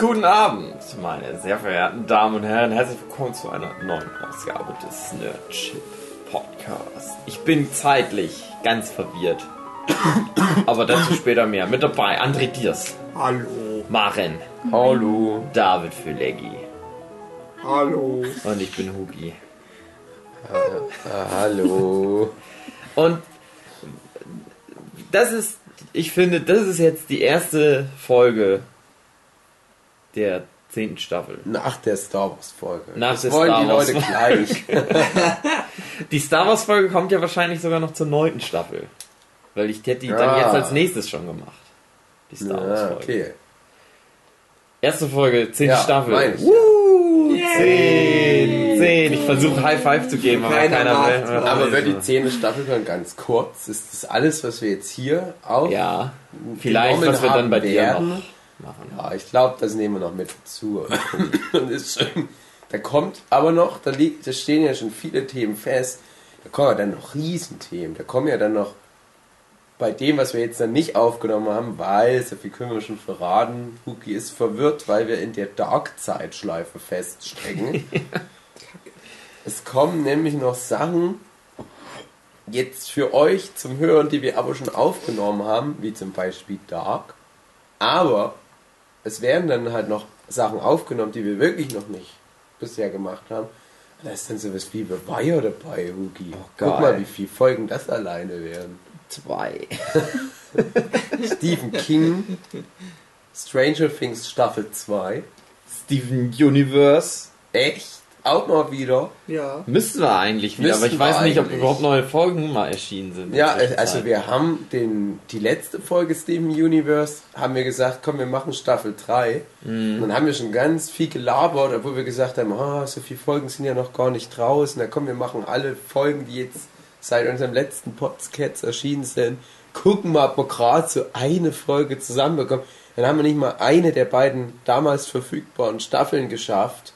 Guten Abend, meine sehr verehrten Damen und Herren. Herzlich willkommen zu einer neuen Ausgabe des Nerdship Podcasts. Ich bin zeitlich ganz verwirrt. Aber dazu später mehr. Mit dabei André Diers. Hallo. Maren. Hallo. David Füleggi. Hallo. Und ich bin Hugi. Hallo. Und das ist, ich finde, das ist jetzt die erste Folge der zehnten Staffel. Nach der Star Wars Folge. Nach das der wollen Star die Wars Leute gleich. Die Star Wars Folge kommt ja wahrscheinlich sogar noch zur neunten Staffel. Weil ich hätte die dann Ah. jetzt als nächstes schon gemacht. Die Star Wars ja, Folge. okay. Erste Folge, zehnte Ja, Staffel. meine ich. Woo, zehn, zehn. Ich versuche High Five zu geben, aber Keiner keiner will. Aber wird die zehnte Staffel dann ganz kurz? Ist das alles, was wir jetzt hier auf? Ja, vielleicht, was wir dann bei dir werden? noch machen. Ja, ich glaube, das nehmen wir noch mit dazu. Und ist schon, da kommt aber noch, da, liegt, da stehen ja schon viele Themen fest. Da kommen ja dann noch Riesenthemen. Da kommen ja dann noch bei dem, was wir jetzt dann nicht aufgenommen haben, weil, so viel können wir schon verraten, Huki ist verwirrt, weil wir in der Dark-Zeitschleife feststecken. es kommen nämlich noch Sachen jetzt für euch zum Hören, die wir aber schon aufgenommen haben, wie zum Beispiel Dark. Aber es werden dann halt noch Sachen aufgenommen, die wir wirklich noch nicht bisher gemacht haben. Da ist dann sowas wie The Wire dabei, Hugi. Guck geil. mal, wie viele Folgen das alleine wären. Zwei. Stephen King, Stranger Things Staffel 2. Steven Universe. Echt? Auch mal wieder. Ja. Müssten wir eigentlich wieder, aber ich Müssten weiß nicht, ob überhaupt neue Folgen mal erschienen sind. in Ja, also wir haben den, die letzte Folge Steven Universe, haben wir gesagt, komm, wir machen Staffel 3. Und dann haben wir schon ganz viel gelabert, obwohl wir gesagt haben, ah, so viele Folgen sind ja noch gar nicht draußen. Na komm, wir machen alle Folgen, die jetzt seit unserem letzten Podcast erschienen sind. Gucken mal, ob wir gerade so eine Folge zusammenbekommen. Dann haben wir nicht mal eine der beiden damals verfügbaren Staffeln geschafft.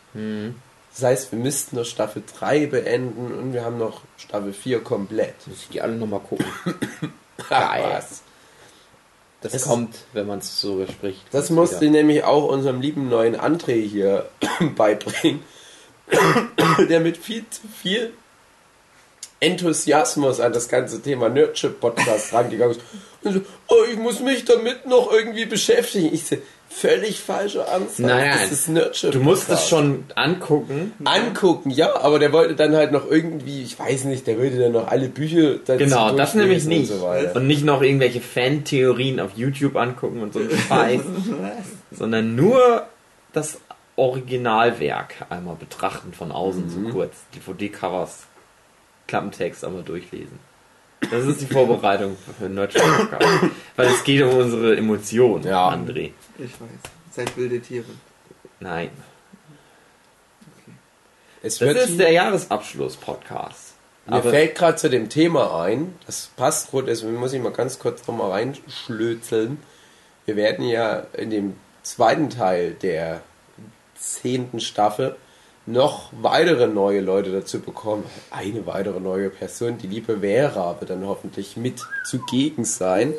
Das heißt, wir müssten noch Staffel 3 beenden und wir haben noch Staffel 4 komplett. Muss ich die alle nochmal gucken. Geil. was. Das Es- kommt, wenn man es so bespricht. Das musste ich nämlich auch unserem lieben neuen André hier beibringen, der mit viel zu viel Enthusiasmus an das ganze Thema Nerdship Podcast rangegangen ist. Und so, oh, ich muss mich damit noch irgendwie beschäftigen. Ich so, völlig falscher Ansatz. Nein, nein. Das ist Nerdship Du musst es schon angucken. angucken, ja, aber der wollte dann halt noch irgendwie, ich weiß nicht, der wollte dann noch alle Bücher dazu Genau, das nämlich nicht. Und, so. Und nicht noch irgendwelche Fan-Theorien auf YouTube angucken und so ein Scheiß. sondern nur das Originalwerk einmal betrachten von außen, Mhm. so kurz. DVD-Covers, Klappentext einmal durchlesen. Das ist die Vorbereitung für Nerdship Podcast. Weil es geht um unsere Emotionen, Ja. André. Ich weiß. Seid wilde Tiere. Nein. es Das wird ist der Jahresabschluss-Podcast. Mir Aber fällt gerade zu dem Thema ein, das passt gut, deswegen muss ich mal ganz kurz noch mal reinschlözeln. Wir werden ja in dem zweiten Teil der zehnten Staffel noch weitere neue Leute dazu bekommen. Eine weitere neue Person, die liebe Vera, wird dann hoffentlich mit zugegen sein.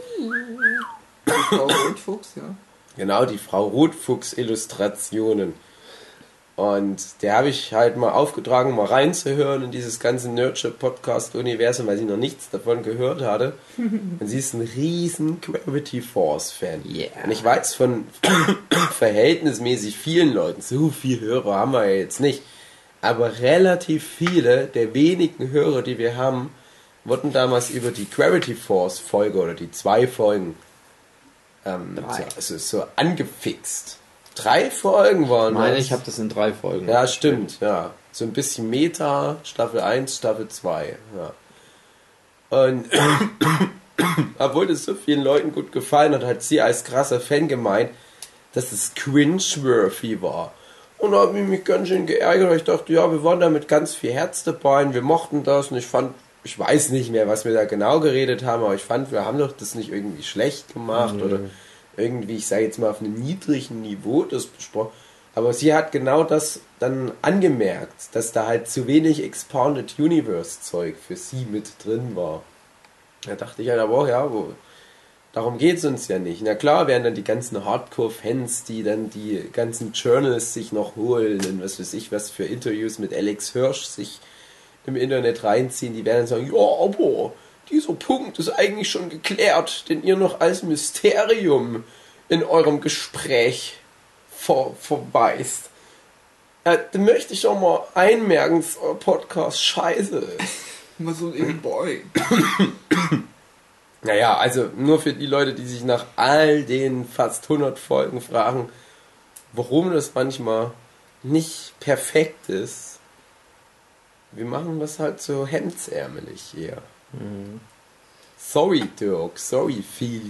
Frau Rotfuchs, ja. Genau, die Frau Rotfuchs Illustrationen. Und der habe ich halt mal aufgetragen, mal reinzuhören in dieses ganze Nurture-Podcast-Universum, weil sie noch nichts davon gehört hatte. Und sie ist ein riesen Gravity Force-Fan. Yeah. Und ich weiß von verhältnismäßig vielen Leuten, so viel Hörer haben wir ja jetzt nicht, aber relativ viele der wenigen Hörer, die wir haben, wurden damals über die Gravity Force-Folge oder die zwei Folgen ähm, so, also so angefixt. Drei Folgen waren ich meine, das. ich habe das in drei Folgen. Ja, stimmt, ja. So ein bisschen Meta, Staffel 1, Staffel 2, ja. Und obwohl das so vielen Leuten gut gefallen hat, hat sie als krasser Fan gemeint, dass es cringe-worthy war. Und da habe ich mich ganz schön geärgert, weil ich dachte, ja, wir waren da mit ganz viel Herz dabei und wir mochten das und ich fand, ich weiß nicht mehr, was wir da genau geredet haben, aber ich fand, wir haben doch das nicht irgendwie schlecht gemacht oder irgendwie, ich sage jetzt mal, auf einem niedrigen Niveau das besprochen. Aber sie hat genau das dann angemerkt, dass da halt zu wenig Expanded Universe Zeug für sie mit drin war. Da dachte ich halt aber auch, ja, wo, Darum geht es uns ja nicht. Na klar werden dann die ganzen Hardcore-Fans, die dann die ganzen Journals sich noch holen und was weiß ich, was für Interviews mit Alex Hirsch sich im Internet reinziehen, die werden dann sagen, ja, aber dieser Punkt ist eigentlich schon geklärt, den ihr noch als Mysterium in eurem Gespräch ver verweist. Äh, da möchte ich auch mal einmerken, dass euer Podcast scheiße ist. Immer so ein Boy. Naja, also nur für die Leute, die sich nach all den fast 100 Folgen fragen, warum das manchmal nicht perfekt ist. Wir machen das halt so hemdsärmelig hier. Sorry, Dirk. Sorry, Phil.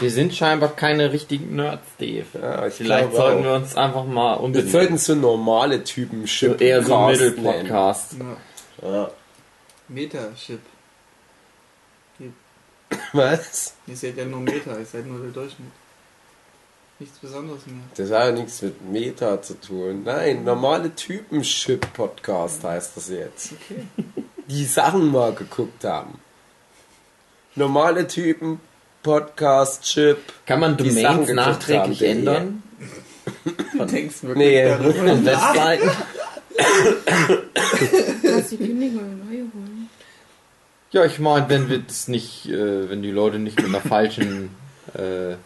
Wir sind scheinbar keine richtigen Nerds, Dave. Ja, ich Vielleicht sollten auch. wir uns einfach mal Wir umbenennen. sollten so normale Typen So schippen. eher so ein Mittelpodcast. Ja. Ja. Meta-Chip. Was? Ihr seid ja nur Meta, ihr seid nur der Durchschnitt. Nichts Besonderes mehr. Das hat ja nichts mit Meta zu tun. Nein, normale Typen-Ship-Podcast heißt das jetzt. Okay. Die Sachen mal geguckt haben. Normale Typen, Podcast, Chip. Kann man Domains nachträglich haben, ändern? Du denkst wirklich Nee. darüber nach. Webseiten? Lass die kündigen oder neue holen. Ja, ich meine, wenn wir das nicht, äh, wenn die Leute nicht mit einer falschen äh,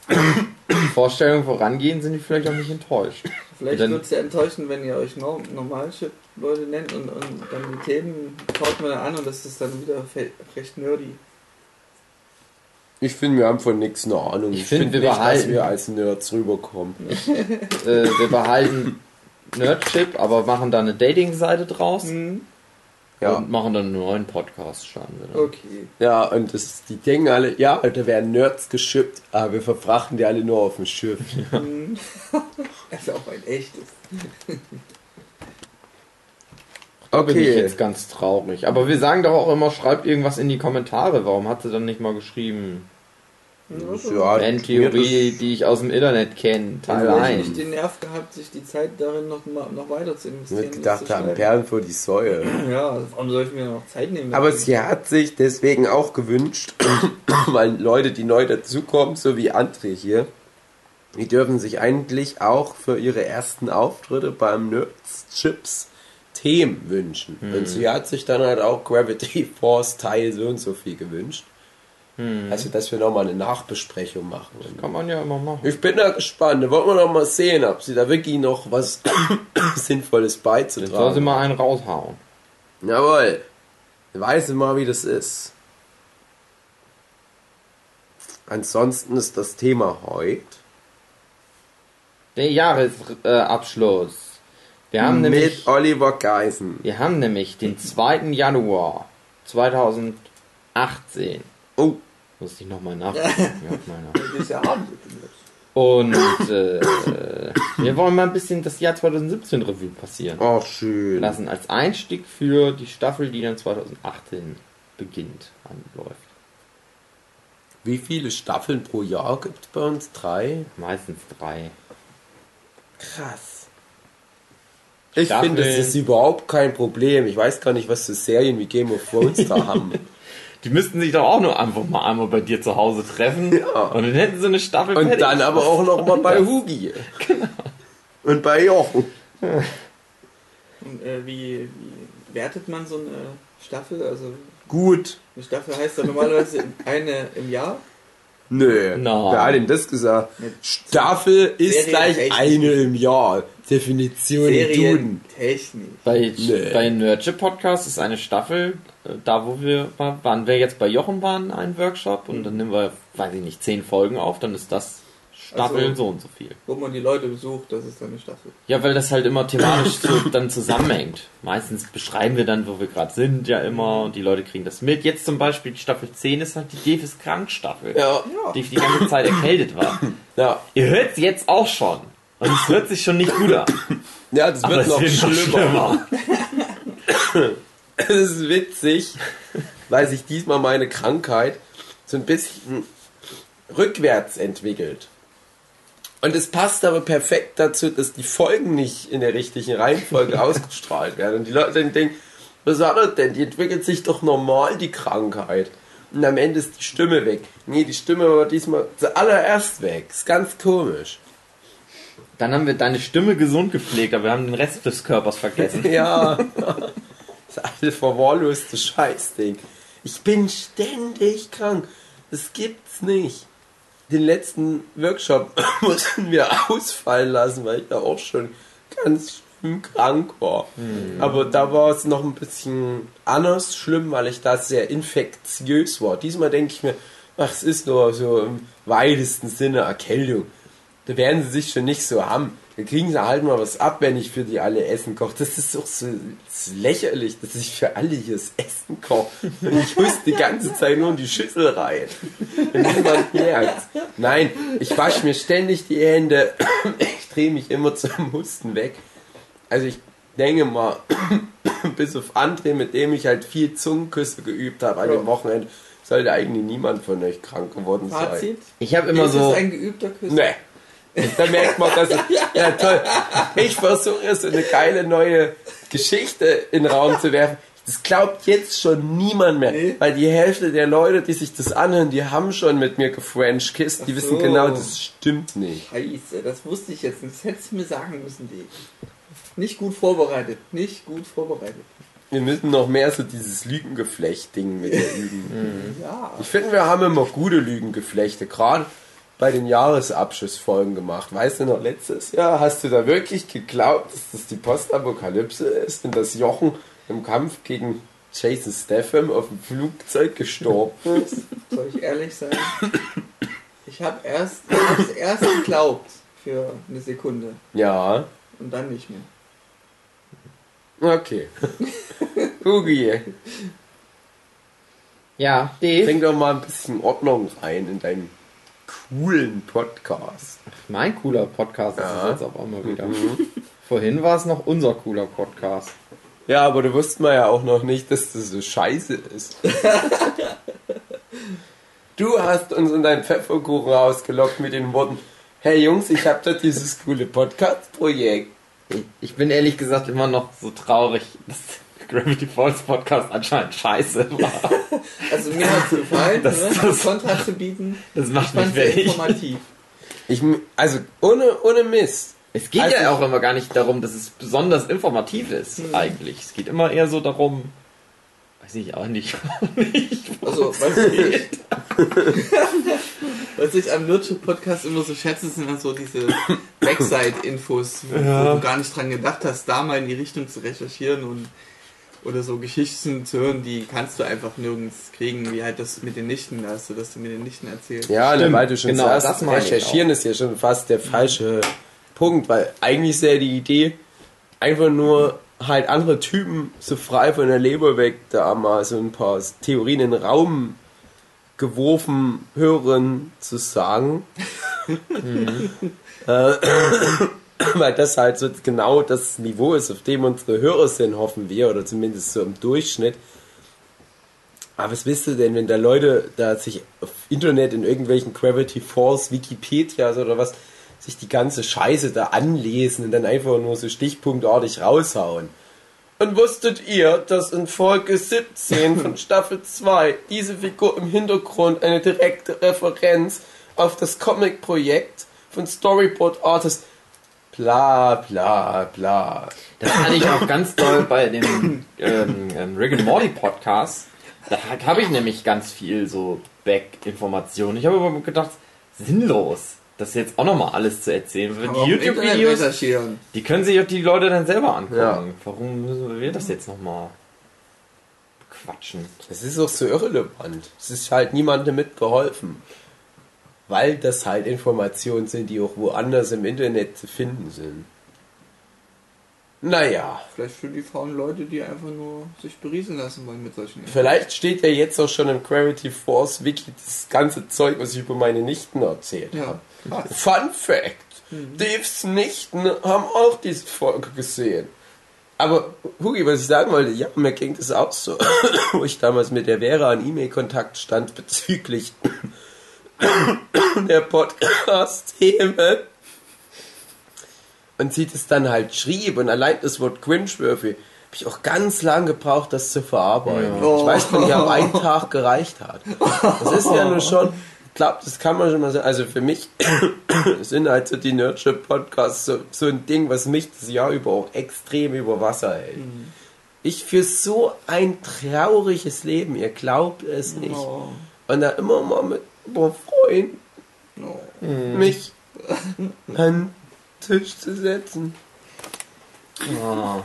Vorstellung vorangehen, sind die vielleicht auch nicht enttäuscht. Vielleicht wird es ja enttäuschen, wenn ihr euch no Normal-Chip-Leute nennt und, und dann die Themen schaut man an und das ist dann wieder recht nerdy. Ich finde, wir haben von nichts eine Ahnung. Ich find, wir nicht, dass behalten- wir als Nerds rüberkommen. Äh, wir behalten Nerdchip, aber machen da eine Dating-Seite draus Mhm. Ja. und machen dann einen neuen Podcast, starten wir dann. Okay. Ja, und das, die denken alle, ja, da werden Nerds geschippt, aber wir verfrachten die alle nur auf dem Schiff. Mhm. Das ist auch ein echtes. Da bin ich Okay. jetzt ganz traurig. Aber wir sagen doch auch immer, schreibt irgendwas in die Kommentare. Warum hat sie dann nicht mal geschrieben? Ja, Eine Theorie, die ich aus dem Internet kenne, Teil Vielleicht 1. nicht den Nerv gehabt, sich die Zeit darin noch, mal- noch weiter zu investieren. Mit das gedacht haben. Perlen vor die Säue. Ja, warum soll ich mir noch Zeit nehmen? Aber sie hat sich deswegen auch gewünscht, weil Leute, die neu dazukommen, so wie André hier, die dürfen sich eigentlich auch für ihre ersten Auftritte beim Nerds Chips Themen wünschen. Und sie hat sich dann halt auch Gravity Force Teil so und so viel gewünscht. Also, dass wir nochmal eine Nachbesprechung machen. Kann man ja immer machen. Ich bin da gespannt. Da wollen wir noch mal sehen, ob sie da wirklich noch was Sinnvolles Jetzt soll sie beizutragen. mal einen raushauen. Jawohl. Weiß mal, wie das ist. Ansonsten ist das Thema heute Der Jahresabschluss. Wir haben mit nämlich, Oliver Geisen. wir haben nämlich den 2. Januar 2018. Oh, Muss ich nochmal nachgucken. Ja. Und äh, wir wollen mal ein bisschen das Jahr 2017 Revue passieren ach schön. lassen als Einstieg für die Staffel, die dann 2018 beginnt, anläuft. Wie viele Staffeln pro Jahr gibt es bei uns? Drei? Meistens drei. Krass. Ich finde, das ist überhaupt kein Problem. Ich weiß gar nicht, was für Serien wie Game of Thrones da haben. Die müssten sich doch auch nur einfach mal einmal bei dir zu Hause treffen. Ja. Und dann hätten sie eine Staffel Und fertig. dann aber auch noch mal bei Hugi. Genau. Und bei Jochen. Und äh, wie, wie wertet man so eine Staffel? Also Gut. eine Staffel heißt ja normalerweise eine im Jahr. Nö. Nein. Wer hat denn das gesagt? Staffel ist Serien- gleich eine im Jahr. Definition im Duden. Serientechnik. Bei, Nee. bei Nerdship Podcast ist eine Staffel, äh, da wo wir war- waren, wir jetzt bei Jochen waren, ein Workshop und dann nehmen wir, weiß ich nicht, zehn Folgen auf, dann ist das Staffel Also- so und so viel. Wo man die Leute besucht, das ist dann eine Staffel. Ja, weil das halt immer thematisch so dann zusammenhängt. Meistens beschreiben wir dann, wo wir gerade sind, ja immer, und die Leute kriegen das mit. Jetzt zum Beispiel die Staffel 10 ist halt die Dave ist krank Staffel, Ja. die die ganze Zeit erkältet war. Ja. Ihr hört es jetzt auch schon. Und es hört sich schon nicht gut an. Ja, das wird noch wird noch schlimmer. Es ist witzig, weil sich diesmal meine Krankheit so ein bisschen rückwärts entwickelt. Und es passt aber perfekt dazu, dass die Folgen nicht in der richtigen Reihenfolge ausgestrahlt werden. Und die Leute dann denken, was hat er denn? Die entwickelt sich doch normal, die Krankheit. und am Ende ist die Stimme weg. Nee, die Stimme war diesmal zuallererst weg. Ist ganz komisch. Dann haben wir deine Stimme gesund gepflegt, aber wir haben den Rest des Körpers vergessen. Ja. Das alte verwahrloste Scheißding. Ich bin ständig krank. Das gibt's nicht. Den letzten Workshop mussten wir ausfallen lassen, weil ich da auch schon ganz schlimm krank war. Aber da war es noch ein bisschen anders schlimm, weil ich da sehr infektiös war. Diesmal denke ich mir, ach, es ist nur so im weitesten Sinne Erkältung. Da werden sie sich schon nicht so haben. Da kriegen sie halt mal was ab, wenn ich für die alle Essen koche. Das ist doch so das ist lächerlich, dass ich für alle hier das Essen koche. Und ich huste die ganze Zeit nur in die Schüssel rein. Und niemand merkt. Nein, ich wasche mir ständig die Hände. Ich drehe mich immer zum Husten weg. Also ich denke mal, bis auf André, mit dem ich halt viel Zungenküsse geübt habe an Ja. dem Wochenende, sollte eigentlich niemand von euch krank geworden sein. Fazit? Ich habe immer ist so. es ein geübter Küsser? Nee. Da merkt man, dass ja toll. Ich versuche so eine geile neue Geschichte in den Raum zu werfen. Das glaubt jetzt schon niemand mehr, Nee. weil die Hälfte der Leute, die sich das anhören, die haben schon mit mir gefrench kissed. Die Ach wissen so. genau, das stimmt nicht. Scheiße, das wusste ich jetzt. Das hättest du mir sagen müssen, die. Nicht gut vorbereitet. Nicht gut vorbereitet. Wir müssen noch mehr so dieses Lügengeflecht-Ding mit dir üben. Ja. Ich finde, wir haben immer gute Lügengeflechte, gerade bei den Jahresabschlussfolgen gemacht. Weißt du noch, letztes Jahr hast du da wirklich geglaubt, dass das die Postapokalypse ist und dass Jochen im Kampf gegen Jason Statham auf dem Flugzeug gestorben ist? Soll ich ehrlich sein? Ich habe erst, ich hab's erst geglaubt für eine Sekunde Ja, und dann nicht mehr. okay. Hugi, Ja, Dave. bring doch mal ein bisschen Ordnung rein in deinen coolen Podcast. Mein cooler Podcast Ja. ist es jetzt auf einmal wieder. Vorhin war es noch unser cooler Podcast. Ja, aber du wusstest mal ja auch noch nicht, dass das so scheiße ist. du hast uns in deinen Pfefferkuchen rausgelockt mit den Worten, hey Jungs, ich hab da dieses coole Podcast-Projekt. Ich, ich bin ehrlich gesagt immer noch so traurig, dass Gravity Falls Podcast anscheinend scheiße war. Also mir hat es gefallen, Das- ne? das- Kontra zu bieten. Das Ich macht mich fertig. informativ. Ich, also, ohne, ohne Mist. Es geht Also- ja auch immer gar nicht darum, dass es besonders informativ ist, eigentlich. Es geht immer eher so darum, weiß ich auch nicht. nicht Also, was ich, was ich am Nerdship Podcast immer so schätze, sind dann so diese Backside-Infos, wo, wo du gar nicht dran gedacht hast, da mal in die Richtung zu recherchieren und oder so Geschichten zu hören, die kannst du einfach nirgends kriegen, wie halt das mit den Nichten, da hast du das mit den Nichten erzählt. Ja, ne, Stimmt, weil du schon genau, sagst, das recherchieren ist ja schon fast der falsche Punkt, weil eigentlich ist ja die Idee, einfach nur halt andere Typen so frei von der Leber weg, da mal so ein paar Theorien in den Raum geworfen hören zu sagen. Äh, weil das halt so genau das Niveau ist, auf dem unsere Hörer sind, hoffen wir, oder zumindest so im Durchschnitt. Aber was willst du denn, wenn da Leute da sich auf Internet in irgendwelchen Gravity Falls, Wikipedias oder was, sich die ganze Scheiße da anlesen und dann einfach nur so stichpunktartig raushauen? Und wusstet ihr, dass in Folge 17 von Staffel 2 diese Figur im Hintergrund eine direkte Referenz auf das Comic-Projekt von Storyboard Artist bla bla bla. Das hatte ich auch ganz doll bei dem ähm, ähm, Rick and Morty Podcast. Da habe ich nämlich ganz viel so Back-Informationen. Ich habe aber gedacht, sinnlos, das jetzt auch nochmal alles zu erzählen. Aber die YouTube-Videos, die können sich auch die Leute dann selber angucken. Ja. Warum müssen wir das jetzt nochmal quatschen? Das ist auch so irrelevant. Es ist halt niemandem mitgeholfen. Weil das halt Informationen sind, die auch woanders im Internet zu finden sind. Naja, Vielleicht für die faulen Leute, die einfach nur sich berieseln lassen wollen mit solchen vielleicht steht ja jetzt auch schon im Gravity Force Wiki das ganze Zeug, was ich über meine Nichten erzählt habe. Ja, krass. Fun Fact: Daves Nichten haben auch diese Folge gesehen. Aber, Hugi, was ich sagen wollte, ja, mir ging das auch so, wo ich damals mit der Vera in E-Mail-Kontakt stand bezüglich der Podcast-Themen. Und sie das dann halt schrieb und allein das Wort Cringeworthy, hab ich auch ganz lang gebraucht, das zu verarbeiten. Ja. Ich weiß nicht, ob ein Tag gereicht hat. Das ist ja nur schon, ich glaube, das kann man schon mal sagen. Also für mich sind halt so die Nerdship Podcasts so, so ein Ding, was mich das Jahr über auch extrem über Wasser hält. Ich für so ein trauriges Leben, ihr glaubt es nicht. Oh. Und da immer mal mit paar Freunden Oh. mich an den Tisch zu setzen. Oh.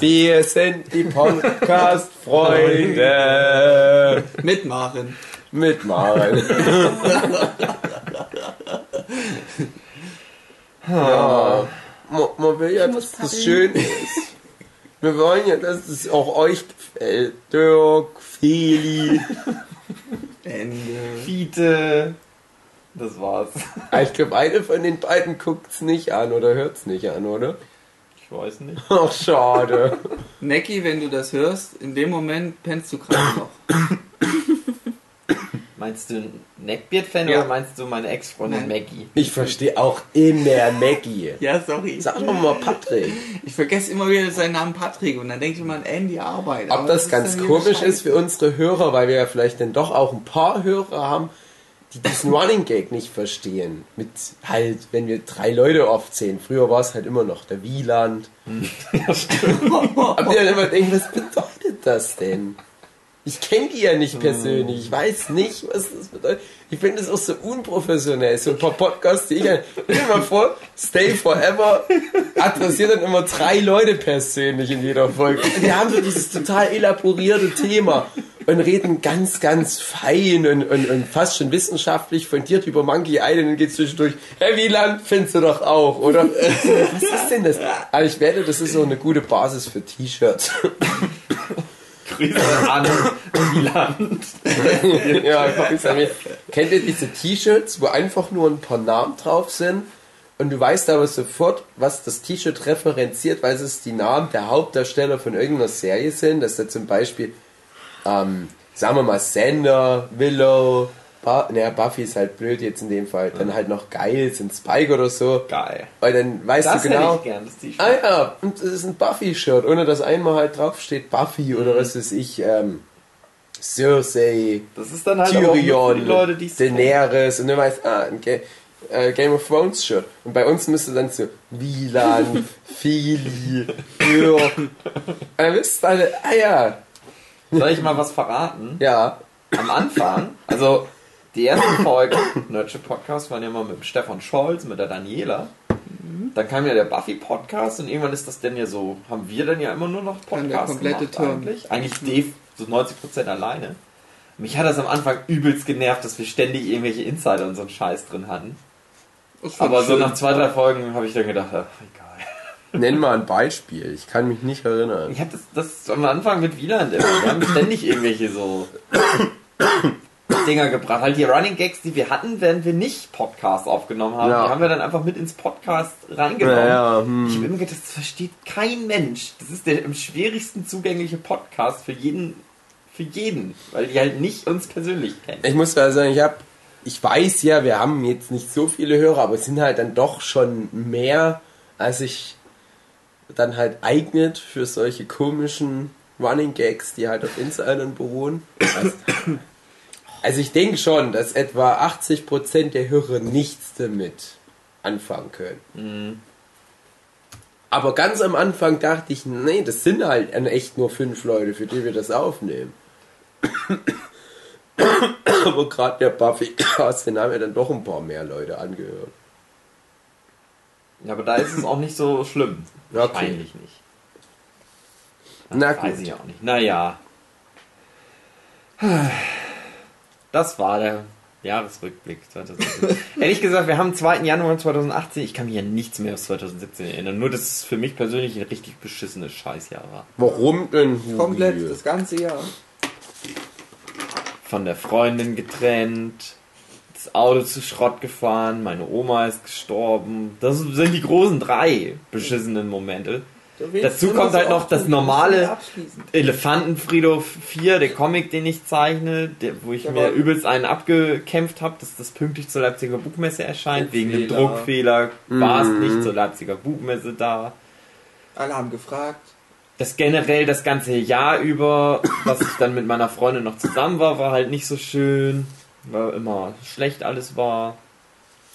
Wir sind die Podcast-Freunde. Mitmachen. Mitmachen. ja. Man, man will ja, dass das schön ist. Wir wollen ja, dass es auch euch gefällt. Dirk, Feli. Ende. Fiete. Das war's. Ah, Ich glaube, eine von den beiden guckt's nicht an oder hört's nicht an, oder? Ich weiß nicht. Ach, schade. Necki, wenn du das hörst, in dem Moment pennst du gerade noch. Meinst du ein Neckbeard-Fan Ja. oder meinst du meine Ex-Freundin. Maggie? Ich verstehe auch immer Maggie. Ja, sorry. Sag doch mal Patrick. Ich vergesse immer wieder seinen Namen Patrick und dann denke ich immer an Andy Arbeit. Ob Aber das ist ganz komisch ist für unsere Hörer, weil wir ja vielleicht dann doch auch ein paar Hörer haben, die diesen Running Gag nicht verstehen. Mit halt, wenn wir drei Leute aufzählen. Früher war es halt immer noch der Wieland. Ja, stimmt. Aber die dann immer denken, was bedeutet das denn? Ich kenne die ja nicht persönlich. Ich weiß nicht, was das bedeutet. Ich finde das auch so unprofessionell. So ein paar Podcasts, die ich halt, stell mal vor, Stay Forever adressiert dann immer drei Leute persönlich in jeder Folge. Die haben so dieses total elaborierte Thema und reden ganz, ganz fein und, und, und fast schon wissenschaftlich fundiert über Monkey Island und geht zwischendurch, Herr Wieland, findest du doch auch, oder? Was ist denn das? Aber ich werde, das ist so eine gute Basis für T-Shirts. Grüße an Wieland. ja, an mir. Kennt ihr diese T-Shirts, wo einfach nur ein paar Namen drauf sind? Und du weißt aber sofort, was das T-Shirt referenziert, weil es die Namen der Hauptdarsteller von irgendeiner Serie sind. Dass da zum Beispiel, ähm, sagen wir mal, Sander, Willow, Bu naja, Buffy ist halt blöd jetzt in dem Fall. Dann halt noch Giles und Spike oder so. Geil. Weil dann weißt Das du genau. ich gern, das T-Shirt. Ah ja, und das ist ein Buffy-Shirt, ohne dass einmal halt draufsteht Buffy oder was weiß ich, ähm, Cersei, Das ist dann halt Tyrion, die Leute, die. Daenerys und du weißt, ah, ein Ga äh, Game of Thrones Shirt. Und bei uns müsste dann so Wieland, Fili. Und dann wisst alle, ah ja, Soll ich mal was verraten? ja, Am Anfang, also die ersten Folgen, Nerdship Podcast, waren ja immer mit dem Stefan Scholz, mit der Daniela. Dann kam ja der Buffy Podcast und irgendwann ist das dann ja so, haben wir dann ja immer nur noch Dann der Podcasts komplette gemacht Turn. eigentlich. Eigentlich Dave so 90% alleine. Mich hat das am Anfang übelst genervt, dass wir ständig irgendwelche Insider und so einen Scheiß drin hatten. Aber so schön. nach zwei, drei Folgen habe ich dann gedacht, ach, egal. nenn mal ein Beispiel. Ich kann mich nicht erinnern. Ich habe das, das am Anfang mit Wieland immer. Wir haben ständig irgendwelche so Dinger gebracht. Halt die Running Gags, die wir hatten, während wir nicht Podcasts aufgenommen haben, Ja. die haben wir dann einfach mit ins Podcast reingenommen. Ja, ja, hm. Ich habe immer gedacht, das versteht kein Mensch. Das ist der am schwierigsten zugängliche Podcast für jeden, für jeden, weil die halt nicht uns persönlich kennen. Ich muss da sagen, ich habe, ich weiß ja, wir haben jetzt nicht so viele Hörer, aber es sind halt dann doch schon mehr, als ich dann halt eignet für solche komischen Running Gags, die halt auf Insidern beruhen. Also, also ich denke schon, dass etwa 80% der Hörer nichts damit anfangen können. Aber ganz am Anfang dachte ich, nee, das sind halt echt nur fünf Leute, für die wir das aufnehmen. Aber gerade der Buffy-Cast, den haben ja dann doch ein paar mehr Leute angehört. Ja, aber da ist es auch nicht so schlimm. Okay. Wahrscheinlich nicht. Na Weiß gut. ich auch nicht. Naja. Das war der Jahresrückblick 2017. Ehrlich gesagt, wir haben den 2. Januar 2018. Ich kann mich an nichts mehr aus 2017 erinnern. Nur, dass es für mich persönlich ein richtig beschissenes Scheißjahr war. Warum denn? Komplett das ganze Jahr. Von der Freundin getrennt, das Auto zu Schrott gefahren, meine Oma ist gestorben. Das sind die großen drei beschissenen Momente. Dazu kommt halt noch das normale. Elefantenfriedhof 4, der Comic, den ich zeichne, der, wo ich Der mir übelst einen abgekämpft habe, dass das pünktlich zur Leipziger Buchmesse erscheint. Wegen dem Druckfehler. Druckfehler war es Mhm. nicht zur Leipziger Buchmesse da. Alle haben gefragt. Das generell das ganze Jahr über, was ich dann mit meiner Freundin noch zusammen war, war halt nicht so schön, weil immer schlecht alles war.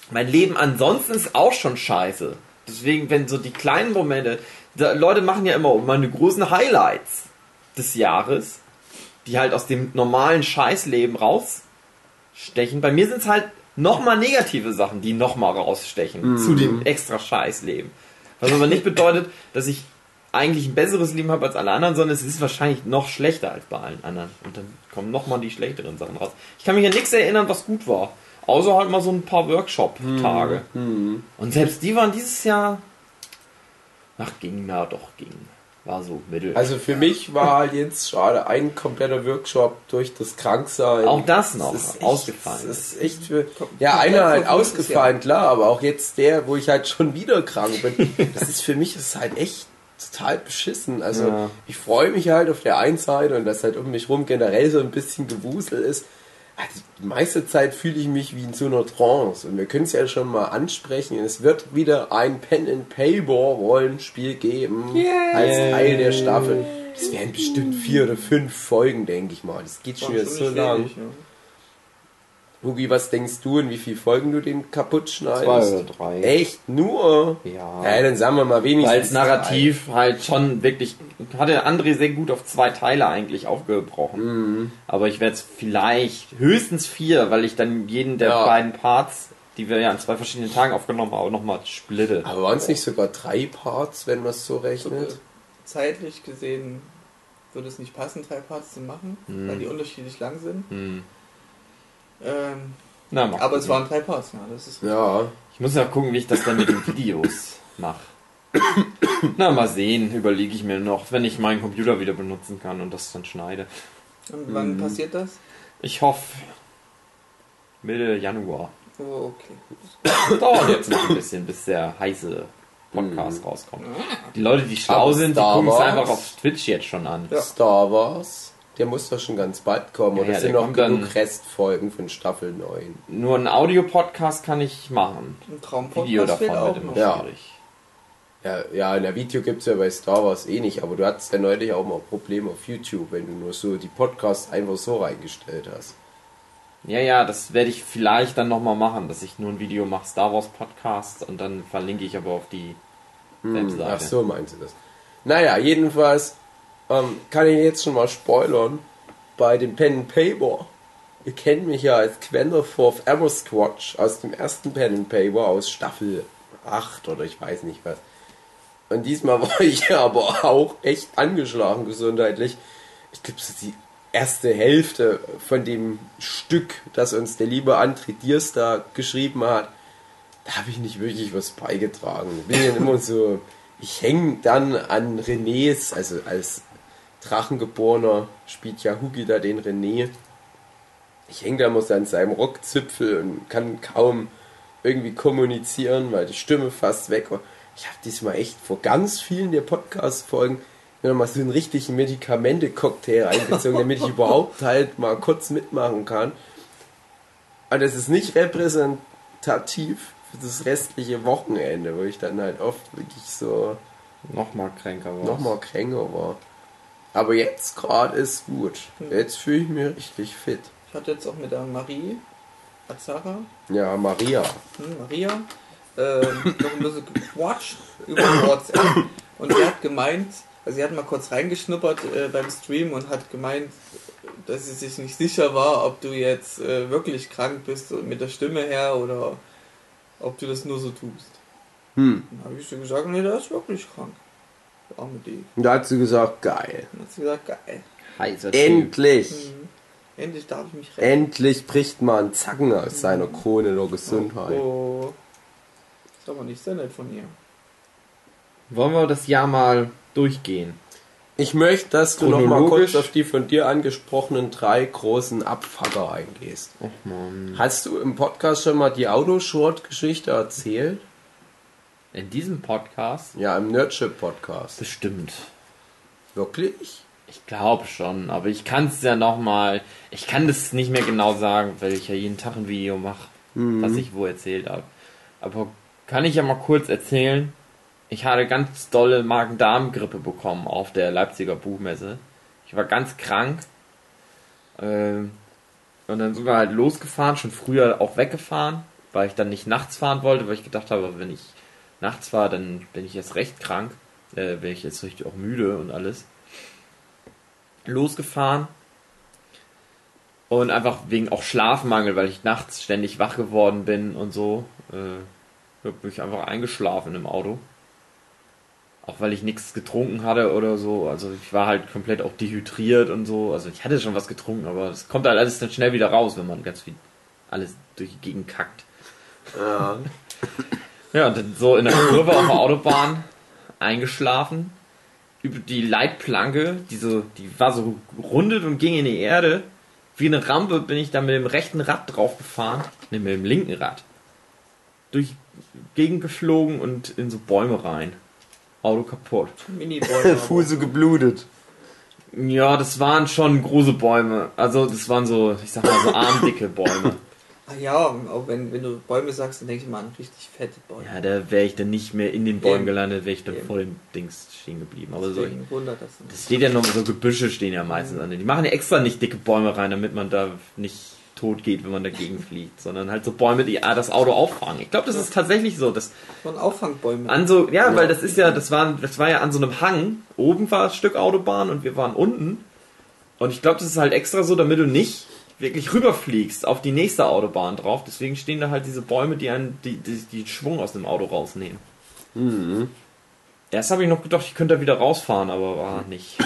Mein Leben ansonsten ist auch schon scheiße. Deswegen, wenn so die kleinen Momente, Leute machen ja immer meine großen Highlights des Jahres, die halt aus dem normalen Scheißleben rausstechen. Bei mir sind es halt nochmal negative Sachen, die nochmal rausstechen zu dem extra Scheißleben. Was aber nicht bedeutet, dass ich eigentlich ein besseres Leben habe als alle anderen, sondern es ist wahrscheinlich noch schlechter als bei allen anderen. Und dann kommen nochmal die schlechteren Sachen raus. Ich kann mich an nichts erinnern, was gut war. Außer halt mal so ein paar Workshop-Tage. Und selbst die waren dieses Jahr. Ach, ging, na doch, ging. War so mittel. Also für mich war halt jetzt gerade ein kompletter Workshop durch das Kranksein. Auch das noch Das ist echt, ausgefallen. Das ist echt für, ja, einer halt ausgefallen, klar, aber auch jetzt der, wo ich halt schon wieder krank bin. Das ist für mich das ist halt echt total beschissen. Also Ja. ich freue mich halt auf der einen Seite und dass halt um mich rum generell so ein bisschen Gewusel ist. Also die meiste Zeit fühle ich mich wie in so einer Trance. Und wir können es ja schon mal ansprechen. Es wird wieder ein Pen and Paper Rollenspiel geben als Teil der Staffel. Das wären bestimmt vier oder fünf Folgen, denke ich mal. Das geht schon wieder so lang. Wenig, ja. Hugi, was denkst du, in wie viele Folgen du den kaputt schneidest? Zwei oder drei. Echt? Nur? Ja. Ja, dann sagen wir mal wenigstens. Weil es narrativ halt schon wirklich. Hatte André sehr gut auf zwei Teile eigentlich aufgebrochen. Aber ich werde es vielleicht höchstens vier, weil ich dann jeden der Ja. beiden Parts, die wir ja an zwei verschiedenen Tagen aufgenommen haben, nochmal splitte. drei. Aber waren es nicht sogar drei Parts, wenn man es so So, rechnet? äh, zeitlich gesehen würde es nicht passen, drei Parts zu machen, Hm. weil die unterschiedlich lang sind. Hm. Ähm, Na, aber gucken. es waren drei Parts, ja. Das ist Ja. Ich muss ja gucken, wie ich das dann mit den Videos mache. Na, mal sehen, überlege ich mir noch, wenn ich meinen Computer wieder benutzen kann und das dann schneide. Und wann Mhm. passiert das? Ich hoffe, Mitte Januar. Oh, okay. Das dauert jetzt noch ein bisschen, bis der heiße Podcast rauskommt. Die Leute, die schlau Aber sind, die gucken es einfach auf Twitch jetzt schon an. Ja. Star Wars. Der muss doch schon ganz bald kommen. Ja, Oder ja, sind noch genug Restfolgen von Staffel 9? Nur einen Audio-Podcast kann ich machen. Ein Video Traumpodcast fehlt davon auch wird immer noch. Ja. schwierig. Ja, ja, in der Video gibt es ja bei Star Wars eh nicht, aber du hattest ja neulich auch mal Probleme auf YouTube, wenn du nur so die Podcasts einfach so reingestellt hast. Ja, ja, das werde ich vielleicht dann nochmal machen, dass ich nur ein Video mache, Star Wars Podcast, und dann verlinke ich aber auf die Webseite. Ach so, meinst du das? Naja, jedenfalls ähm, kann ich jetzt schon mal spoilern. Bei dem Pen and Paper. Ihr kennt mich ja als Quenderforth Eversquatch aus dem ersten Pen and Paper aus Staffel 8 oder ich weiß nicht was. Und diesmal war ich ja aber auch echt angeschlagen gesundheitlich. Ich glaube, so die erste Hälfte von dem Stück, das uns der liebe André Diers da geschrieben hat, da habe ich nicht wirklich was beigetragen. Ich bin dann immer so, ich hänge dann an Renés, also als Drachengeborener spielt ja Hugi da den René. Ich hänge da immer so an seinem Rockzipfel und kann kaum irgendwie kommunizieren, weil die Stimme fast weg war. Ich habe diesmal echt vor ganz vielen der Podcast-Folgen mir nochmal so einen richtigen Medikamente-Cocktail reingezogen, damit ich überhaupt halt mal kurz mitmachen kann. Aber das ist nicht repräsentativ für das restliche Wochenende, wo ich dann halt oft wirklich so Nochmal kränker war. nochmal kränker war. Aber jetzt gerade ist gut. Jetzt fühle ich mich richtig fit. Ich hatte jetzt auch mit der Marie Azara, Ja, Maria. hm, Maria, ähm, noch ein bisschen gequatscht über WhatsApp. Und sie hat gemeint, also sie hat mal kurz reingeschnuppert äh, beim Stream und hat gemeint, dass sie sich nicht sicher war, ob du jetzt äh, wirklich krank bist mit der Stimme her oder ob du das nur so tust. Hm. Dann habe ich so gesagt, nee, der ist wirklich krank. Arme. Und da hat sie gesagt, geil. Dann hat sie gesagt, geil. Heißer. Endlich. Mhm. Endlich darf ich mich retten. Endlich bricht mal ein Zacken aus seiner Krone der Gesundheit. Oh. Das ist aber nicht sehr nett von ihr. Wollen wir das Jahr mal durchgehen? Ich möchte, dass du noch mal kurz auf die von dir angesprochenen drei großen Abfucker eingehst. Man. Hast du im Podcast schon mal die Autoshort-Geschichte erzählt? In diesem Podcast Ja, im Nerdship-Podcast. bestimmt. Wirklich? Ich glaube schon, aber ich kann es ja nochmal. Ich kann das nicht mehr genau sagen, weil ich ja jeden Tag ein Video mache, was ich wo erzählt habe. Aber kann ich ja mal kurz erzählen. ich hatte ganz dolle Magen-Darm-Grippe bekommen auf der Leipziger Buchmesse. Ich war ganz krank. Ähm, und dann sind wir halt losgefahren, schon früher auch weggefahren, weil ich dann nicht nachts fahren wollte, weil ich gedacht habe, wenn ich nachts fahre, dann bin ich jetzt recht krank. Äh, bin ich jetzt richtig auch müde und alles. Losgefahren. Und einfach wegen auch Schlafmangel, weil ich nachts ständig wach geworden bin und so. Äh, bin ich einfach eingeschlafen im Auto. Auch weil ich nichts getrunken hatte oder so. Also ich war halt komplett auch dehydriert und so. Also ich hatte schon was getrunken, aber es kommt halt alles dann schnell wieder raus, wenn man ganz viel alles durch die Gegend kackt. Ja. Ja, und dann so in der Kurve auf der Autobahn eingeschlafen. Über die Leitplanke, die, so, die war so rundet und ging in die Erde. Wie eine Rampe bin ich da mit dem rechten Rad drauf gefahren. Ne, mit dem linken Rad. Durch Gegend geflogen und in so Bäume rein. Auto kaputt. Mini-Bäume. Fuße geblutet. Ja, das waren schon große Bäume. Also das waren so, ich sag mal so armdicke Bäume. Ah ja, auch wenn, wenn du Bäume sagst, dann denke ich mal an richtig fette Bäume. Ja, da wäre ich dann nicht mehr in den Bäumen gelandet, wäre ich dann Eben. vor dem Dings stehen geblieben. Aber so, wundert das. das steht ja noch so Gebüsche stehen ja meistens an. Die machen ja extra nicht dicke Bäume rein, damit man da nicht tot geht, wenn man dagegen fliegt, sondern halt so Bäume, die ah, das Auto auffangen. Ich glaube, das ist tatsächlich so, dass Von Auffangbäumen. an so, ja, weil das ist ja, das war, das war ja an so einem Hang. Oben war ein Stück Autobahn und wir waren unten. Und ich glaube, das ist halt extra so, damit du nicht wirklich rüberfliegst auf die nächste Autobahn drauf. Deswegen stehen da halt diese Bäume, die einen, die, die, die Schwung aus dem Auto rausnehmen. Mhm. Erst habe ich noch gedacht, ich könnte da wieder rausfahren, aber war nicht.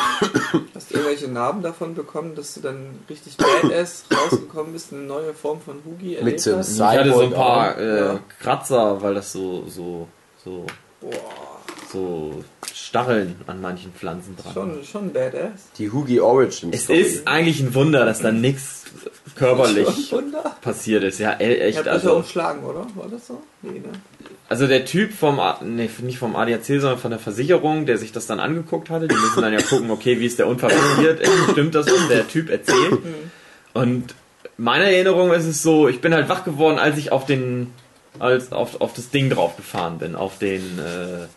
Hast du irgendwelche Narben davon bekommen, dass du dann richtig badass rausgekommen bist, eine neue Form von Hugi erlebt so einem hast? Ich hatte so ein paar äh, ja. Kratzer, weil das so, so, so, Boah, so Stacheln an manchen Pflanzen dran schon, schon badass. Die Hugi Origin Es Story. ist eigentlich ein Wunder, dass da nichts körperlich passiert ist. Ja, e- echt. hab das ja Also, umschlagen, oder? War das so? Nee, ne? also der Typ vom, nee, nicht vom ADAC, sondern von der Versicherung, der sich das dann angeguckt hatte, die müssen dann ja gucken, okay, wie ist der Unfall passiert, stimmt das, was der Typ erzählt. Und meine Erinnerung ist es so, ich bin halt wach geworden, als ich auf den, als auf, auf das Ding drauf gefahren bin, auf den, äh,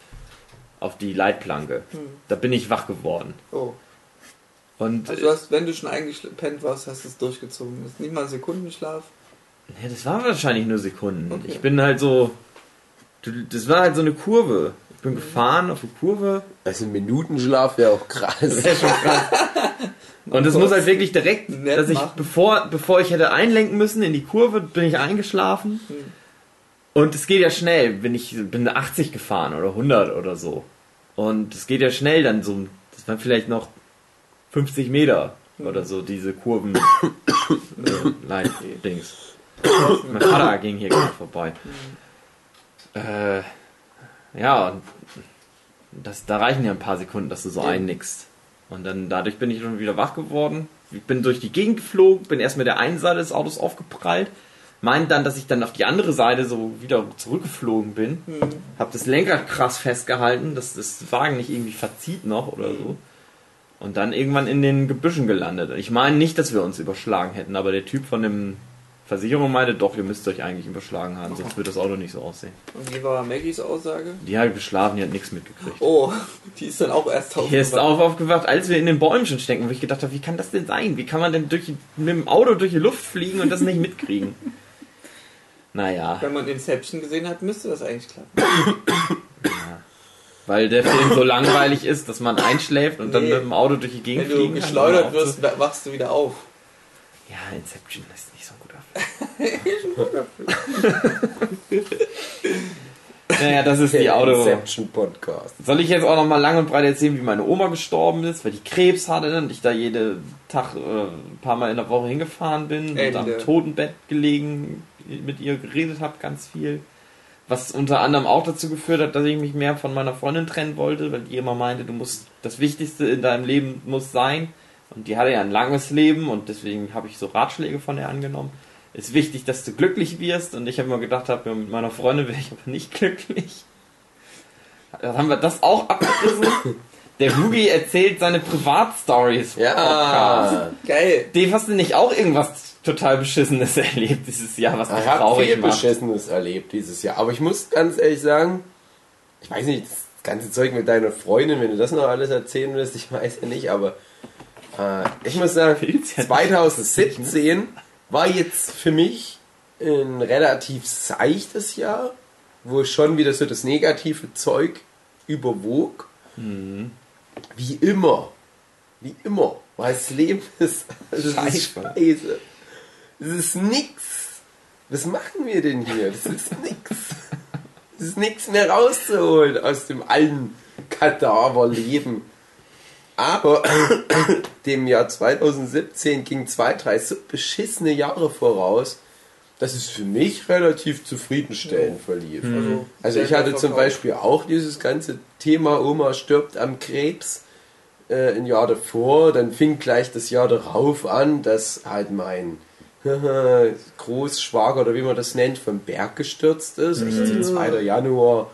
auf die Leitplanke. Hm. Da bin ich wach geworden. Oh. Und Also du hast, wenn du schon eingepennt warst, hast du es durchgezogen. Das ist nicht mal ein Sekundenschlaf. Ja, das waren wahrscheinlich nur Sekunden. Okay. Ich bin halt so. Das war halt so eine Kurve. Ich bin gefahren auf eine Kurve. Also ein Minutenschlaf wäre auch krass. Das ist schon krass. Und es muss halt wirklich direkt, dass ich, machen. bevor, bevor ich hätte einlenken müssen in die Kurve, bin ich eingeschlafen. Hm. Und es geht ja schnell. Bin ich bin 80 gefahren oder 100 oder so. Und es geht ja schnell dann so. Das waren vielleicht noch 50 Meter oder so, diese Kurven. äh, Leitdings. Mein Vater ging hier gerade vorbei. Äh, ja, und das, da reichen ja ein paar Sekunden, dass du so einnickst. Und dann dadurch bin ich schon wieder wach geworden. Ich bin durch die Gegend geflogen, bin erst mit der einen Seite des Autos aufgeprallt, meint dann, dass ich dann auf die andere Seite so wieder zurückgeflogen bin. Hm. Hab das Lenkrad krass festgehalten, dass das Wagen nicht irgendwie verzieht noch oder so. Und dann irgendwann in den Gebüschen gelandet. Ich meine nicht, dass wir uns überschlagen hätten, aber der Typ von dem Versicherung meinte, doch, ihr müsst euch eigentlich überschlagen haben, sonst wird das Auto nicht so aussehen. Und wie war Maggies Aussage? Die hat geschlafen, die hat nichts mitgekriegt. Oh, die ist dann auch erst Hier ist aufgewacht. auf aufgewacht, als wir in den Bäumen schon stecken, wo ich gedacht habe, wie kann das denn sein? Wie kann man denn durch, die- mit dem Auto durch die Luft fliegen und das nicht mitkriegen? Naja, Wenn man Inception gesehen hat, müsste das eigentlich klappen. weil der Film so langweilig ist, dass man einschläft und dann Nee. mit dem Auto durch die Gegend Wenn du geschleudert wirst, wachst du wieder auf. Ja, Inception ist nicht so ein guter Film. naja, das ist die Auto. Inception Podcast. Soll ich jetzt auch noch mal lang und breit erzählen, wie meine Oma gestorben ist, weil die Krebs hatte und ich da jeden Tag äh, ein paar Mal in der Woche hingefahren bin Ende. und am Totenbett gelegen mit ihr geredet habe, ganz viel. Was unter anderem auch dazu geführt hat, dass ich mich mehr von meiner Freundin trennen wollte, weil die immer meinte, du musst das Wichtigste in deinem Leben muss sein. Und die hatte ja ein langes Leben und deswegen habe ich so Ratschläge von ihr angenommen. Ist wichtig, dass du glücklich wirst und ich habe immer gedacht, hab, ja, mit meiner Freundin wäre ich aber nicht glücklich. Dann haben wir das auch abgerissen. Der Hugi erzählt seine Privatstories. Ja. Geil. Dave, hast du nicht auch irgendwas total Beschissenes erlebt dieses Jahr, was dich Ich habe traurig viel macht? Beschissenes erlebt dieses Jahr. Aber ich muss ganz ehrlich sagen, ich weiß nicht, das ganze Zeug mit deiner Freundin, wenn du das noch alles erzählen willst, ich weiß ja nicht, aber äh, ich muss sagen, Will's ja 2017 war jetzt für mich ein relativ seichtes Jahr, wo schon wieder so das negative Zeug überwog. Wie immer. Wie immer. Weil das Leben ist, das ist Scheiße. Das ist nix. Was machen wir denn hier? Das ist nix. Es ist nichts mehr rauszuholen aus dem alten Kadaverleben. Aber dem Jahr 2017 ging zwei, drei so beschissene Jahre voraus, dass es für mich relativ zufriedenstellend verlief. Also, Also ich hatte zum. Beispiel auch dieses ganze Thema Oma stirbt am Krebs äh, ein Jahr davor. Dann fing gleich das Jahr darauf an, dass halt mein Großschwager oder wie man das nennt, vom Berg gestürzt ist. Echt so 2. Januar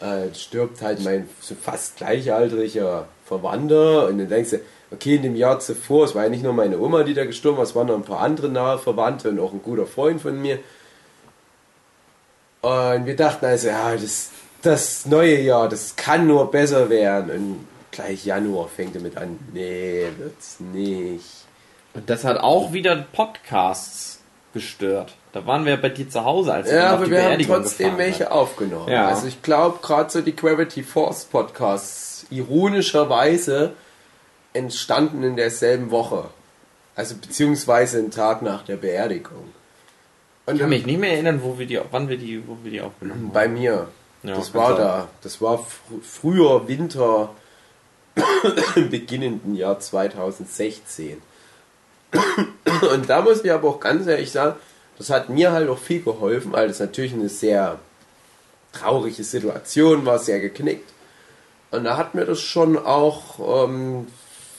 äh, stirbt halt mein so fast gleichaltriger Verwandter. Und dann denkst du, okay, in dem Jahr zuvor, es war ja nicht nur meine Oma, die da gestorben war, es waren noch ein paar andere nahe Verwandte und auch ein guter Freund von mir. Und wir dachten also, ja, das, das neue Jahr, das kann nur besser werden. Und gleich Januar fängt damit an, nee, wird's nicht. Das hat auch wieder Podcasts gestört. Da waren wir bei dir zu Hause, als wir Ja, auf aber die wir haben trotzdem welche sind. aufgenommen. Ja. Also ich glaube, gerade so die Gravity Force Podcasts, ironischerweise entstanden in derselben Woche. Also beziehungsweise einen Tag nach der Beerdigung. Und Ich kann mich nicht mehr erinnern, wo wir die, wann wir die, wo wir die aufgenommen haben. bei mir. Ja, das war da. Das war fr früher Winter im beginnenden Jahr 2016. Und da muss ich aber auch ganz ehrlich sagen, das hat mir halt auch viel geholfen, weil das natürlich eine sehr traurige Situation war, sehr geknickt. Und da hat mir das schon auch ähm,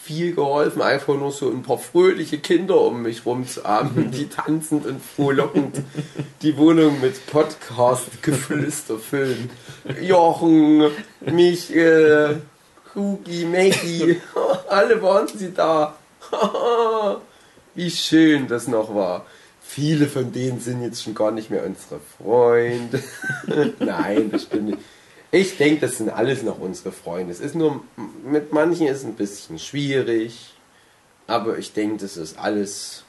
viel geholfen, einfach nur so ein paar fröhliche Kinder um mich rum zu haben, die tanzend und frohlockend die Wohnung mit Podcast-Geflüster füllen. Jochen, Michael, Hugi, Maggie, alle waren sie da. Wie schön das noch war. Viele von denen sind jetzt schon gar nicht mehr unsere Freunde. Nein, das stimmt nicht. Ich denke, das sind alles noch unsere Freunde. Es ist nur, mit manchen ist es ein bisschen schwierig, aber ich denke, das ist alles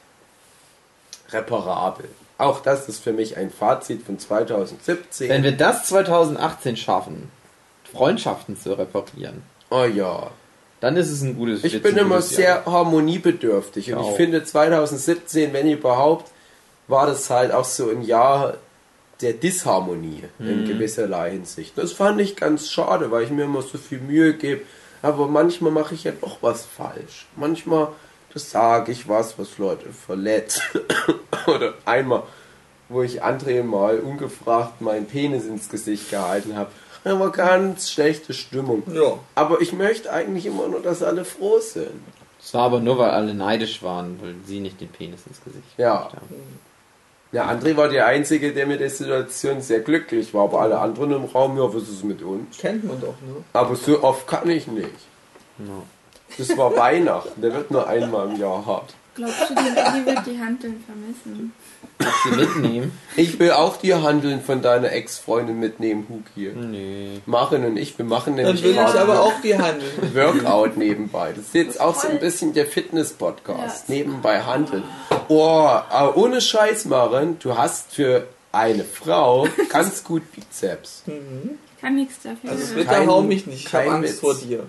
reparabel. Auch das ist für mich ein Fazit von 2017. Wenn wir das 2018 schaffen, Freundschaften zu reparieren, oh ja. Dann ist es ein gutes Ich bin immer gutes sehr Jahr. harmoniebedürftig und Ich ich finde 2017, wenn überhaupt, war das halt auch so ein Jahr der Disharmonie in Mhm. gewisserlei Hinsicht. Das fand ich ganz schade, weil ich mir immer so viel Mühe gebe. Aber manchmal mache ich ja doch was falsch. Manchmal das sage ich was, was Leute verletzt. Oder einmal, wo ich André mal ungefragt meinen Penis ins Gesicht gehalten habe. War ganz schlechte Stimmung. Ja. Aber ich möchte eigentlich immer nur, dass alle froh sind. Das war aber nur, weil alle neidisch waren, weil sie nicht den Penis ins Gesicht Ja. haben. Ja, André war der Einzige, der mit der Situation sehr glücklich war, aber alle anderen im Raum, ja, was ist mit uns? Kennt man doch, ne? Aber so oft kann ich nicht. Ja. Das war Weihnachten, der wird nur einmal im Jahr hart. Glaubst du, die wird die Handeln vermissen? Kannst du mitnehmen? Ich will auch die Handeln von deiner Ex-Freundin mitnehmen, Huki. Nee. Maren und ich, wir machen Dann nämlich will ich aber auch die handeln. Workout nebenbei. Das ist jetzt auch so ein bisschen der Fitness-Podcast. Ja. Nebenbei handeln. Oh, aber ohne Scheiß, Maren, du hast für eine Frau ganz gut Bizeps. Ich kann nichts dafür. Also wird- bitte Kein- hau mich nicht, ich hab kein Angst Witz. vor dir.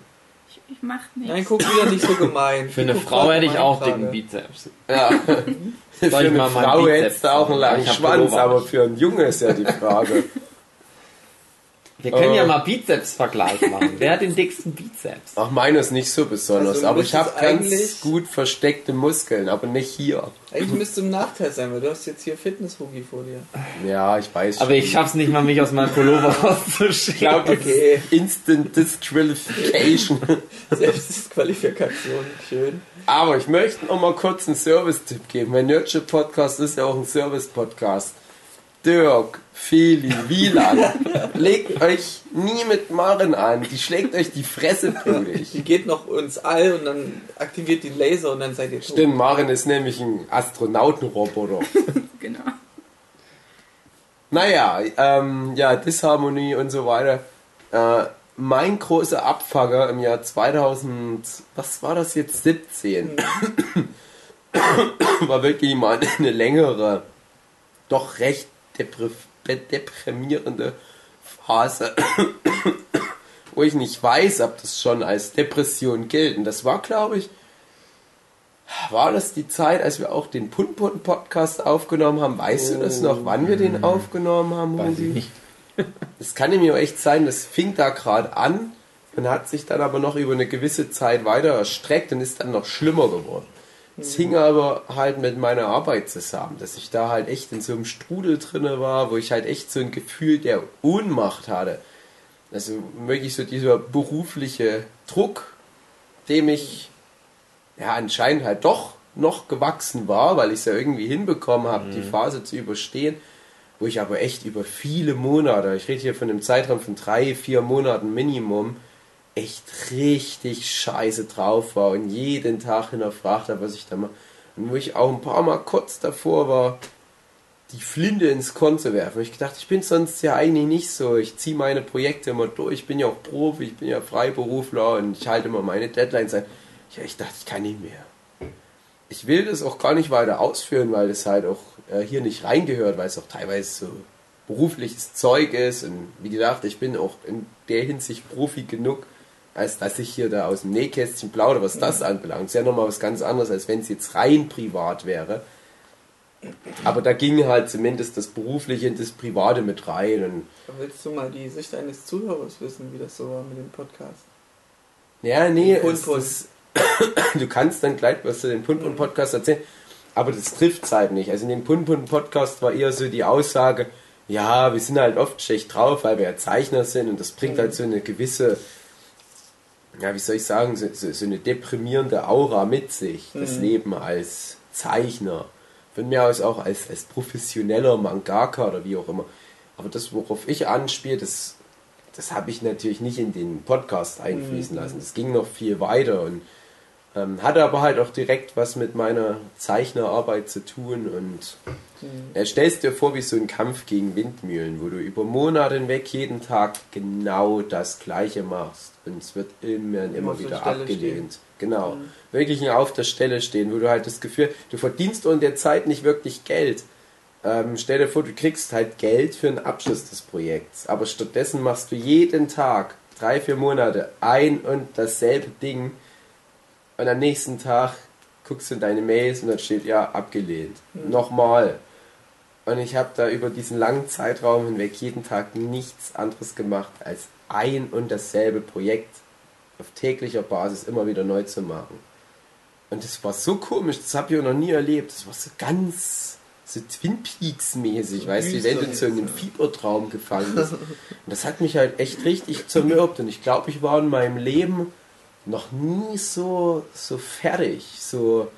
ich, ich mach nichts. Nein, guck wieder nicht so gemein. Für eine Frau hätte ich auch dicken Bizeps. Ja. Für ich eine Frau hättest du auch einen langen Ich Schwanz, aber für einen Junge ist ja die Frage. Wir können Äh. ja mal Bizeps-Vergleich machen. Wer hat den dicksten Bizeps? Ach, meiner ist nicht so besonders, Also, aber ich habe ganz eigentlich- gut versteckte Muskeln, aber nicht hier. Eigentlich müsste im Nachteil sein, weil du hast jetzt hier Fitness-Hugi vor dir. Ja, ich weiß Aber ich schaff's nicht mal, mich aus meinem Pullover rauszuschicken. glaube, Okay. Instant Disqualification. Selbstdisqualifikation, schön. Aber ich möchte noch mal kurz einen Service-Tipp geben. Mein Nerdship Podcast ist ja auch ein Service-Podcast. Dirk, Feli, Wieland, legt euch nie mit Maren an. Die schlägt euch die Fresse Die blutig. geht noch ins All und dann aktiviert die Laser und dann seid ihr tot. Stimmt, Maren ist nämlich ein Astronautenroboter. Genau. Naja, ähm, ja, Disharmonie und so weiter. Äh, mein großer Abfanger im Jahr 2000, was war das jetzt, 17, war wirklich mal eine längere, doch recht depri deprimierende Phase, wo ich nicht weiß, ob das schon als Depression gilt. Und das war, glaube ich, war das die Zeit, als wir auch den Punpun Podcast aufgenommen haben? Weißt du das noch, wann wir den aufgenommen haben, Weiß ich nicht. Es kann nämlich auch echt sein, das fing da gerade an und hat sich dann aber noch über eine gewisse Zeit weiter erstreckt und ist dann noch schlimmer geworden. Es hing aber halt mit meiner Arbeit zusammen, dass ich da halt echt in so einem Strudel drinne war, wo ich halt echt so ein Gefühl der Ohnmacht hatte. Also wirklich so dieser berufliche Druck, dem ich ja anscheinend halt doch noch gewachsen war, weil ich es ja irgendwie hinbekommen habe, die Phase zu überstehen, wo ich aber echt über viele Monate, ich rede hier von einem Zeitraum von drei, vier Monaten Minimum, echt richtig scheiße drauf war und jeden Tag hinterfragt habe, was ich da mache. Und wo ich auch ein paar Mal kurz davor war, die Flinte ins Korn zu werfen. Ich gedacht, ich bin sonst ja eigentlich nicht so. Ich ziehe meine Projekte immer durch. Ich bin ja auch Profi, ich bin ja Freiberufler und ich halte immer meine Deadlines ein. Ich dachte, ich kann nicht mehr. Ich will das auch gar nicht weiter ausführen, weil es halt auch äh, hier nicht reingehört, weil es auch teilweise so berufliches Zeug ist. Und wie gesagt, ich bin auch in der Hinsicht Profi genug, als dass ich hier da aus dem Nähkästchen plaudere, was das anbelangt. ist ja nochmal was ganz anderes, als wenn es jetzt rein privat wäre. Aber da ging halt zumindest das Berufliche und das Private mit rein. Und Willst du mal die Sicht eines Zuhörers wissen, wie das so war mit dem Podcast? Ja, nee, es, das, du kannst dann gleich was zu dem Pun Pun Podcast erzählen, aber das trifft halt nicht. Also in dem Pun Pun Podcast war eher so die Aussage, ja, wir sind halt oft schlecht drauf, weil wir ja Zeichner sind und das bringt halt so eine gewisse, ja, wie soll ich sagen, so, so, so eine deprimierende Aura mit sich, das Leben als Zeichner. Von mir aus auch als, als professioneller Mangaka oder wie auch immer. Aber das, worauf ich anspiele, das, das habe ich natürlich nicht in den Podcast einfließen lassen. Das ging noch viel weiter und ähm, hatte aber halt auch direkt was mit meiner Zeichnerarbeit zu tun und ja, stellst dir vor wie so ein Kampf gegen Windmühlen, wo du über Monate hinweg jeden Tag genau das Gleiche machst. Und es wird immer und immer wieder abgelehnt. Genau, wirklich ein auf der Stelle stehen, wo du halt das Gefühl, du verdienst in der Zeit nicht wirklich Geld. Ähm, stell dir vor, du kriegst halt Geld für den Abschluss des Projekts, aber stattdessen machst du jeden Tag, drei, vier Monate, ein und dasselbe Ding und am nächsten Tag guckst du in deine Mails und dann steht ja abgelehnt. Nochmal. Und ich habe da über diesen langen Zeitraum hinweg jeden Tag nichts anderes gemacht, als ein und dasselbe Projekt auf täglicher Basis immer wieder neu zu machen. Und das war so komisch, das habe ich auch noch nie erlebt. Das war so ganz so Twin Peaks mäßig, weißt du, wie wenn du in so einem Fiebertraum gefangen bist. Und das hat mich halt echt richtig zermürbt. Und ich glaube, ich war in meinem Leben noch nie so, so fertig, so,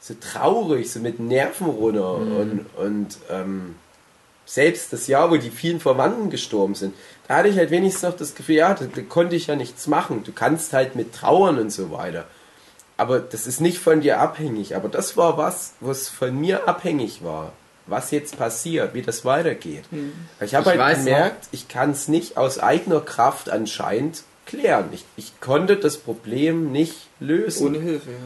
so traurig, so mit Nerven runter. Und, und ähm, selbst das Jahr, wo die vielen Verwandten gestorben sind, da hatte ich halt wenigstens noch das Gefühl, ja, da, da konnte ich ja nichts machen. Du kannst halt mit trauern und so weiter. Aber das ist nicht von dir abhängig. Aber das war was, was von mir abhängig war. Was jetzt passiert, wie das weitergeht. Ich habe halt gemerkt, ich kann es nicht aus eigener Kraft anscheinend klären. Ich, ich konnte das Problem nicht lösen. Ohne Hilfe, ja.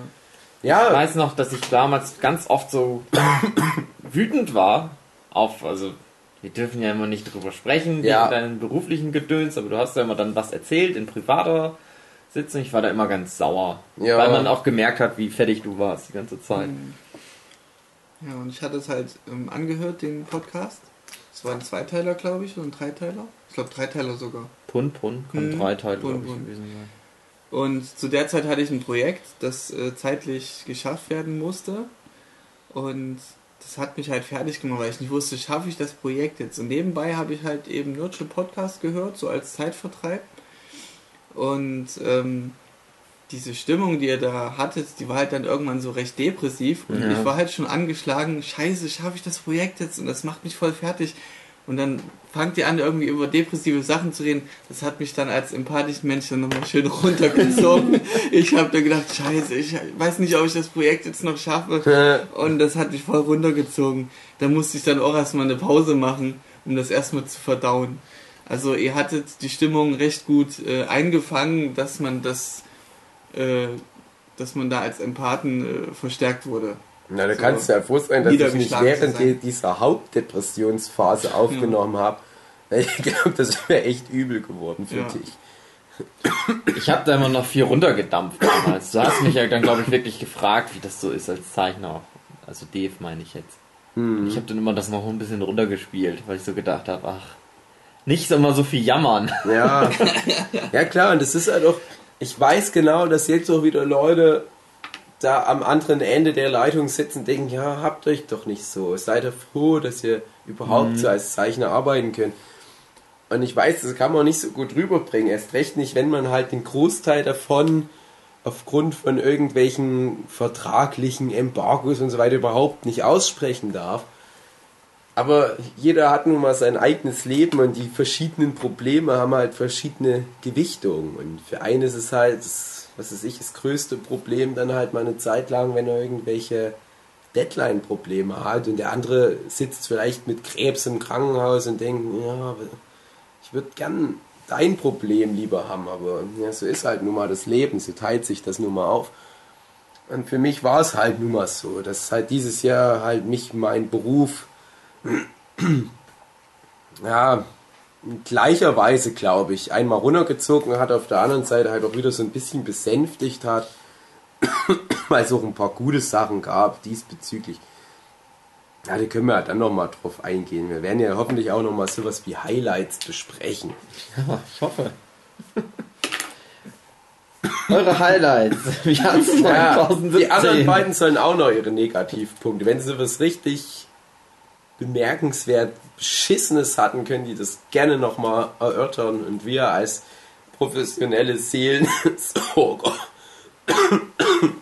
Ich ja, weiß noch, dass ich damals ganz oft so wütend war auf, also wir dürfen ja immer nicht drüber sprechen, Ja. wegen deinen beruflichen Gedöns, aber du hast ja immer dann was erzählt in privater Sitzung. Ich war da immer ganz sauer, Ja. weil man auch gemerkt hat, wie fertig du warst die ganze Zeit. Ja, und ich hatte es halt ähm, angehört, den Podcast. Es war ein Zweiteiler, glaube ich, oder ein Dreiteiler. Ich glaube, Dreiteiler sogar. Pun Pun, kann Mhm. drei Teile, Pun, Pun. gewesen sein. Und zu der Zeit hatte ich ein Projekt, das äh, zeitlich geschafft werden musste. Und das hat mich halt fertig gemacht, weil ich nicht wusste, schaffe ich das Projekt jetzt. Und nebenbei habe ich halt eben Nurture Podcast gehört, so als Zeitvertreib. Und ähm, diese Stimmung, die ihr da hattet, die war halt dann irgendwann so recht depressiv. Und Ja. ich war halt schon angeschlagen, scheiße, schaffe ich das Projekt jetzt? Und das macht mich voll fertig. Und dann fangt ihr an, irgendwie über depressive Sachen zu reden. Das hat mich dann als empathischen Mensch dann nochmal schön runtergezogen. ich habe dann gedacht, scheiße, ich weiß nicht, ob ich das Projekt jetzt noch schaffe. Und das hat mich voll runtergezogen. Da musste ich dann auch erstmal eine Pause machen, um das erstmal zu verdauen. Also ihr hattet die Stimmung recht gut äh, eingefangen, dass man das, äh, dass man da als Empathen äh, verstärkt wurde. Na, da So kannst du ja froh sein, dass ich nicht niedergeschlagen während sein. die- dieser Hauptdepressionsphase aufgenommen habe. Ich glaube, das wäre echt übel geworden für Ja. dich. Ich habe da immer noch viel runtergedampft damals. Du hast mich ja dann, glaube ich, wirklich gefragt, wie das so ist als Zeichner. Also Dave meine ich jetzt. Und Ich habe dann immer das noch ein bisschen runtergespielt, weil ich so gedacht habe, ach, nicht so immer so viel jammern. Ja, ja klar, und das ist halt auch, ich weiß genau, dass jetzt auch wieder Leute da am anderen Ende der Leitung sitzen und denken, ja, habt euch doch nicht so. Seid ihr froh, dass ihr überhaupt so als Zeichner arbeiten könnt. Und ich weiß, das kann man nicht so gut rüberbringen. Erst recht nicht, wenn man halt den Großteil davon aufgrund von irgendwelchen vertraglichen Embargos und so weiter überhaupt nicht aussprechen darf. Aber jeder hat nun mal sein eigenes Leben und die verschiedenen Probleme haben halt verschiedene Gewichtungen. Und für einen ist es halt, was weiß ich, das größte Problem dann halt mal eine Zeit lang, wenn er irgendwelche Deadline-Probleme hat und der andere sitzt vielleicht mit Krebs im Krankenhaus und denkt, ja, ich würde gern dein Problem lieber haben, aber ja, so ist halt nun mal das Leben, so teilt sich das nun mal auf. Und für mich war es halt nun mal so, dass halt dieses Jahr halt mich mein Beruf ja, in gleicher Weise, glaube ich, einmal runtergezogen hat, auf der anderen Seite halt auch wieder so ein bisschen besänftigt hat, weil es auch ein paar gute Sachen gab diesbezüglich. Ja, da können wir halt dann nochmal drauf eingehen. Wir werden ja hoffentlich auch nochmal sowas wie Highlights besprechen. Ja, ich hoffe. Eure Highlights. Wie hat's Ja, 2017? die anderen beiden sollen auch noch ihre Negativpunkte. Wenn sie sowas richtig bemerkenswert Beschissenes hatten, können die das gerne nochmal erörtern und wir als professionelle Seelen. oh Gott.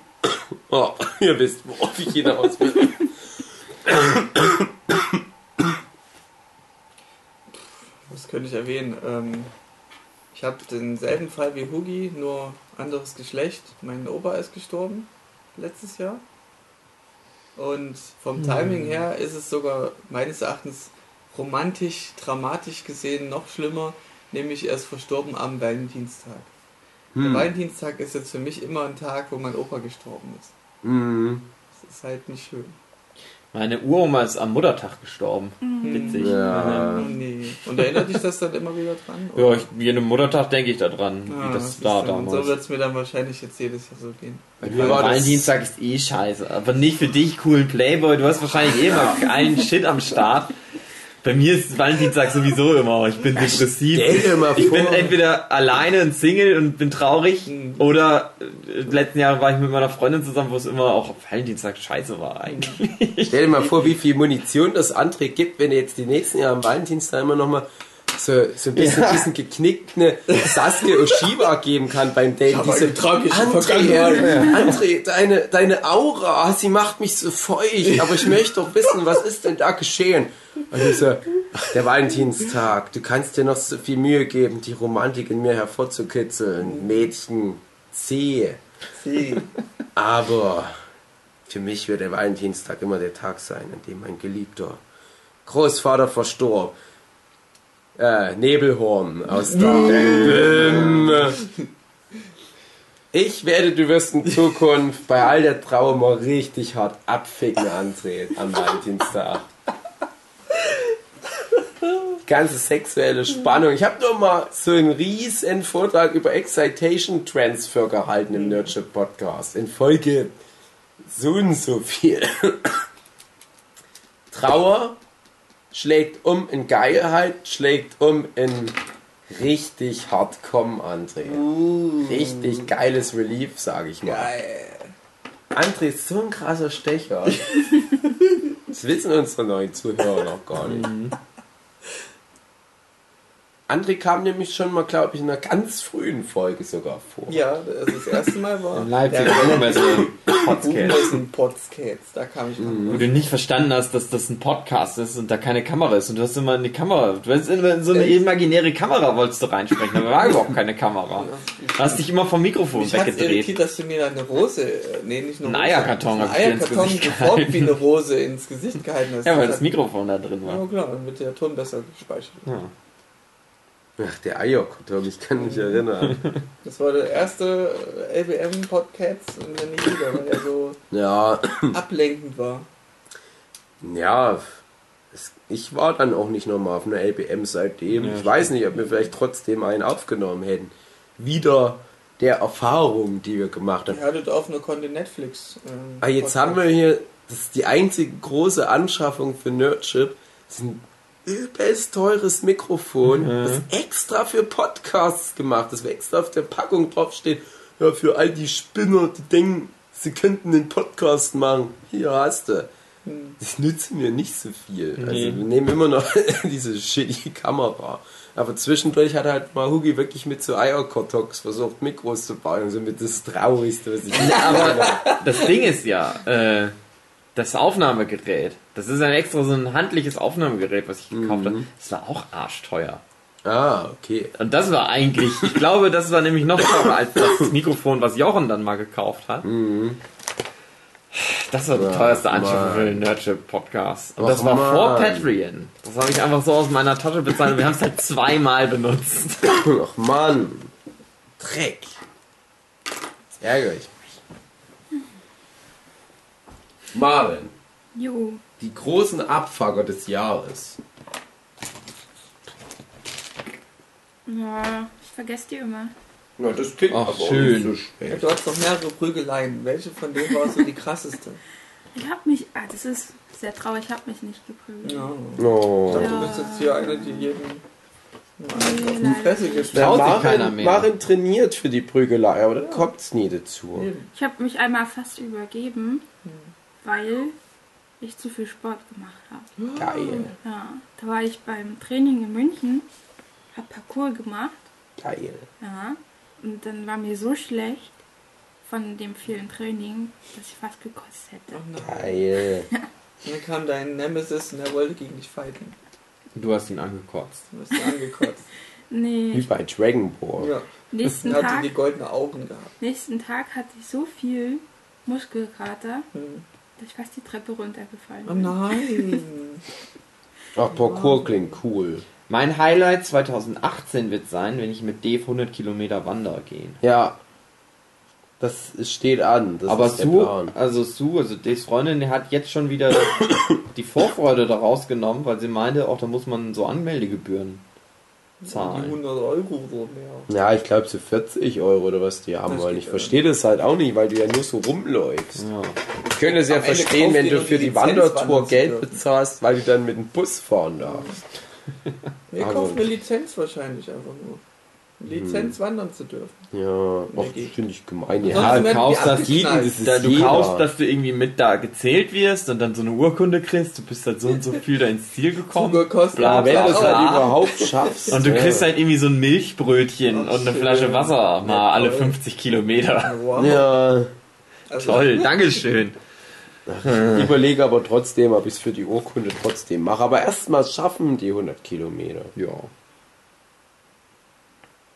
Oh, ihr wisst, worauf ich hinaus will. Was könnte ich erwähnen? Ähm, ich habe denselben Fall wie Hugi, nur anderes Geschlecht. Mein Opa ist gestorben letztes Jahr. Und vom Timing her ist es sogar meines Erachtens romantisch, dramatisch gesehen noch schlimmer, nämlich er ist verstorben am Valentinstag. Der Valentinstag ist jetzt für mich immer ein Tag, wo mein Opa gestorben ist. Mhm. Das ist halt nicht schön. Meine Uroma ist am Muttertag gestorben. Witzig. Ja. Nee. Und erinnert dich das dann immer wieder dran? Ja, ich, jeden Muttertag denke ich da dran, Ah, wie das da damals. So wird es mir dann wahrscheinlich jetzt jedes Jahr so gehen. Das, Valentinstag ist eh scheiße, aber nicht für dich, coolen Playboy. Du hast wahrscheinlich eh immer geilen Shit am Start. Bei mir ist Valentinstag sowieso immer, ich bin depressiv. Ich bin entweder alleine und Single und bin traurig oder äh, letzten Jahre war ich mit meiner Freundin zusammen, wo es immer auch auf Valentinstag scheiße war eigentlich. Stell dir mal vor, wie viel Munition das André gibt, wenn er jetzt die nächsten Jahre am Valentinstag immer nochmal so, so ein bisschen Ja. diesen geknickten Sasuke Oshiba geben kann beim Date. Aber Diese, tragische André, deine, deine Aura, sie macht mich so feucht, aber ich möchte doch wissen, was ist denn da geschehen? Und ich so, der Valentinstag, du kannst dir noch so viel Mühe geben, die Romantik in mir hervorzukitzeln. Mädchen, sehe. Sie. Aber für mich wird der Valentinstag immer der Tag sein, an dem mein geliebter Großvater verstorb. Äh, Nebelhorn aus Bim. Ich werde, du wirst in Zukunft bei all der Trauer mal richtig hart abficken, André, am Valentinstag. Ganze sexuelle Spannung. Ich habe doch mal so einen riesen Vortrag über Excitation Transfer gehalten im Nurture Podcast. In Folge so und so viel. Trauer schlägt um in Geilheit, schlägt um in richtig hart kommen, André. Richtig geiles Relief, sage ich mal. Geil. André ist so ein krasser Stecher. Das wissen unsere neuen Zuhörer noch gar nicht. André kam nämlich schon mal, glaube ich, in einer ganz frühen Folge sogar vor. Ja, das, ist das erste Mal war Leipzig der Buchmesse Podcast. Da kam ich mal. Wo du nicht verstanden hast, dass das ein Podcast ist und da keine Kamera ist und du hast immer eine Kamera, du hast immer in so eine imaginäre Kamera wolltest du reinsprechen, aber war überhaupt keine Kamera. Du hast dich immer vom Mikrofon hat weggedreht. irritiert, dass du mir da eine Rose, äh, nee, nicht eine Ein Rose, Eierkarton einen ich Eierkarton Gesicht geformt gehalten. wie eine Rose ins Gesicht gehalten hast. Ja, weil Das Mikrofon da drin war. Ja, klar, dann wird der Ton besser gespeichert. Ja. Ach, der Eierkotter, ich kann mich erinnern. Das war der erste äh, LBM-Podcast und dann nicht wieder, weil er so Ja, ablenkend war. ja, es, ich war dann auch nicht nochmal auf einer LBM seitdem. Ja, ich weiß nicht, ob wir vielleicht trotzdem einen aufgenommen hätten. Wieder der Erfahrung, die wir gemacht haben. Ihr hattet auf eine konnte Netflix. Ähm, Ah, jetzt haben wir hier, das ist die einzige große Anschaffung für Nerdship. Ein übelst teures Mikrofon, das extra für Podcasts gemacht ist, extra auf der Packung draufsteht, ja, für all die Spinner, die denken, sie könnten den Podcast machen. Hier hast du. Das nützt mir nicht so viel. Also Nee. wir nehmen immer noch diese shitty Kamera. Aber zwischendurch hat halt mal Hugi wirklich mit so Eierkartons versucht, Mikros zu bauen. Also mit das Traurigste, was ich Aber das Ding ist ja, äh, das Aufnahmegerät, das ist ein extra so ein handliches Aufnahmegerät, was ich gekauft habe. Das war auch arschteuer. Ah, okay. Und das war eigentlich, ich glaube, das war nämlich noch teurer als das Mikrofon, was Jochen dann mal gekauft hat. Das war die Ja, teuerste Anschaffung für den Nerdship Podcast. Und Ach, das war vor Mann. Patreon. Das habe ich einfach so aus meiner Tasche bezahlt und wir haben es halt zweimal benutzt. Ach Mann. Dreck. Jetzt ärgere ich mich. Marvin, Jo. die großen Abfucker des Jahres. Ja, ich vergesse die immer. Na, das klingt Ach, aber auch schön. nicht so Ja, schlecht. du hast doch mehrere Prügeleien. Welche von denen war so die krasseste? Ich hab mich. Ah, das ist sehr traurig, ich hab mich nicht geprügelt. Ja. Oh. Ich dachte, du bist jetzt hier eine, die jeden Nee, auf die Fresse nicht. gestellt mehr. Marin trainiert für die Prügelei, aber da kommt es nie dazu. Ich habe mich einmal fast übergeben, weil ich zu viel Sport gemacht habe. Geil, Ja, da war ich beim Training in München, hab Parcours gemacht, geil. ja, und dann war mir so schlecht von dem vielen Training, dass ich fast gekotzt hätte. Nein. Geil. Dann kam dein Nemesis und er wollte gegen dich fighten. Du hast ihn angekotzt. Du hast ihn angekotzt. Wie Nee, bei Dragon Ball. ja. nächsten Er hatte Tag, die goldenen Augen gehabt. nächsten Tag hatte ich so viel Muskelkater, Hm. Ich fast die Treppe runtergefallen Oh bin. nein. Ach, Parkour klingt cool. Mein Highlight 2018 wird sein, wenn ich mit Dave 100 Kilometer Wander gehe. Ja. Das steht an. Das Aber Sue, Plan. also Sue, also Daves Freundin, die hat jetzt schon wieder die Vorfreude daraus genommen, weil sie meinte, auch da muss man so Anmeldegebühren Die zahlen. 100 Euro so mehr. Ja, ich glaube so 40 Euro oder was die haben Das wollen. Ich ja. verstehe das halt auch nicht, weil du ja nur so rumläufst. Ja. Ich könnte es ja Am verstehen, wenn du für die die Wandertour Geld bezahlst, weil du dann mit dem Bus fahren darfst. Wir kaufen eine Lizenz wahrscheinlich einfach nur. Lizenz wandern zu dürfen. Ja, ach, finde ich gemein. Ja, du kaufst die das jeden, das ist Da, du jeder. kaufst, dass du irgendwie mit da gezählt wirst und dann so eine Urkunde kriegst, du bist halt so und so viel da ins Ziel gekommen. Zugekostet. Bla, wenn du es halt überhaupt schaffst. Und du ja. kriegst halt irgendwie so ein Milchbrötchen Ach, und eine. Flasche Wasser mal Ja, alle toll. 50 Kilometer. Wow. Ja, Also, Toll, Dankeschön. ich überlege aber trotzdem, ob ich es für die Urkunde trotzdem mache. Aber erstmal schaffen die 100 Kilometer. Ja.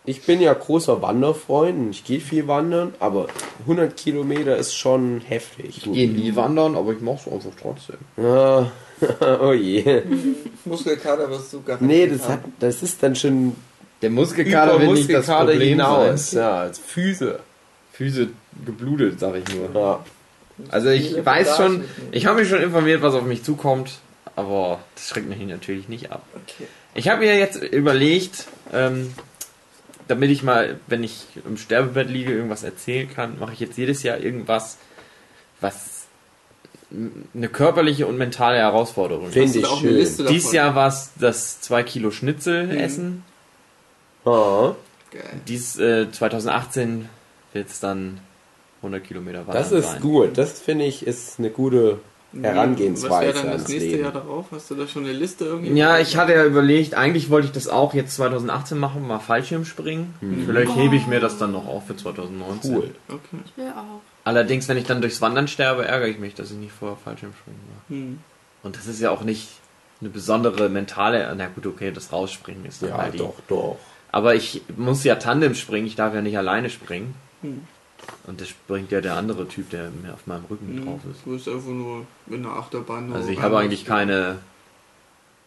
Ich bin ja großer Wanderfreund und ich gehe viel wandern, aber 100 Kilometer ist schon heftig. Ich gehe nie wandern, aber ich mach's einfach trotzdem. Ja, oh je. Muskelkater wirst du gar Nee, nicht das, hat, das ist dann schon Der Muskelkater über will nicht das Problem hinaus. sein. Ja, als Füße. Füße geblutet, sag ich nur. Ja. Also ich weiß schon, ich habe mich schon informiert, was auf mich zukommt, aber das schreckt mich natürlich nicht ab. Okay. Ich habe mir jetzt überlegt, ähm, damit ich mal, wenn ich im Sterbebett liege, irgendwas erzählen kann, mache ich jetzt jedes Jahr irgendwas, was eine körperliche und mentale Herausforderung ist. Finde ich schön. Liste davon? Dies Jahr war es das 2 Kilo Schnitzel Mhm. essen. Ah, Geil. Dies äh, 2018 wird es dann 100 Kilometer wandern das ist sein. gut. Das finde ich ist eine gute Herangehensweise Was wäre dann das nächste Leben. Jahr darauf? Hast du da schon eine Liste irgendwie? Ja, ich hatte ja überlegt, eigentlich wollte ich das auch jetzt 2018 machen, mal Fallschirmspringen. Vielleicht hebe ich mir das dann noch auf für 2019. Cool. Okay. Ich will auch. Allerdings, wenn ich dann durchs Wandern sterbe, ärgere ich mich, dass ich nicht vorher Fallschirmspringen war. Hm. Und das ist ja auch nicht eine besondere mentale, na gut, okay, das Rausspringen ist dann Ja, halt die. doch, doch. Aber ich muss ja Tandem springen, ich darf ja nicht alleine springen. Hm. Und das springt ja der andere Typ, der mir auf meinem Rücken Hm. drauf ist. Du bist einfach nur in einer Achterbahn. Also ich habe eigentlich keine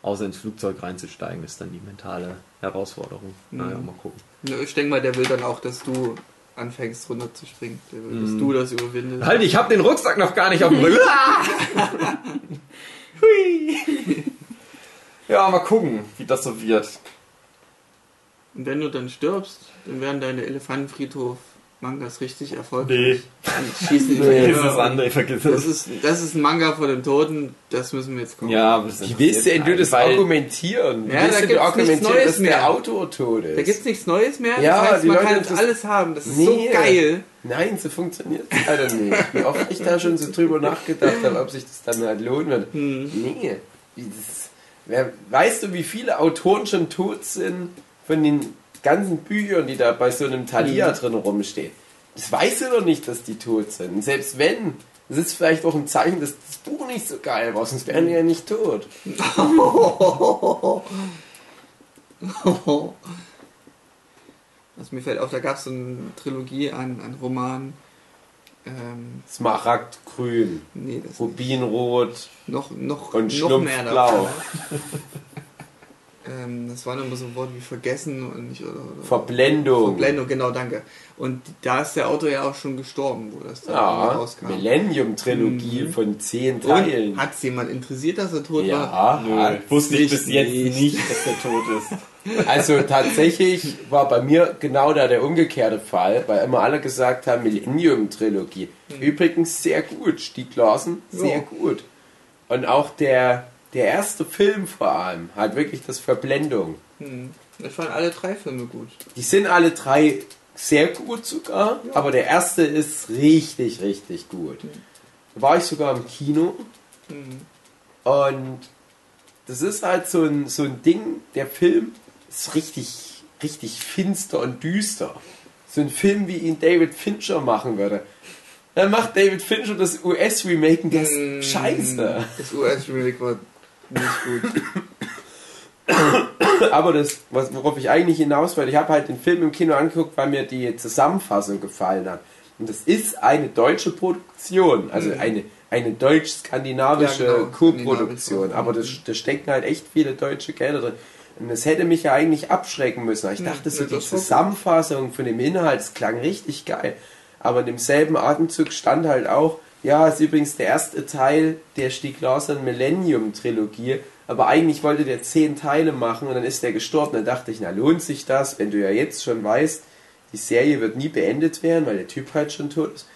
Außer ins Flugzeug reinzusteigen, ist dann die mentale Herausforderung. Naja, Mhm. mal gucken. Ich denke mal, der will dann auch, dass du anfängst runterzuspringen. Der will, dass Mhm. du das überwindest. Halt, ich hab den Rucksack noch gar nicht auf dem Rücken. Hui. Ja, mal gucken, wie das so wird. Und wenn du dann stirbst, dann werden deine Elefantenfriedhof-Mangas richtig erfolgreich. Die schießen die es, Höhe. André, vergiss Das es. ist, das ist ein Manga von den Toten, das müssen wir jetzt gucken. Ja, aber das Wie willst du denn du das argumentieren? Ja, da du gibt's argumentieren, nichts Neues dass mehr. der Autor tot ist? Da gibt's nichts Neues mehr, Ja, das heißt, die man Leute kann jetzt alles haben. Das ist Nee. so geil. Nein, so funktioniert es leider nicht. Wie oft ich da schon so drüber nachgedacht habe, ob sich das dann halt lohnen wird. Hm. Nee. Wie das, wer, weißt du, wie viele Autoren schon tot sind von den ganzen Büchern, die da bei so einem Thalia drin rumstehen? Das weißt du doch nicht, dass die tot sind. Und selbst wenn, das ist vielleicht auch ein Zeichen, dass das Buch nicht so geil war, sonst wären die ja nicht tot. Was mir fällt auf, da gab es so eine Trilogie an, an Romanen. Ähm, Smaragdgrün, nee, Rubinrot noch, noch, und noch mehr davon. ähm, das waren immer so Worte wie vergessen und nicht oder, oder Verblendung. Verblendung, genau, danke. Und da ist der Autor ja auch schon gestorben, wo das dann Ja, rauskam. Millennium-Trilogie Mhm. von zehn Teilen. Hat es jemand interessiert, dass er tot war? Ja, Nö, hat- wusste ich bis nicht, jetzt nicht. nicht, dass der tot ist. also tatsächlich war bei mir genau da der umgekehrte Fall, weil immer alle gesagt haben, Millennium-Trilogie. Übrigens sehr gut, Stieg Larsen, sehr Ja. gut. Und auch der, der erste Film vor allem hat wirklich das Verblendung. Hm. Ich fand alle drei Filme gut. Die sind alle drei sehr gut sogar, aber der erste ist richtig, richtig gut. Da war ich sogar im Kino Hm. und das ist halt so ein, so ein Ding, der Film ist richtig, richtig finster und düster. So ein Film, wie ihn David Fincher machen würde. Dann macht David Fincher das US-Remake und das Hm. ist scheiße. Das US-Remake war nicht gut. Aber das, was, worauf ich eigentlich hinaus wollte, ich habe halt den Film im Kino angeguckt, weil mir die Zusammenfassung gefallen hat. Und das ist eine deutsche Produktion, also Mhm. eine, eine deutsch-skandinavische Ja, genau, Co-Produktion. Aber das, da stecken halt echt viele deutsche Gelder drin. Und das hätte mich ja eigentlich abschrecken müssen. Ich Mhm, dachte so, ja, die. Zusammenfassung von dem Inhalt, klang richtig geil. Aber in demselben Atemzug stand halt auch, ja, ist übrigens der erste Teil der Stieg Larsson Millennium Trilogie. Aber eigentlich wollte der zehn Teile machen und dann ist der gestorben. Dann dachte ich, na lohnt sich das, wenn du ja jetzt schon weißt, die Serie wird nie beendet werden, weil der Typ halt schon tot ist.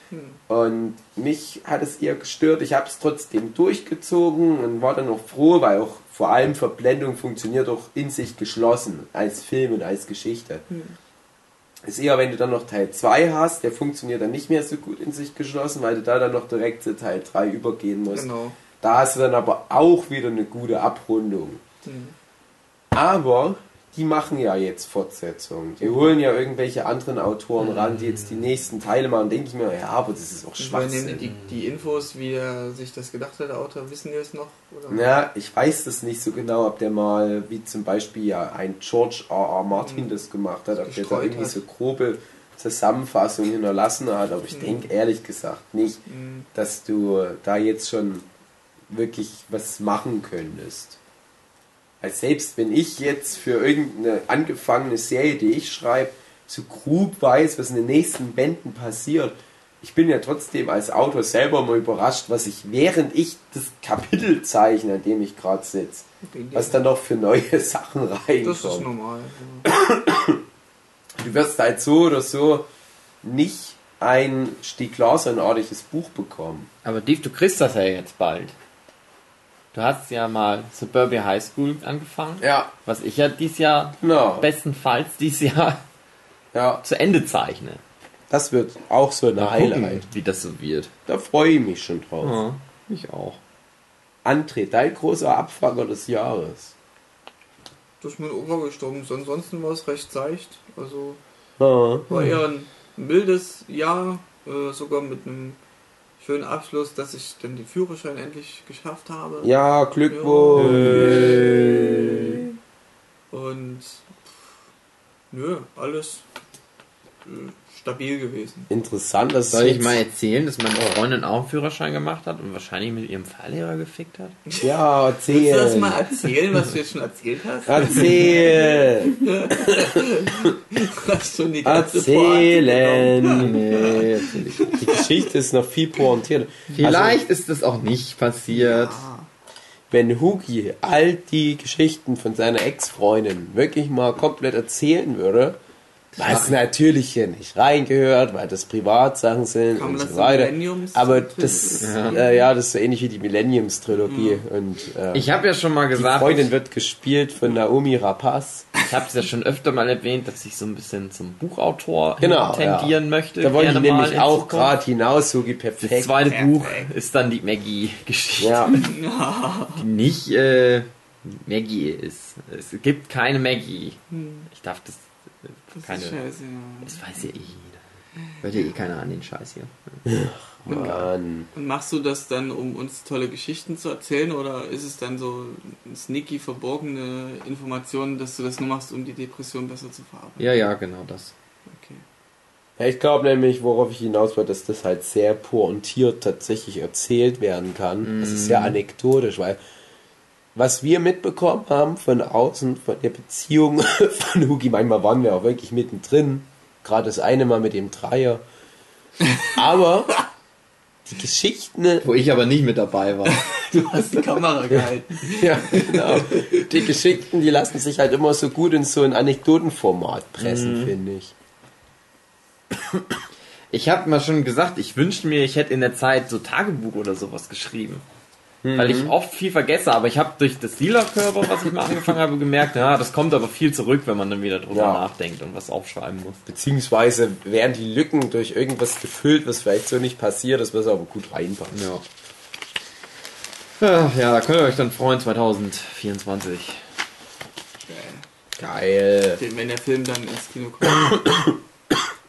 Und mich hat es eher gestört. Ich habe es trotzdem durchgezogen und war dann auch froh, weil auch vor allem Verblendung funktioniert auch in sich geschlossen als Film und als Geschichte. Ist eher, wenn du dann noch Teil 2 hast, der funktioniert dann nicht mehr so gut in sich geschlossen, weil du da dann noch direkt zu Teil 3 übergehen musst. Genau. Da hast du dann aber auch wieder eine gute Abrundung. Hm. Aber die machen ja jetzt Fortsetzungen. Die holen ja irgendwelche anderen Autoren ran, die jetzt die nächsten Teile machen. Denke ich mir, ja, aber das ist auch Schwachsinn. die, die Infos, wie er sich das gedacht hat, der Autor, wissen wir es noch? Oder? Ja, ich weiß das nicht so genau, ob der mal, wie zum Beispiel ja ein George R. R. Martin das gemacht hat, ob der da irgendwie hat. so grobe Zusammenfassungen hinterlassen hat. Aber ich denke ehrlich gesagt nicht, Hm. dass du da jetzt schon wirklich was machen könntest. Als selbst wenn ich jetzt für irgendeine angefangene Serie, die ich schreibe, so grob weiß, was in den nächsten Bänden passiert, ich bin ja trotzdem als Autor selber mal überrascht, was ich während ich das Kapitel zeichne, an dem ich gerade sitze, was dann noch für neue Sachen Das ist normal. Ja. Du wirst halt so oder so nicht ein Stieg Larsson-artiges Buch bekommen. Aber Dave, du kriegst das ja jetzt bald. Du hast ja mal Suburbia High School angefangen, Ja, was ich ja dieses Jahr, genau. bestenfalls dieses Jahr Ja, zu Ende zeichne. das wird auch so ein Highlight. wie das so wird. Da freue ich mich schon drauf. Ja, ich auch. André, dein großer Abfanger des Jahres. Das ist mein Opa gestorben. So Ansonsten war es recht seicht. Also Ja. war eher ein mildes Jahr, äh, sogar mit einem schönen Abschluss, dass ich dann den Führerschein endlich geschafft habe. Ja, Glückwunsch. Und pff, nö, alles äh, stabil gewesen. Interessant, dass Soll ich mal erzählen, dass meine Freundin auch einen Führerschein gemacht hat und wahrscheinlich mit ihrem Fahrlehrer gefickt hat? Ja, Willst du das erzähl. mal erzählen, was du jetzt schon erzählt hast? Erzähl. Hast schon die ganze? Erzählen. Nee, erzähl. Die Geschichte ist noch viel pointierter. Vielleicht ist das auch nicht passiert. Ah, wenn Hugi all die Geschichten von seiner Ex-Freundin wirklich mal komplett erzählen würde, was natürlich hier nicht reingehört, weil das Privatsachen sind Kam und das so weiter. Aber das, ja. Äh, ja, das ist so ähnlich wie die Millenniums-Trilogie. Und äh, Ich habe ja schon mal die gesagt, Freundin wird gespielt von Naomi Rapaz. ich habe es ja schon öfter mal erwähnt, dass ich so ein bisschen zum Buchautor Genau, tendieren ja. möchte. Da wollte ich nämlich auch gerade hinaus, Hugi, Das perfekt. zweite Perfekt. Buch ist dann die Maggie-Geschichte, Ja, die nicht äh, Maggie ist. Es gibt keine Maggie. Ich darf das, das keine. ist scheiße, ja. Das weiß ja eh jeder. Hört ja eh keiner an den Scheiß hier. Mann. Und machst du das dann, um uns tolle Geschichten zu erzählen, oder ist es dann so sneaky verborgene Informationen, dass du das nur machst, um die Depression besser zu verarbeiten? Ja, ja, genau das. Okay. Ja, ich glaube nämlich, worauf ich hinaus wollte, dass das halt sehr pointiert tatsächlich erzählt werden kann. Das ist sehr anekdotisch, weil was wir mitbekommen haben von außen, von der Beziehung von Hugi, manchmal waren wir auch wirklich mittendrin, gerade das eine Mal mit dem Dreier. Aber die Geschichten, Wo ich aber nicht mit dabei war. Du hast die Kamera gehalten. ja, genau, die Geschichten, die lassen sich halt immer so gut in so ein Anekdotenformat pressen, finde ich. Ich habe mal schon gesagt, ich wünschte mir, ich hätte in der Zeit so Tagebuch oder sowas geschrieben. Weil ich oft viel vergesse, aber ich habe durch das Lila-Körper, was ich mal angefangen habe, gemerkt, ja, das kommt aber viel zurück, wenn man dann wieder drüber Ja. nachdenkt und was aufschreiben muss. Beziehungsweise werden die Lücken durch irgendwas gefüllt, was vielleicht so nicht passiert ist, was aber gut reinpasst. Ja. Ja, ja, da könnt ihr euch dann freuen, 2024. Geil. Wenn der Film dann ins Kino kommt.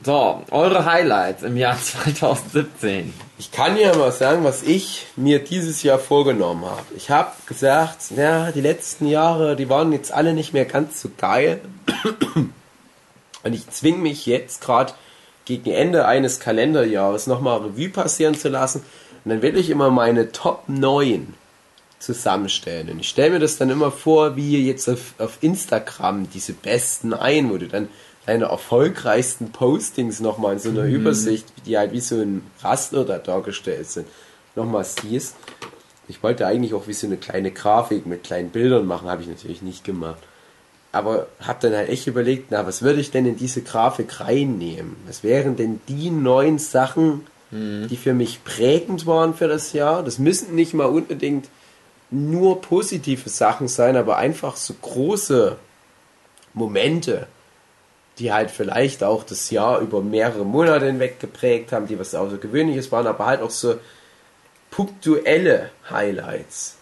So, eure Highlights im Jahr 2017. Ich kann ja mal sagen, was ich mir dieses Jahr vorgenommen habe. Ich habe gesagt, ja, die letzten Jahre, die waren jetzt alle nicht mehr ganz so geil. Und ich zwinge mich jetzt gerade gegen Ende eines Kalenderjahres nochmal Revue passieren zu lassen. Und dann will ich immer meine Top 9 zusammenstellen. Und ich stelle mir das dann immer vor, wie jetzt auf, auf Instagram diese besten ein, wo du dann deine erfolgreichsten Postings nochmal in so einer Übersicht, die halt wie so ein Raster da dargestellt sind, nochmal siehst. Ich wollte eigentlich auch wie so eine kleine Grafik mit kleinen Bildern machen, habe ich natürlich nicht gemacht. Aber habe dann halt echt überlegt, na, was würde ich denn in diese Grafik reinnehmen? Was wären denn die neun Sachen, die für mich prägend waren für das Jahr? Das müssen nicht mal unbedingt nur positive Sachen sein, aber einfach so große Momente, die halt vielleicht auch das Jahr über mehrere Monate hinweg geprägt haben, die was Außergewöhnliches waren, aber halt auch so punktuelle Highlights.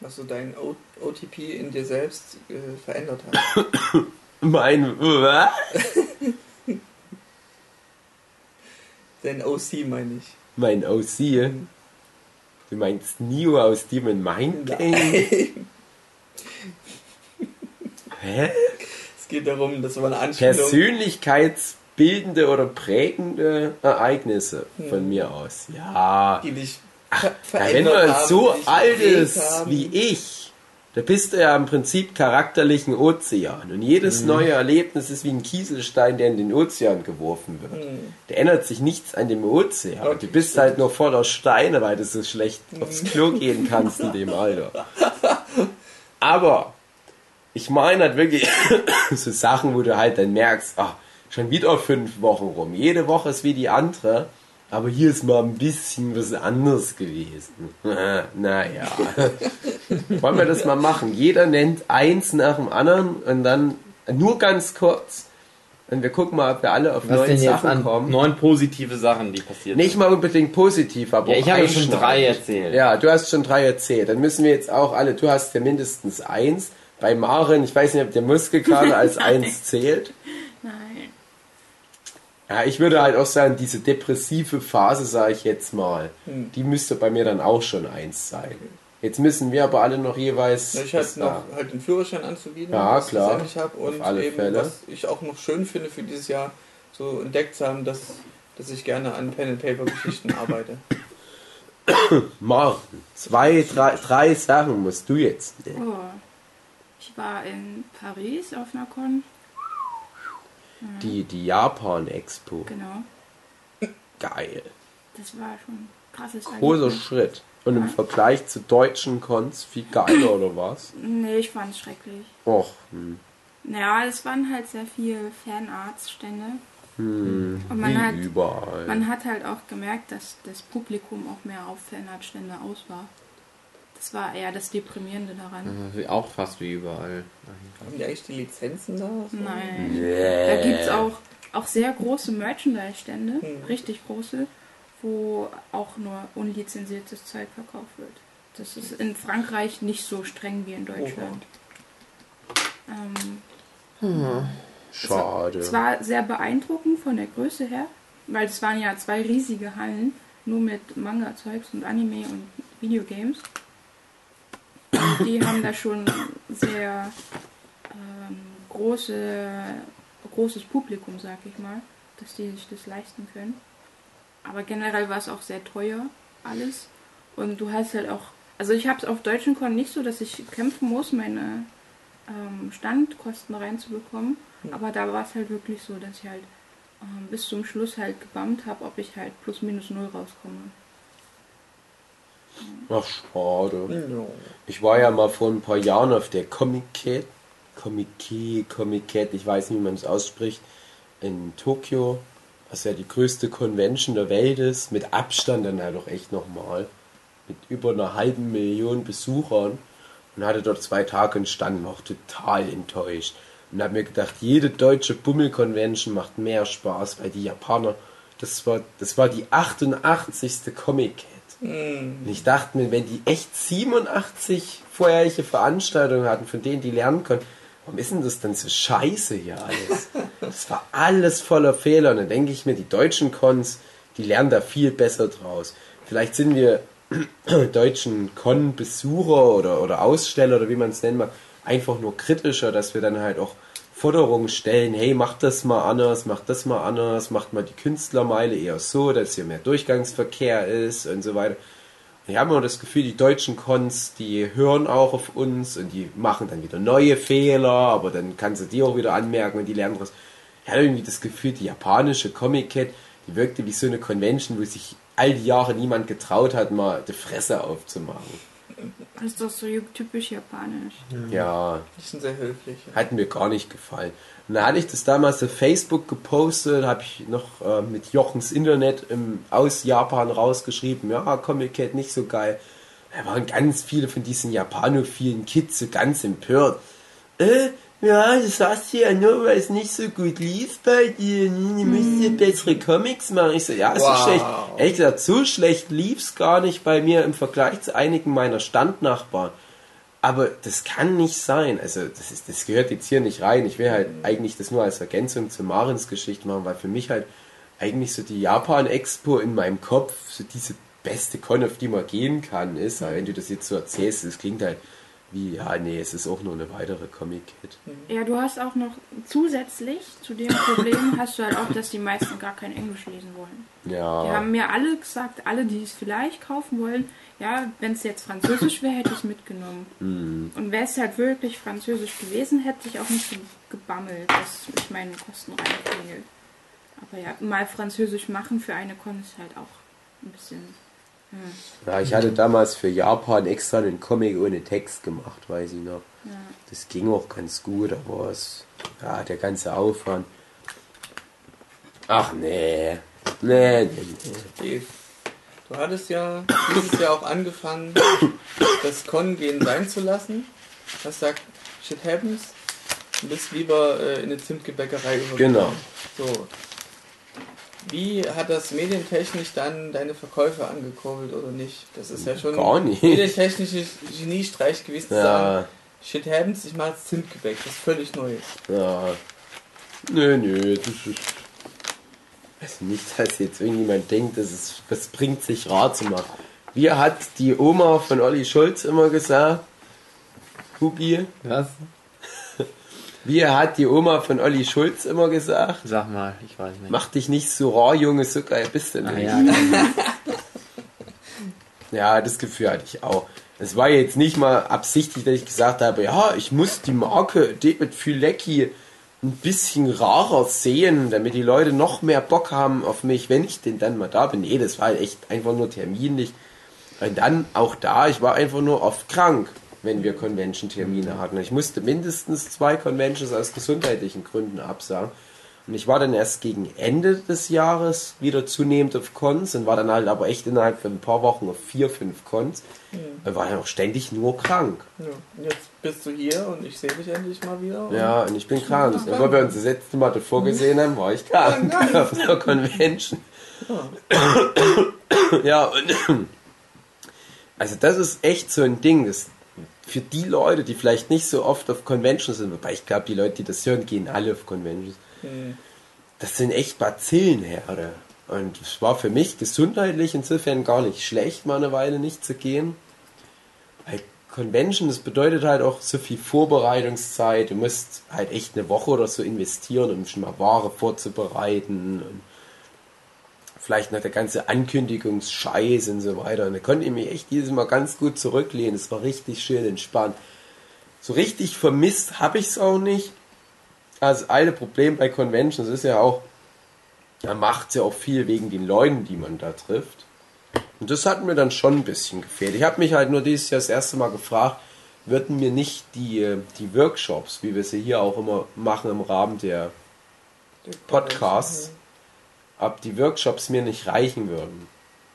Was so dein O OTP in dir selbst äh, verändert hat. Mein, was? Dein OC meine ich. mein OC. Du meinst Neo aus Demon Mind Gang? Hä? Es geht darum, dass man eine Anspielung... Persönlichkeitsbildende oder prägende Ereignisse von mir aus. Ja. die dich Ach, wenn haben, so alt geprägt ist haben. wie ich, da bist du ja im Prinzip charakterlich ein Ozean. Und jedes Mhm. neue Erlebnis ist wie ein Kieselstein, der in den Ozean geworfen wird. Mhm. Da ändert sich nichts an dem Ozean. Okay, du bist halt nur voller Steine, weil du so schlecht Mhm. aufs Klo gehen kannst in dem Alter. Aber ich meine halt wirklich so Sachen, wo du halt dann merkst, ach, schon wieder fünf Wochen rum. Jede Woche ist wie die andere. Aber hier ist mal ein bisschen was anderes gewesen. naja. Wollen wir das mal machen? Jeder nennt eins nach dem anderen und dann nur ganz kurz. Und wir gucken mal, ob wir alle auf Was neun denn jetzt Sachen an kommen. neun positive Sachen, die passiert Nicht mal unbedingt positiv, aber Ja, ich habe schon drei erzählt. Ja, du hast schon drei erzählt. Dann müssen wir jetzt auch alle, du hast ja mindestens eins. Bei Maren, ich weiß nicht, ob der Muskelkater als eins zählt. Nein. Ja, ich würde halt auch sagen, diese depressive Phase, sage ich jetzt mal, Hm. die müsste bei mir dann auch schon eins sein. Jetzt müssen wir aber alle noch jeweils. Ich habe noch halt den Führerschein anzubieten, Ja, was klar. ich hab. Und Auf alle eben, Fälle. was ich auch noch schön finde für dieses Jahr, so entdeckt zu haben, dass, dass ich gerne an Pen-and-Paper-Geschichten arbeite. Martin, zwei, drei, drei Sachen musst du jetzt nennen. Oh. Ich war in Paris auf einer Con. Die, die Japan-Expo. Genau. Geil. Das war schon ein krasses Großer. Schritt. Und im Vergleich zu deutschen Cons viel geiler, oder was? Nee, ich fand es schrecklich. Och, hm. Naja, es waren halt sehr viele Fanarts-Stände. Hm. Und man hat, überall. man hat halt auch gemerkt, dass das Publikum auch mehr auf Fanart-Stände aus war. Das war eher das Deprimierende daran. Äh, Auch fast wie überall. Haben die eigentlich die Lizenzen da? So? Nein. Nee. Da gibt es auch, auch sehr große Merchandise-Stände, Mhm. richtig große, wo auch nur unlizenziertes Zeug verkauft wird. Das ist in Frankreich nicht so streng wie in Deutschland. Ähm, Schade. es war sehr beeindruckend von der Größe her, weil es waren ja zwei riesige Hallen, nur mit Manga-Zeugs und Anime und Videogames. Die haben da schon sehr ähm, große, großes Publikum, sag ich mal, dass die sich das leisten können. Aber generell war es auch sehr teuer, alles. Und du hast halt auch, also ich habe es auf deutschen Con nicht so, dass ich kämpfen muss, meine ähm, Standkosten reinzubekommen. Aber da war es halt wirklich so, dass ich halt ähm, bis zum Schluss halt gebammt habe, ob ich halt plus minus null rauskomme. Ach, schade. Ja. Ich war ja mal vor ein paar Jahren auf der Comic-Cat, Comic Comic-Cat, ich weiß nicht, wie man es ausspricht, in Tokio, was ja die größte Convention der Welt ist, mit Abstand dann halt auch echt nochmal, mit über einer halben Million Besuchern und hatte dort zwei Tage einen Stand, war auch total enttäuscht und habe mir gedacht, jede deutsche Bummel-Convention macht mehr Spaß, weil die Japaner, das war, das war die 88. Comic-Cat. Und ich dachte mir, wenn die echt 87 vorherige Veranstaltungen hatten, von denen die lernen können, warum ist denn das dann so scheiße hier alles? Das war alles voller Fehler. Und dann denke ich mir, die deutschen Cons, die lernen da viel besser draus. Vielleicht sind wir deutschen Con-Besucher oder, oder Aussteller oder wie man es nennen mag, einfach nur kritischer, dass wir dann halt auch Forderungen stellen, hey, macht das mal anders, macht das mal anders, macht mal die Künstlermeile eher so, dass hier mehr Durchgangsverkehr ist und so weiter. Ich habe immer das Gefühl, die deutschen Cons, die hören auch auf uns und die machen dann wieder neue Fehler, aber dann kannst du die auch wieder anmerken und die lernen daraus. Ich hatte irgendwie das Gefühl, die japanische Comic-Cat, die wirkte wie so eine Convention, wo sich all die Jahre niemand getraut hat, mal die Fresse aufzumachen. Das ist doch so typisch japanisch. Ja, Die sind sehr höflich. Ja. hat mir gar nicht gefallen. Und da hatte ich das damals auf Facebook gepostet, habe ich noch äh, mit Jochens Internet im, aus Japan rausgeschrieben, ja, Comic Cat nicht so geil. Da waren ganz viele von diesen japanophilen Kids so ganz empört. Äh, ja, das hast du ja nur, weil es nicht so gut lief bei dir. Du musst ja bessere Comics machen. Ich so, ja, so Wow. schlecht. Ehrlich gesagt, so schlecht lief's gar nicht bei mir im Vergleich zu einigen meiner Standnachbarn. Aber das kann nicht sein. Also das, ist, das gehört jetzt hier nicht rein. Ich will halt eigentlich das nur als Ergänzung zu Marins Geschichte machen, weil für mich halt eigentlich so die Japan-Expo in meinem Kopf so diese beste Con, auf die man gehen kann, ist. Aber wenn du das jetzt so erzählst, das klingt halt wie, ja, nee, es ist auch nur eine weitere Comic-Kit. Ja, du hast auch noch zusätzlich zu dem Problem hast du halt auch, dass die meisten gar kein Englisch lesen wollen. Die Ja, haben mir alle gesagt, alle, die es vielleicht kaufen wollen, ja, wenn es jetzt Französisch wäre, hätte ich es mitgenommen. Und wäre es halt wirklich Französisch gewesen, hätte ich auch nicht so gebammelt, dass ich meine Kosten reinklingelt. Aber ja, mal Französisch machen für eine Con ist halt auch ein bisschen. Hm, ja, ich hatte damals für Japan extra einen Comic ohne Text gemacht, weiß ich noch. ja. Das ging auch ganz gut, aber es, ja, der ganze Aufwand. Ach nee. Nee, nee, nee. Dave, du hattest ja dieses Jahr auch angefangen, das Con-Gehen sein zu lassen. Hast gesagt, shit happens. Du bist lieber äh, in eine Zimtgebäckerei übergegangen. Genau. So. Wie hat das medientechnisch dann deine Verkäufe angekurbelt oder nicht? Das ist ja schon Gar nicht. medientechnisches Geniestreich gewesen zu sagen, Ja, shit happens, ich mache jetzt Zimtgebäck, das ist völlig Neues. ja. Nö, nö, das ist. weiß nicht, dass jetzt irgendjemand denkt, das, ist, das bringt sich rar zu machen. Wie hat die Oma von Olli Schulz immer gesagt? Hugi, Was? Wie hat die Oma von Olli Schulz immer gesagt? Sag mal, ich weiß nicht. Mach dich nicht so rar, Junge, so geil bist du ah, nicht. ja, genau. Ja, das Gefühl hatte ich auch. Es war jetzt nicht mal absichtlich, dass ich gesagt habe, ja, ich muss die Marke David Fülecki ein bisschen rarer sehen, damit die Leute noch mehr Bock haben auf mich, wenn ich denn dann mal da bin. Nee, das war echt einfach nur terminlich. Und dann auch da, ich war einfach nur oft krank, wenn wir Convention-Termine hatten. Ich musste mindestens zwei Conventions aus gesundheitlichen Gründen absagen. Und ich war dann erst gegen Ende des Jahres wieder zunehmend auf Cons und war dann halt aber echt innerhalb von ein paar Wochen auf vier, fünf Cons. Mhm. Und war ja auch ständig nur krank. Ja, jetzt bist du hier und ich sehe dich endlich mal wieder. Ja, und ich bin krank. Und weil wir uns das letzte Mal davor gesehen haben, war ich krank auf der Convention. Ja, und also das ist echt so ein Ding, das für die Leute, die vielleicht nicht so oft auf Conventions sind, wobei ich glaube, die Leute, die das hören, gehen alle auf Conventions. Mhm. Das sind echt Bazillenherde. Und es war für mich gesundheitlich insofern gar nicht schlecht, mal eine Weile nicht zu gehen. Weil Convention, das bedeutet halt auch so viel Vorbereitungszeit. Du musst halt echt eine Woche oder so investieren, um schon mal Ware vorzubereiten. Und vielleicht noch der ganze Ankündigungsscheiß und so weiter. Und da konnte ich mich echt dieses Mal ganz gut zurücklehnen. Es war richtig schön entspannt. So richtig vermisst habe ich es auch nicht. Also, das eine Problem bei Conventions ist ja auch, da macht es ja auch viel wegen den Leuten, die man da trifft. Und das hat mir dann schon ein bisschen gefehlt. Ich habe mich halt nur dieses Jahr das erste Mal gefragt, würden mir nicht die, äh, die Workshops, wie wir sie hier auch immer machen im Rahmen der Podcasts, ob die Workshops mir nicht reichen würden.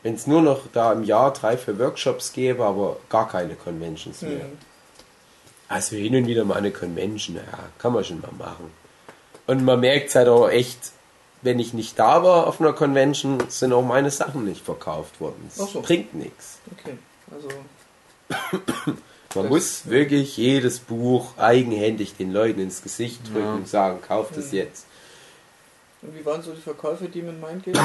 Wenn es nur noch da im Jahr drei, vier Workshops gäbe, aber gar keine Conventions mehr. Mhm. Also hin und wieder mal eine Convention, ja, kann man schon mal machen. Und man merkt halt auch echt, wenn ich nicht da war auf einer Convention, sind auch meine Sachen nicht verkauft worden. Das so. bringt nichts. Okay, also Man muss wirklich jedes Buch eigenhändig den Leuten ins Gesicht drücken Ja. und sagen, kauft es Mhm. jetzt. Und wie waren so die Verkäufe, die mit Mind gehen?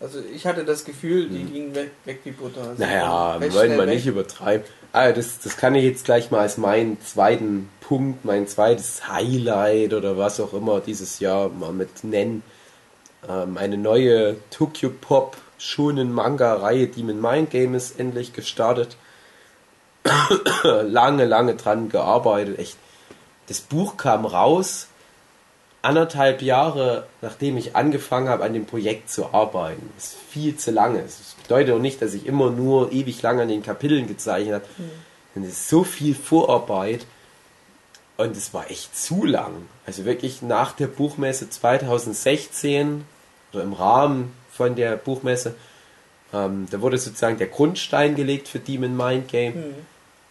also ich hatte das Gefühl, die gingen weg, weg wie Butter. Also. Naja, wir wollen weg. nicht übertreiben. Ah, das, das kann ich jetzt gleich mal als meinen zweiten Punkt, mein zweites Highlight oder was auch immer dieses Jahr mal mit nennen. Ähm, eine neue Tokyo Pop schonen Manga-Reihe, die mit Mind Game ist endlich gestartet. lange, lange dran gearbeitet. Echt. Das Buch kam raus, anderthalb Jahre nachdem ich angefangen habe, an dem Projekt zu arbeiten. Das ist viel zu lange. Das bedeutet auch nicht, dass ich immer nur ewig lang an den Kapiteln gezeichnet habe. Und es ist so viel Vorarbeit. Und es war echt zu lang. Also wirklich nach der Buchmesse 2016 oder im Rahmen von der Buchmesse, ähm, da wurde sozusagen der Grundstein gelegt für Demon Mind Game. Mhm.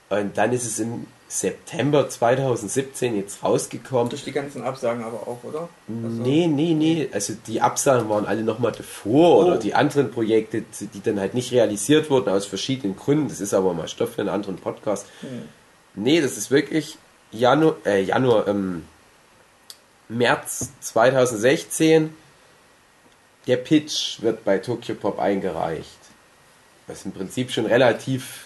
Und dann ist es im September 2017 jetzt rausgekommen. Durch die ganzen Absagen aber auch, oder? Also, Nee, nee, nee. Also die Absagen waren alle nochmal davor Oh. oder die anderen Projekte, die dann halt nicht realisiert wurden aus verschiedenen Gründen. Das ist aber mal Stoff für einen anderen Podcast. Hm. Nee, das ist wirklich Januar, äh, Januar, ähm, März 2016. Der Pitch wird bei Tokyo Pop eingereicht. Was im Prinzip schon relativ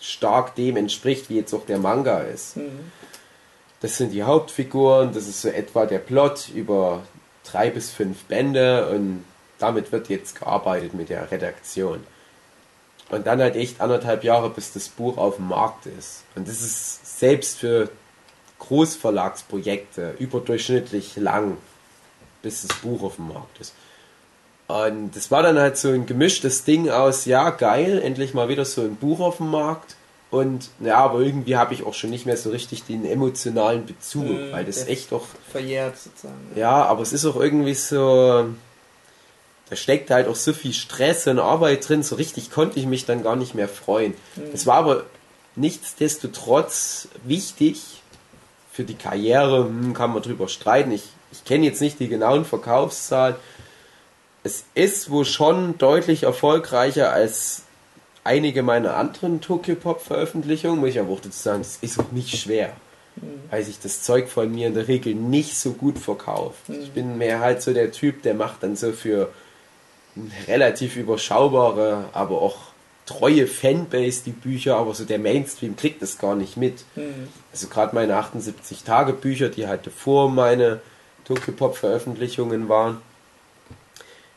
stark dem entspricht, wie jetzt auch der Manga ist. Mhm. Das sind die Hauptfiguren, das ist so etwa der Plot über drei bis fünf Bände und damit wird jetzt gearbeitet mit der Redaktion. Und dann halt echt anderthalb Jahre, bis das Buch auf dem Markt ist. Und das ist selbst für Großverlagsprojekte überdurchschnittlich lang, bis das Buch auf dem Markt ist. Und das war dann halt so ein gemischtes Ding aus, ja, geil, endlich mal wieder so ein Buch auf dem Markt. Und ja, aber irgendwie habe ich auch schon nicht mehr so richtig den emotionalen Bezug, Mhm, weil das echt auch, Verjährt sozusagen. ja, aber es ist auch irgendwie so, da steckt halt auch so viel Stress und Arbeit drin, so richtig konnte ich mich dann gar nicht mehr freuen. Es war aber nichtsdestotrotz wichtig für die Karriere, hm, kann man drüber streiten. Ich, ich kenne jetzt nicht die genauen Verkaufszahlen. Es ist wohl schon deutlich erfolgreicher als einige meiner anderen Tokyo Pop Veröffentlichungen, muss ich aber auch dazu sagen, das ist auch nicht schwer, weil sich das Zeug von mir in der Regel nicht so gut verkauft. Ich bin mehr halt so der Typ, der macht dann so für relativ überschaubare, aber auch treue Fanbase, die Bücher, aber so der Mainstream kriegt das gar nicht mit. Mhm. Also gerade meine 78 Tage Bücher, die halt vor meine Tokyo Pop Veröffentlichungen waren,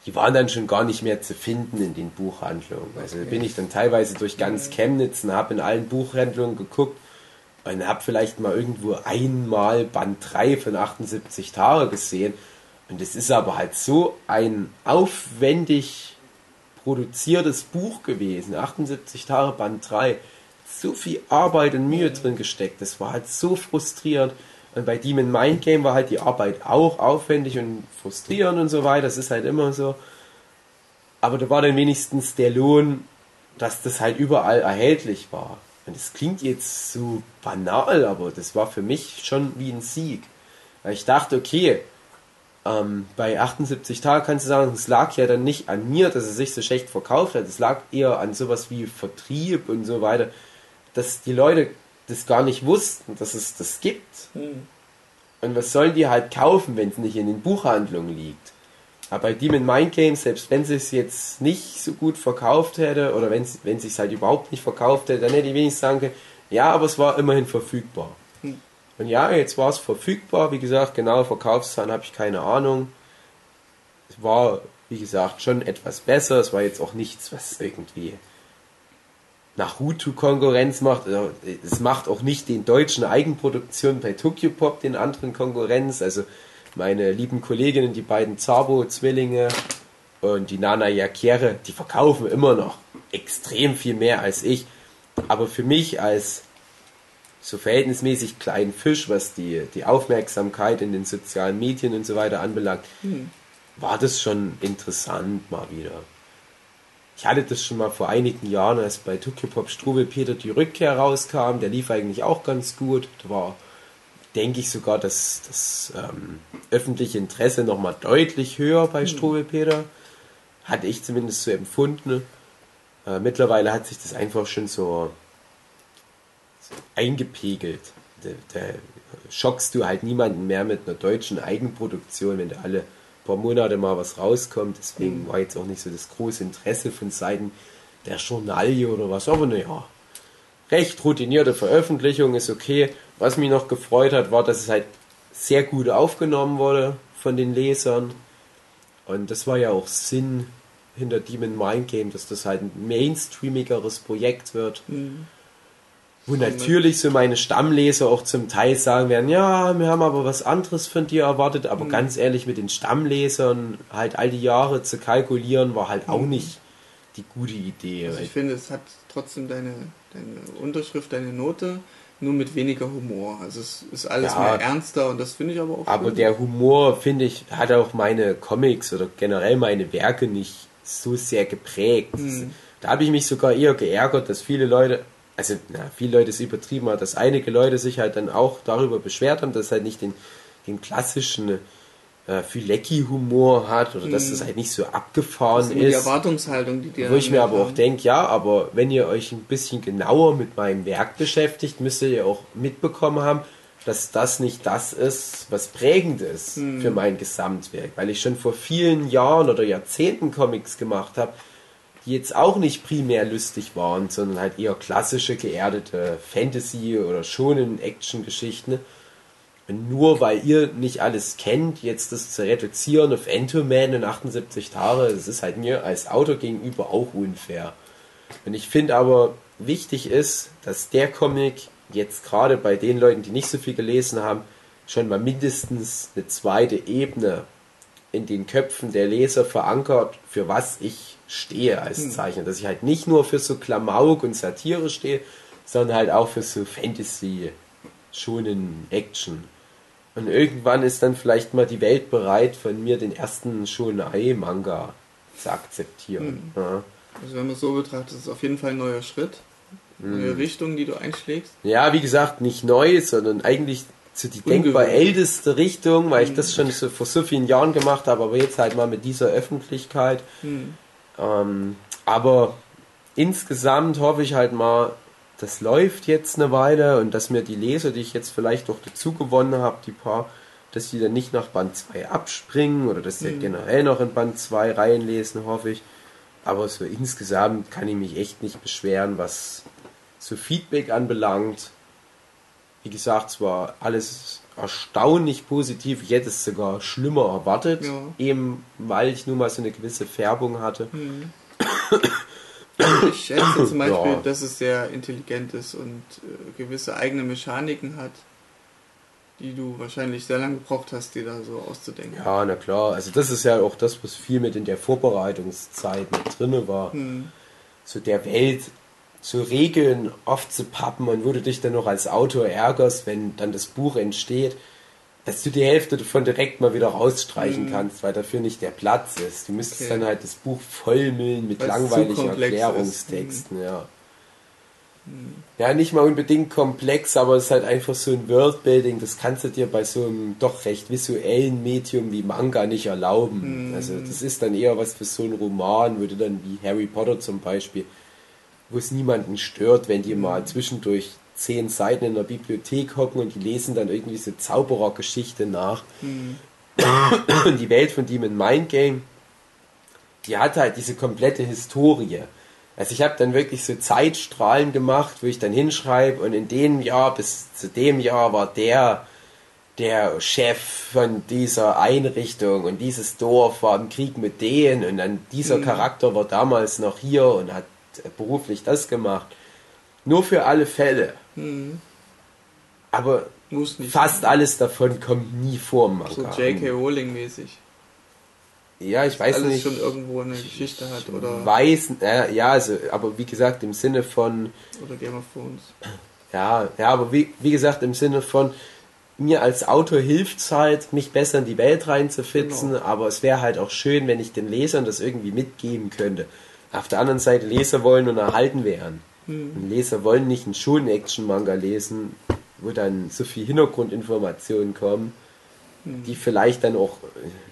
die waren dann schon gar nicht mehr zu finden in den Buchhandlungen. Also Okay. bin ich dann teilweise durch ganz Chemnitz und habe in allen Buchhandlungen geguckt und habe vielleicht mal irgendwo einmal Band 3 von 78 Tage gesehen. Und es ist aber halt so ein aufwendig produziertes Buch gewesen. 78 Tage Band 3. So viel Arbeit und Mühe drin gesteckt. Das war halt so frustrierend. Und bei Demon Mind Game war halt die Arbeit auch aufwendig und frustrierend und so weiter. Das ist halt immer so. Aber da war dann wenigstens der Lohn, dass das halt überall erhältlich war. Und das klingt jetzt so banal, aber das war für mich schon wie ein Sieg. Weil ich dachte, okay, ähm, bei 78 Tagen kannst du sagen, es lag ja dann nicht an mir, dass es sich so schlecht verkauft hat. Es lag eher an sowas wie Vertrieb und so weiter, dass die Leute das gar nicht wussten, dass es das gibt. Mhm. Und was sollen die halt kaufen, wenn es nicht in den Buchhandlungen liegt? Aber bei Demon Mind Games, selbst wenn es jetzt nicht so gut verkauft hätte, oder wenn es wenn sich halt überhaupt nicht verkauft hätte, dann hätte ich wenigstens sagen können, ja, aber es war immerhin verfügbar. Hm. Und ja, jetzt war es verfügbar, wie gesagt, genaue Verkaufszahlen habe ich keine Ahnung. Es war, wie gesagt, schon etwas besser. Es war jetzt auch nichts, was irgendwie Naruto Konkurrenz macht. Also, Es macht auch nicht den deutschen Eigenproduktionen bei Tokyo Pop den anderen Konkurrenz. Also meine lieben Kolleginnen, die beiden Zabo-Zwillinge und die Nana Yakere, die verkaufen immer noch extrem viel mehr als ich. Aber für mich als so verhältnismäßig kleinen Fisch, was die, die Aufmerksamkeit in den sozialen Medien und so weiter anbelangt, war das schon interessant mal wieder. Ich hatte das schon mal vor einigen Jahren, als bei Tokyo Pop Strubel Peter die Rückkehr rauskam. Der lief eigentlich auch ganz gut. Da war, denke ich, sogar das, das ähm, öffentliche Interesse nochmal deutlich höher bei Strubel Peter. Hatte ich zumindest so empfunden. Äh, mittlerweile hat sich das einfach schon so, so eingepegelt. Da, da schockst du halt niemanden mehr mit einer deutschen Eigenproduktion, wenn da alle paar Monate mal was rauskommt. Deswegen war jetzt auch nicht so das große Interesse von Seiten der Journalie oder was. Aber naja, recht routinierte Veröffentlichung ist okay. Was mich noch gefreut hat, war, dass es halt sehr gut aufgenommen wurde von den Lesern. Und das war ja auch Sinn hinter Demon Mind Game, dass das halt ein mainstreamigeres Projekt wird. Mhm. Wo natürlich so meine Stammleser auch zum Teil sagen werden, ja, wir haben aber was anderes von dir erwartet, aber Mhm. ganz ehrlich, mit den Stammlesern halt all die Jahre zu kalkulieren, war halt auch Mhm. nicht die gute Idee. Also ich finde, es hat trotzdem deine, deine Unterschrift, deine Note, nur mit weniger Humor. Also es ist alles Ja. mehr ernster und das finde ich aber auch Aber gut. der Humor, finde ich, hat auch meine Comics oder generell meine Werke nicht so sehr geprägt. Mhm. Da habe ich mich sogar eher geärgert, dass viele Leute, also na, viele Leute es übertrieben haben, dass einige Leute sich halt dann auch darüber beschwert haben, dass es halt nicht den, den klassischen äh, Filecki-Humor hat oder dass Mhm. es halt nicht so das abgefahren ist immer die ist. Erwartungshaltung, die dir Wo ich mir aber auch haben. denke, ja, aber wenn ihr euch ein bisschen genauer mit meinem Werk beschäftigt, müsst ihr ja auch mitbekommen haben, dass das nicht das ist, was prägend ist Hm. für mein Gesamtwerk. Weil ich schon vor vielen Jahren oder Jahrzehnten Comics gemacht habe, die jetzt auch nicht primär lustig waren, sondern halt eher klassische, geerdete Fantasy- oder schonen Action-Geschichten. Nur weil ihr nicht alles kennt, jetzt das zu reduzieren auf Entoman in 78 Tage, das ist halt mir als Autor gegenüber auch unfair. Und ich finde aber wichtig ist, dass der Comic jetzt gerade bei den Leuten, die nicht so viel gelesen haben, schon mal mindestens eine zweite Ebene in den Köpfen der Leser verankert, für was ich stehe als Hm. Zeichner. Dass ich halt nicht nur für so Klamauk und Satire stehe, sondern halt auch für so Fantasy, schonen Action. Und irgendwann ist dann vielleicht mal die Welt bereit, von mir den ersten Shonai-Manga zu akzeptieren. Ja. Also wenn man es so betrachtet, ist es auf jeden Fall ein neuer Schritt. Hm. Neue Richtung, die du einschlägst. Ja, wie gesagt, nicht neu, sondern eigentlich zu die denkbar älteste Richtung, weil ich Mhm. das schon so vor so vielen Jahren gemacht habe, aber jetzt halt mal mit dieser Öffentlichkeit. Hm. Ähm, aber insgesamt hoffe ich halt mal, das läuft jetzt eine Weile und dass mir die Leser, die ich jetzt vielleicht noch dazu gewonnen habe, die paar, dass die dann nicht nach Band 2 abspringen oder dass sie Mhm. generell noch in Band 2 reinlesen, hoffe ich. Aber so insgesamt kann ich mich echt nicht beschweren, was so Feedback anbelangt. Wie gesagt, es war alles erstaunlich positiv. Ich hätte es sogar schlimmer erwartet, Ja. eben weil ich nun mal so eine gewisse Färbung hatte. Ich schätze zum Beispiel, Ja. dass es sehr intelligent ist und äh, gewisse eigene Mechaniken hat, die du wahrscheinlich sehr lange gebraucht hast, dir da so auszudenken. Ja, na klar. Also das ist ja auch das, was viel mit in der Vorbereitungszeit mit drinne war. Hm. So der Welt so Regeln aufzupappen und wo du dich dann noch als Autor ärgerst, wenn dann das Buch entsteht, dass du die Hälfte davon direkt mal wieder rausstreichen Mhm. kannst, weil dafür nicht der Platz ist. Du müsstest Okay. dann halt das Buch vollmüllen mit langweiligen. Erklärungstexten, ja. Hm. Ja, nicht mal unbedingt komplex, aber es ist halt einfach so ein Worldbuilding, das kannst du dir bei so einem doch recht visuellen Medium wie Manga nicht erlauben. Mhm. Also das ist dann eher was für so einen Roman, wo du dann wie Harry Potter zum Beispiel, wo es niemanden stört, wenn die mal zwischendurch zehn Seiten in der Bibliothek hocken und die lesen dann irgendwie so Zauberergeschichte nach. Hm. Und die Welt von Demon Mind Game, die hat halt diese komplette Historie. Also ich habe dann wirklich so Zeitstrahlen gemacht, wo ich dann hinschreibe und in dem Jahr bis zu dem Jahr war der der Chef von dieser Einrichtung und dieses Dorf war im Krieg mit denen und dann dieser Mhm. Charakter war damals noch hier und hat beruflich das gemacht. Nur für alle Fälle. Hm. Aber fast alles davon kommt nie vor im Manga. So J.K. Rowling mäßig. Ja, ich weiß Alles nicht. schon irgendwo eine Geschichte hat oder, weiß, äh, ja, also, aber wie gesagt, im Sinne von, oder Game of Thrones. ja, ja, aber wie, wie gesagt, im Sinne von, mir als Autor hilft es halt, mich besser in die Welt reinzufitzen, Genau. aber es wäre halt auch schön, wenn ich den Lesern das irgendwie mitgeben könnte. Auf der anderen Seite, Leser wollen und erhalten werden. Hm. Und Leser wollen nicht einen Schulen-Action-Manga lesen, wo dann so viel Hintergrundinformationen kommen, Hm. die vielleicht dann auch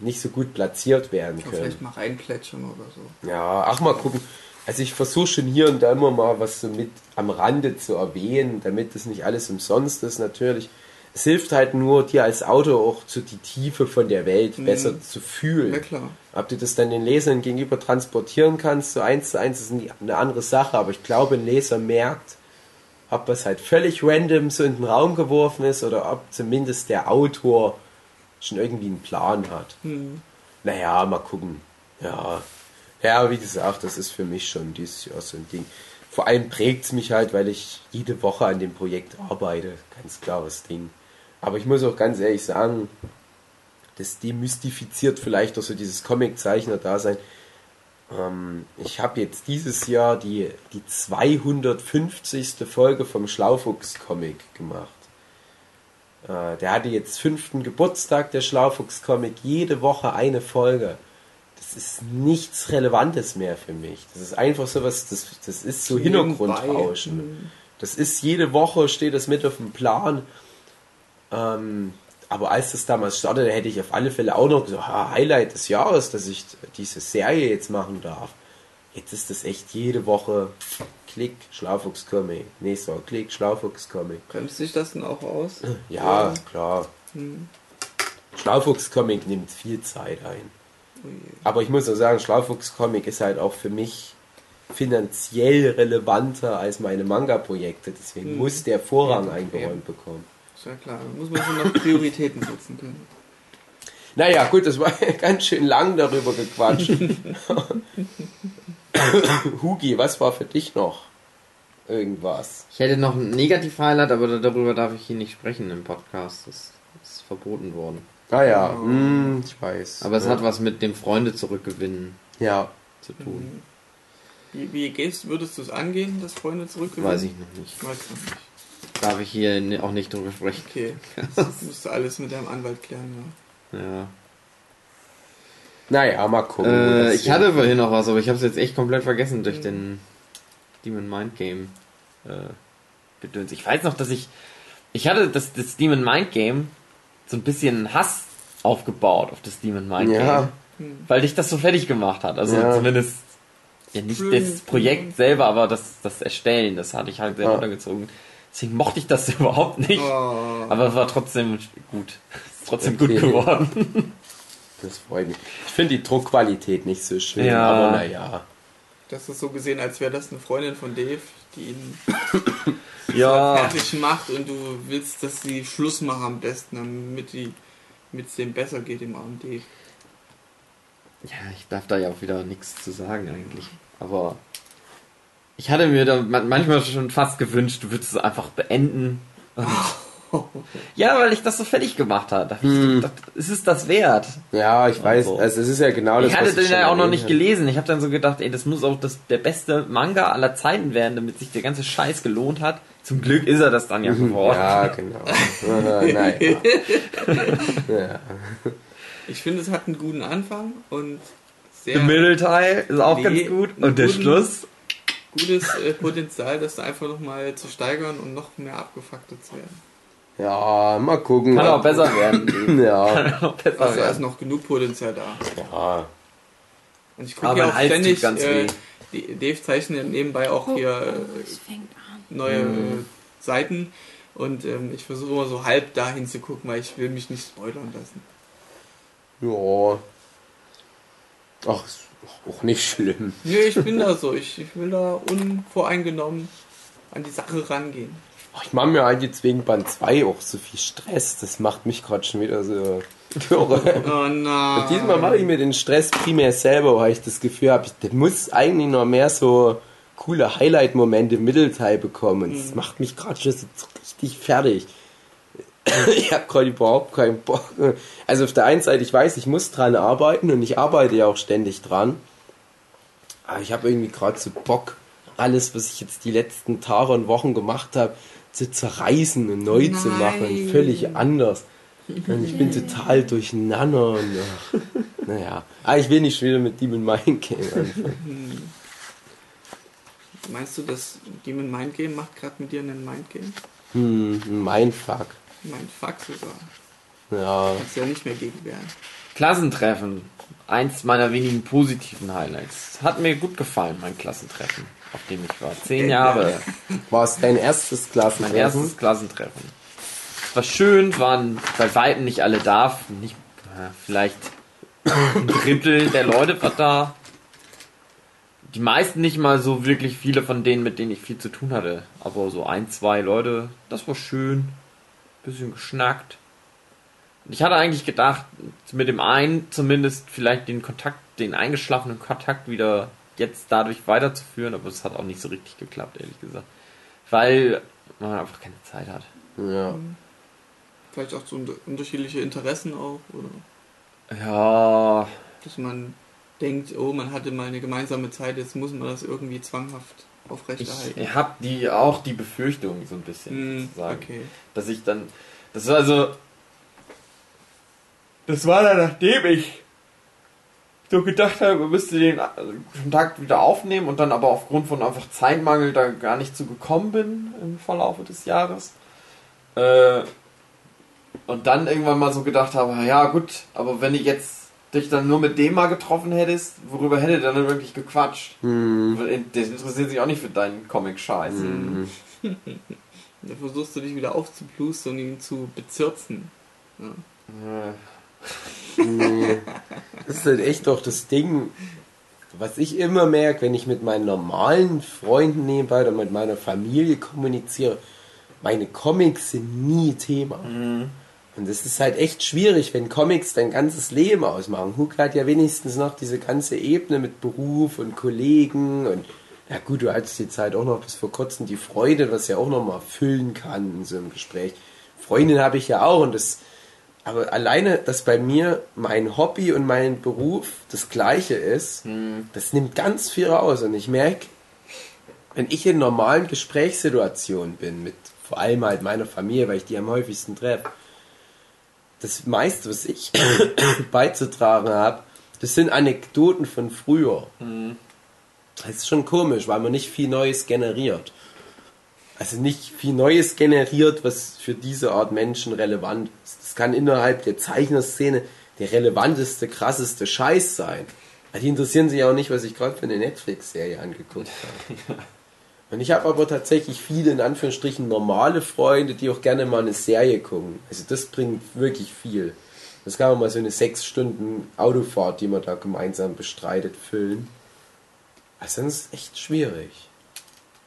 nicht so gut platziert werden Oder können. vielleicht mal reinplätschern oder so. Ja, ach mal gucken. Also ich versuche schon hier und da immer mal was so mit am Rande zu erwähnen, damit das nicht alles umsonst ist natürlich. Es hilft halt nur, dir als Autor auch so die Tiefe von der Welt Mhm. besser zu fühlen. Ja klar. Ob du das dann den Lesern gegenüber transportieren kannst, so eins zu eins, ist eine andere Sache, aber ich glaube, ein Leser merkt, ob das halt völlig random so in den Raum geworfen ist oder ob zumindest der Autor schon irgendwie einen Plan hat. Hm. Naja, mal gucken. Ja. Ja, wie gesagt, das ist für mich schon dieses Jahr so ein Ding. Vor allem prägt es mich halt, weil ich jede Woche an dem Projekt arbeite. Ganz klares Ding. Aber ich muss auch ganz ehrlich sagen, das demystifiziert vielleicht auch so dieses Comic-Zeichner-Dasein. Ähm, ich habe jetzt dieses Jahr die, die 250. Folge vom Schlaufuchs-Comic gemacht. Äh, der hatte jetzt fünften Geburtstag, der Schlaufuchs-Comic, jede Woche eine Folge. Das ist nichts Relevantes mehr für mich. Das ist einfach sowas, das, das ist so Hintergrundrauschen. Das ist jede Woche, steht das mit auf dem Plan. Ähm, aber als das damals startete, hätte ich auf alle Fälle auch noch gesagt, ah, Highlight des Jahres, dass ich diese Serie jetzt machen darf. Jetzt ist das echt jede Woche Klick, Schlaufuchs-Comic. Nächster Klick, Schlaufuchs-Comic. Bremst sich das denn auch aus? Ja, klar. Hm. Schlaufuchs-Comic nimmt viel Zeit ein. Ui. Aber ich muss auch sagen, Schlaufuchs-Comic ist halt auch für mich finanziell relevanter als meine Manga-Projekte. Deswegen Hm. muss der Vorrang Ja, eingeräumt bekommen. Ist ja klar, da muss man schon noch Prioritäten setzen können. Naja, gut, das war ganz schön lang darüber gequatscht. Hugi, was war für dich noch irgendwas? Ich hätte noch ein Negativ-Highlight, aber darüber darf ich hier nicht sprechen im Podcast. Das ist verboten worden. Ah ja, Oh. hm, ich weiß. Aber es ja. hat was mit dem Freunde zurückgewinnen Ja, zu tun. Wie, wie gehst, würdest du es angehen, dass Freunde zurückgewinnen? Weiß ich noch nicht. Weiß noch nicht. Darf ich hier auch nicht drüber sprechen. Okay, das musst du alles mit deinem Anwalt klären, ja. Ja. naja, mal gucken. Äh, ich hatte vorhin noch was, aber ich habe es jetzt echt komplett vergessen durch den Demon Mind Game äh, Gedöns. Ich weiß noch, dass ich ich hatte das, das Demon Mind Game so ein bisschen Hass aufgebaut auf das Demon Mind Ja. Game, Hm. weil dich das so fertig gemacht hat. Also Ja. zumindest ja nicht das Projekt selber, aber das das Erstellen, das hatte ich halt sehr Ja. runtergezogen. Deswegen mochte ich das überhaupt nicht. Oh. Aber es war trotzdem gut. Ist trotzdem Okay. gut geworden. Das freut mich. Ich finde die Druckqualität nicht so schön, Ja. aber naja. Das ist so gesehen, als wäre das eine Freundin von Dave, die ihn Ja, fertig macht und du willst, dass sie Schluss machen am besten, damit die mit es dem besser geht im Dave. ja, ich darf da ja auch wieder nichts zu sagen eigentlich. Aber ich hatte mir da man- manchmal schon fast gewünscht, du würdest es einfach beenden. Ja, weil ich das so fertig gemacht habe. Da hab ich Hm. gedacht, ist es das wert? Ja, ich weiß, Also. also es ist ja genau das, ich hatte was den ja auch noch nicht gelesen. Ich habe dann so gedacht, ey, das muss auch das, der beste Manga aller Zeiten werden, damit sich der ganze Scheiß gelohnt hat. Zum Glück ist er das dann ja geworden. Ja, genau. Naja. ja. Ich finde, es hat einen guten Anfang und sehr Der Mittelteil ist auch Nee, ganz gut. Und der guten- Schluss, gutes äh, Potenzial, das da einfach nochmal zu steigern und noch mehr abgefucktet zu werden. ja, mal gucken. kann auch besser werden. Ja, Kann auch besser Also da ist noch genug Potenzial da. ja. Und ich Aber gucke ja auch ständig, ganz äh, weh. die, Dave zeichnet nebenbei auch hier Oh, äh, neue Mhm. äh, Seiten und ähm, ich versuche immer so halb dahin zu gucken, weil ich will mich nicht spoilern lassen. Ja. Ach, ist auch nicht schlimm. Nee, ich bin da so, ich, ich will da unvoreingenommen an die Sache rangehen. Ach, Ich mache mir halt jetzt wegen Band 2 auch so viel Stress. Das macht mich gerade schon wieder so irre. Oh nein. Diesmal mache ich mir den Stress primär selber, weil ich das Gefühl habe, ich muss eigentlich noch mehr so coole Highlight-Momente im Mittelteil bekommen. Und das macht mich gerade schon so richtig fertig. ich habe gerade überhaupt keinen Bock. Also auf der einen Seite, ich weiß, ich muss dran arbeiten und ich arbeite ja auch ständig dran. Aber ich habe irgendwie gerade so Bock, alles, was ich jetzt die letzten Tage und Wochen gemacht habe, zu zerreißen und neu zu machen. Nein. völlig anders. Und ich bin total durcheinander und ach, naja. Ah, ich will nicht wieder mit Demon Mind Game anfangen. Meinst du, das Demon Mind Game macht gerade mit dir einen Mind Game? Hm, ein Mindfuck. Mein Fuck sogar. Ja. Kannst ja nicht mehr gegen wehren. Klassentreffen. Eins meiner wenigen positiven Highlights. Hat mir gut gefallen, mein Klassentreffen, auf dem ich war. Zehn Jahre. War es dein erstes Mein Klassentreffen? erstes Klassentreffen. Es war schön, waren bei Weitem nicht alle da. Nicht, ja, vielleicht ein Drittel der Leute war da. Die meisten nicht mal so wirklich viele von denen, mit denen ich viel zu tun hatte. Aber so ein, zwei Leute, das war schön. Bisschen geschnackt. Und ich hatte eigentlich gedacht, mit dem einen zumindest vielleicht den Kontakt, den eingeschlafenen Kontakt wieder jetzt dadurch weiterzuführen, aber es hat auch nicht so richtig geklappt, ehrlich gesagt. Weil man einfach keine Zeit hat. Ja. Vielleicht auch so unter- unterschiedliche Interessen auch, oder Ja, dass man denkt, oh, man hatte mal eine gemeinsame Zeit, jetzt muss man das irgendwie zwanghaft aufrechterhalten. ich habe die auch die Befürchtung so ein bisschen Hm, zu sagen, okay. dass ich dann, das war also, das war dann nachdem ich so gedacht habe, müsste den Kontakt wieder aufnehmen und dann aber aufgrund von einfach Zeitmangel da gar nicht zu gekommen bin im Verlauf des Jahres. Äh, und dann irgendwann mal so gedacht habe, ja gut, aber wenn ich jetzt dich dann nur mit dem mal getroffen hättest, worüber hätte der dann wirklich gequatscht? Hm. Der interessiert sich auch nicht für deinen Comic-Scheiß. Hm. Da versuchst du dich wieder aufzuplustern und ihn zu bezirzen. Ja. Nee. Das ist halt echt doch das Ding, was ich immer merke, wenn ich mit meinen normalen Freunden nebenbei oder mit meiner Familie kommuniziere. Meine Comics sind nie Thema. Und es ist halt echt schwierig, wenn Comics dein ganzes Leben ausmachen. Hook hat ja wenigstens noch diese ganze Ebene mit Beruf und Kollegen und ja gut, du hattest die Zeit auch noch bis vor kurzem die Freude, was ja auch noch mal füllen kann in so einem Gespräch. Freundin habe ich ja auch und das aber alleine, dass bei mir mein Hobby und mein Beruf das gleiche ist, das nimmt ganz viel raus. Und ich merke, wenn ich in normalen Gesprächssituationen bin, mit vor allem halt meiner Familie, weil ich die am häufigsten treffe, das meiste, was ich beizutragen habe, das sind Anekdoten von früher. Das ist schon komisch, weil man nicht viel Neues generiert. Also nicht viel Neues generiert, was für diese Art Menschen relevant ist. Das kann innerhalb der Zeichnerszene der relevanteste, krasseste Scheiß sein. Weil Die interessieren sich auch nicht, was ich gerade für eine Netflix-Serie angeguckt habe. Und ich habe aber tatsächlich viele, in Anführungsstrichen, normale Freunde, die auch gerne mal eine Serie gucken. Also das bringt wirklich viel. Das kann man mal so eine sechs Stunden Autofahrt, die man da gemeinsam bestreitet, füllen. Also das ist echt schwierig.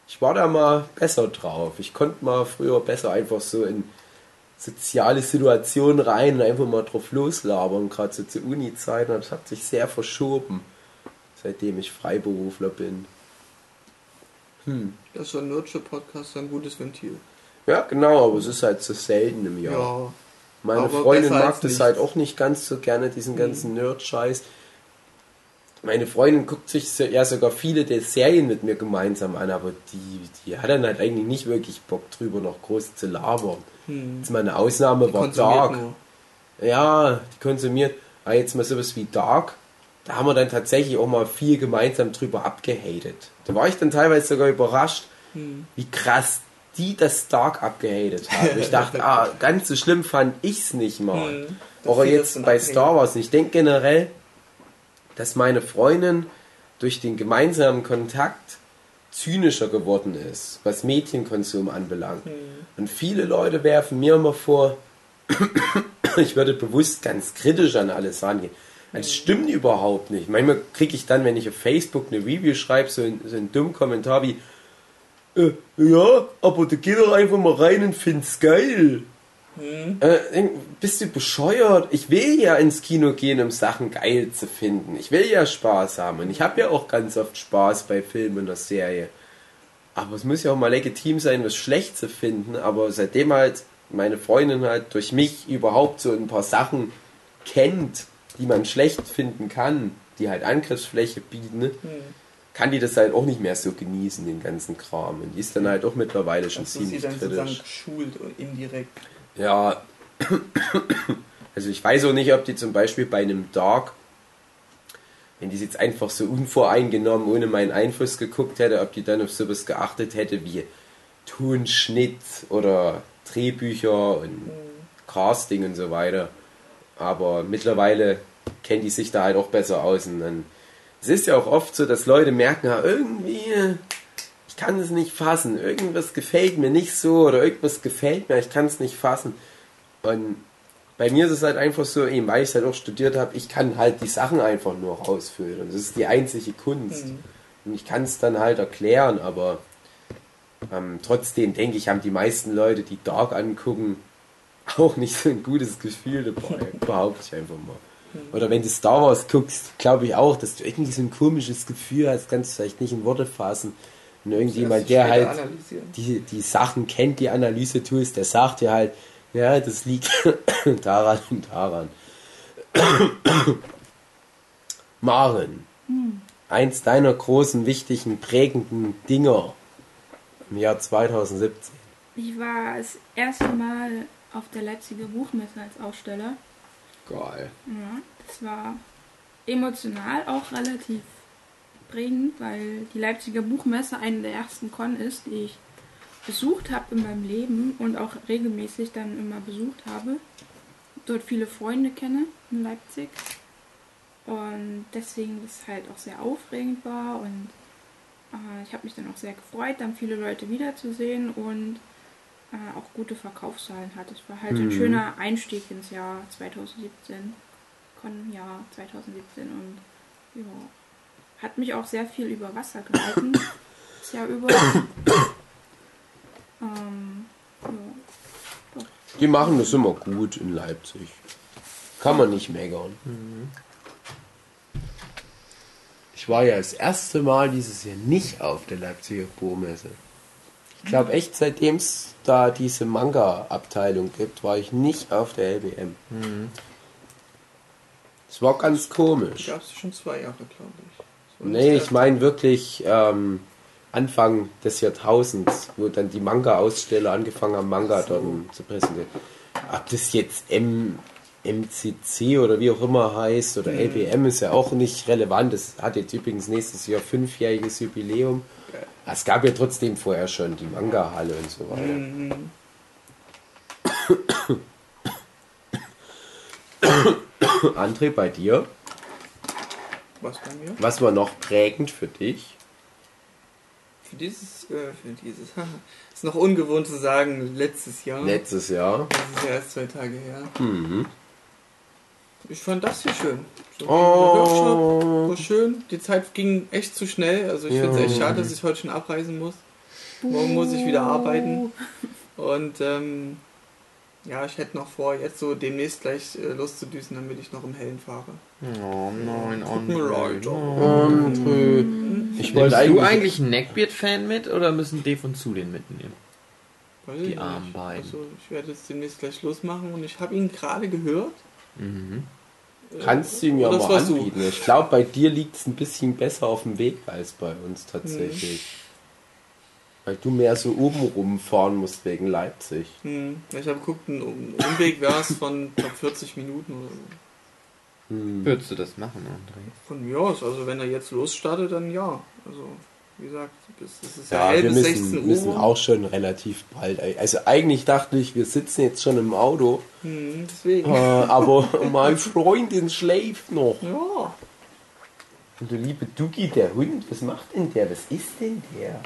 Ich war da mal besser drauf. Ich konnte mal früher besser einfach so in soziale Situationen rein und einfach mal drauf loslabern, gerade so zu Uni-Zeiten. Das hat sich sehr verschoben, seitdem ich Freiberufler bin. Hm. Das ist so ein Nurture-Podcast ein gutes Ventil. Ja, genau, aber es ist halt so selten im Jahr. Ja. Meine aber Freundin mag das nichts. halt auch nicht ganz so gerne, diesen ganzen Nerd-Scheiß. Meine Freundin guckt sich ja sogar viele der Serien mit mir gemeinsam an, aber die, die hat dann halt eigentlich nicht wirklich Bock drüber noch groß zu labern. Hm. Jetzt mal eine Ausnahme war Konsumiert Dark. nur. Ja, die konsumiert. Aber jetzt mal sowas wie Dark, da haben wir dann tatsächlich auch mal viel gemeinsam drüber abgehatet. Da war ich dann teilweise sogar überrascht, Hm. wie krass die das Dark abgehatet haben. Ich dachte, ah, ganz so schlimm fand ich's nicht mal. Hm. Auch jetzt bei. Star Wars. Ich denke generell, dass meine Freundin durch den gemeinsamen Kontakt zynischer geworden ist, was Medienkonsum anbelangt. Hm. Und viele Leute werfen mir immer vor, ich würde bewusst ganz kritisch an alles rangehen. Das stimmt überhaupt nicht. Manchmal kriege ich dann, wenn ich auf Facebook eine Review schreibe, so, einen- so einen dummen Kommentar wie, äh, ja, aber da geh doch einfach mal rein und find's geil. Hm. Äh, bist du bescheuert? Ich will ja ins Kino gehen, um Sachen geil zu finden. Ich will ja Spaß haben. Und ich habe ja auch ganz oft Spaß bei Filmen und der Serie. Aber es muss ja auch mal legitim sein, was schlecht zu finden. Aber seitdem halt meine Freundin halt durch mich überhaupt so ein paar Sachen kennt, die man schlecht finden kann, die halt Angriffsfläche bieten, ne, Hm. kann die das halt auch nicht mehr so genießen, den ganzen Kram. Und die ist dann halt auch mittlerweile schon Das ist sie ziemlich dann sozusagen kritisch. geschult und indirekt. Ja, also ich weiß auch nicht, ob die zum Beispiel bei einem Dark, wenn die jetzt einfach so unvoreingenommen, ohne meinen Einfluss geguckt hätte, ob die dann auf sowas geachtet hätte wie Tonschnitt oder Drehbücher und Casting und so weiter. Aber mittlerweile kennen die sich da halt auch besser aus. Und dann, es ist ja auch oft so, dass Leute merken, ja, irgendwie, ich kann es nicht fassen. Irgendwas gefällt mir nicht so oder irgendwas gefällt mir, ich kann es nicht fassen. Und bei mir ist es halt einfach so, eben weil ich es halt auch studiert habe, ich kann halt die Sachen einfach nur rausfüllen. Und das ist die einzige Kunst. Hm. Und ich kann es dann halt erklären, aber ähm, trotzdem denke ich, haben die meisten Leute, die Dark angucken, auch nicht so ein gutes Gefühl dabei. Behaupte ich einfach mal. Oder wenn du Star Wars guckst, glaube ich auch, dass du irgendwie so ein komisches Gefühl hast, kannst du vielleicht nicht in Worte fassen. Und irgendjemand, der halt die, die Sachen kennt, die Analyse tust, der sagt dir halt, ja, das liegt daran und daran. Maren, eins deiner großen, wichtigen, prägenden Dinger im Jahr 2017. Ich war das erste Mal auf der Leipziger Buchmesse als Aussteller. Geil. Ja, das war emotional auch relativ prägend, weil die Leipziger Buchmesse eine der ersten Con ist, die ich besucht habe in meinem Leben und auch regelmäßig dann immer besucht habe. Dort viele Freunde kenne in Leipzig. Und deswegen das halt auch sehr aufregend war und äh, ich habe mich dann auch sehr gefreut, dann viele Leute wiederzusehen und äh, auch gute Verkaufszahlen hatte. Es war halt ein Mhm. schöner Einstieg ins Jahr 2017, Con-Jahr 2017 und ja, hat mich auch sehr viel über Wasser gehalten. das Jahr über. ähm, ja, doch. Die machen das immer gut in Leipzig. Kann man nicht meckern. Ich war ja das erste Mal dieses Jahr nicht auf der Leipziger Buchmesse. Ich glaube echt, seitdem es da diese Manga-Abteilung gibt, war ich nicht auf der LBM. Es war ganz komisch. gab es schon zwei Jahre, glaube ich. So Nee, das ich meine wirklich ähm, Anfang des Jahrtausends, wo dann die Manga-Aussteller angefangen haben, Manga dort zu präsentieren. Ob das jetzt M, MCC oder wie auch immer heißt oder LBM ist ja auch nicht relevant. Es hat jetzt übrigens nächstes Jahr fünfjähriges Jubiläum. Es gab ja trotzdem vorher schon die Manga-Halle und so weiter. Mhm. André, bei dir, Was bei mir? was war noch prägend für dich? Für dieses, äh, für dieses, ist noch ungewohnt zu sagen, letztes Jahr. Letztes Jahr. Das ist ja erst zwei Tage her. Mhm. Ich fand das hier schön. So, Oh. der Workshop war schön. Die Zeit ging echt zu schnell. Also ich Ja. finde es echt schade, dass ich heute schon abreisen muss. Morgen muss ich wieder arbeiten. Und ähm, ja, ich hätte noch vor, jetzt so demnächst gleich äh, loszudüsen, damit ich noch im Hellen fahre. Oh nein, Tut mir leid. André. Ich wollte Nimmst du eigentlich. eigentlich einen Neckbeard-Fan mit oder müssen Dave und Zu den mitnehmen? Weiß Die armen beiden. Also ich werde jetzt demnächst gleich losmachen und ich habe ihn gerade gehört. Mhm. Kannst du ihm ja das mal warst du. anbieten. Ich glaube, bei dir liegt es ein bisschen besser auf dem Weg als bei uns tatsächlich. Weil du mehr so oben rumfahren musst wegen Leipzig. Hm, ich habe geguckt, ein Um- Umweg wäre es von glaub, 40 Minuten oder so. Hm. Würdest du das machen, André? Von mir aus, also wenn er jetzt losstartet, dann ja. Also, wie gesagt, es ist ja, Ja, wir müssen, 16 Uhr. müssen auch schon relativ bald. Also eigentlich dachte ich, wir sitzen jetzt schon im Auto, Hm, äh, deswegen. aber meine Freundin schläft noch. Ja. Und du liebe Dugi, der Hund, was macht denn der? Was ist denn der?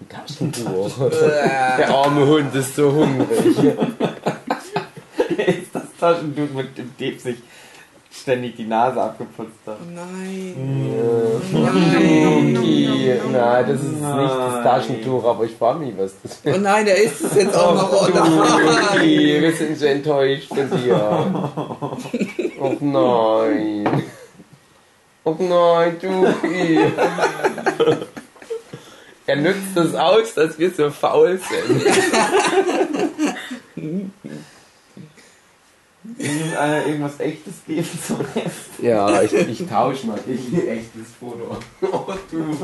Ein Taschentuch. der arme Hund ist so hungrig. ist das Taschentuch, mit dem Dave sich ständig die Nase abgeputzt hat. Oh nein. Dugi, na, das ist nicht das Taschentuch, aber ich frage mich, was das ist. Oh nein, der ist es jetzt auch noch. Oh nein. Wir sind so enttäuscht von dir. Oh nein. Oh nein, Dugi. Er nützt es aus, dass wir so faul sind. Will einer irgendwas echtes geben zum Rest? Ja, ich, ich tausche mal ich ein echtes Foto. Oh, Dugi.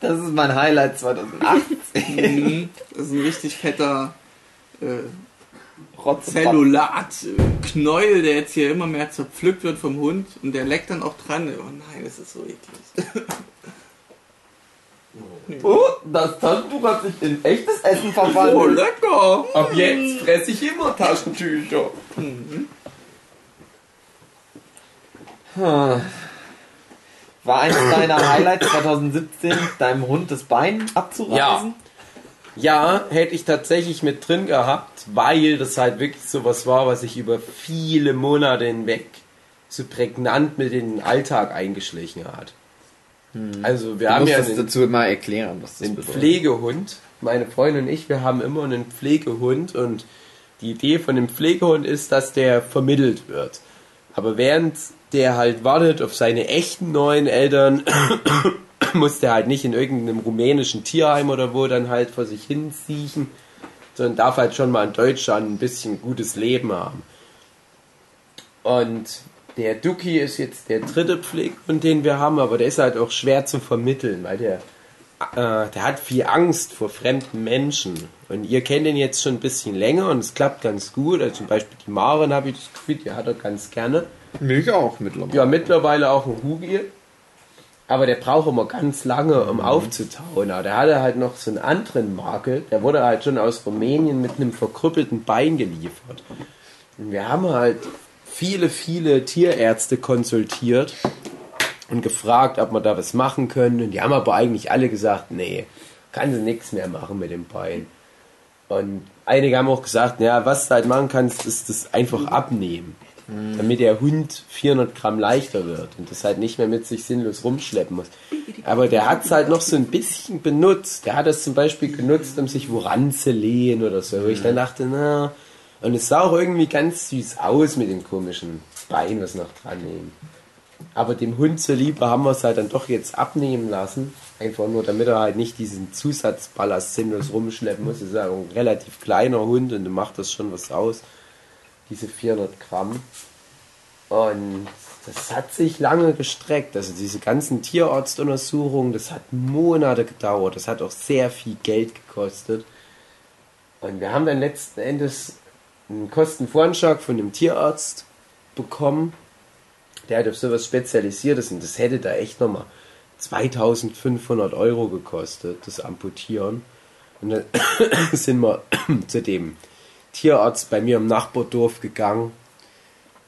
Das ist mein Highlight 2018. Mhm. Das ist ein richtig fetter äh, Zellulat-Knäuel, der jetzt hier immer mehr zerpflückt wird vom Hund und der leckt dann auch dran. Oh nein, das ist so eklig. Oh, das Taschentuch hat sich in echtes Essen Oh, verwandelt. lecker! Ab jetzt fresse ich immer Taschentücher. Hm. War eines deiner Highlights 2017, deinem Hund das Bein abzureißen? Ja, hätte ich tatsächlich mit drin gehabt, weil das halt wirklich sowas war, was sich über viele Monate hinweg so prägnant mit in den Alltag eingeschlichen hat. Also wir Du haben musst ja das einen, dazu mal erklären, was das einen bedeutet. Pflegehund. Meine Freundin und ich, wir haben immer einen Pflegehund und die Idee von dem Pflegehund ist, dass der vermittelt wird. Aber während der halt wartet auf seine echten neuen Eltern, muss der halt nicht in irgendeinem rumänischen Tierheim oder wo dann halt vor sich hin siechen, sondern darf halt schon mal in Deutschland ein bisschen gutes Leben haben. Und der Duki ist jetzt der dritte Pflegehund, den wir haben, aber der ist halt auch schwer zu vermitteln, weil der, äh, der hat viel Angst vor fremden Menschen. Und ihr kennt ihn jetzt schon ein bisschen länger und es klappt ganz gut. Also zum Beispiel die Maren habe ich das Gefühl, die hat er ganz gerne. Mich auch mittlerweile. Ja, mittlerweile auch ein Hugi. Aber der braucht immer ganz lange, um aufzutauen. Aber der hatte halt noch so einen anderen Makel. Der wurde halt schon aus Rumänien mit einem verkrüppelten Bein geliefert. Und wir haben halt viele, viele Tierärzte konsultiert und gefragt, ob wir da was machen können. Und die haben aber eigentlich alle gesagt, nee, kann sie nichts mehr machen mit dem Bein. Und einige haben auch gesagt, ja, was du halt machen kannst, ist das einfach abnehmen. Damit der Hund 400 Gramm leichter wird und das halt nicht mehr mit sich sinnlos rumschleppen muss. Aber der hat es halt noch so ein bisschen benutzt. Der hat es zum Beispiel genutzt, um sich woran zu lehnen oder so. Wo ich dann dachte, na. Und es sah auch irgendwie ganz süß aus mit dem komischen Bein, was noch dran nehmen. Aber dem Hund zuliebe haben wir es halt dann doch jetzt abnehmen lassen. Einfach nur, damit er halt nicht diesen Zusatzballast sinnlos rumschleppen muss. Das ist ja ein relativ kleiner Hund und macht das schon was aus. Diese 400 Gramm. Und das hat sich lange gestreckt. Also diese ganzen Tierarztuntersuchungen, das hat Monate gedauert. Das hat auch sehr viel Geld gekostet. Und wir haben dann letzten Endes einen Kostenvoranschlag von einem Tierarzt bekommen. Der hat auf sowas spezialisiert ist und das hätte da echt nochmal 2500 Euro gekostet, das Amputieren. Und dann sind wir zu dem Tierarzt bei mir im Nachbardorf gegangen.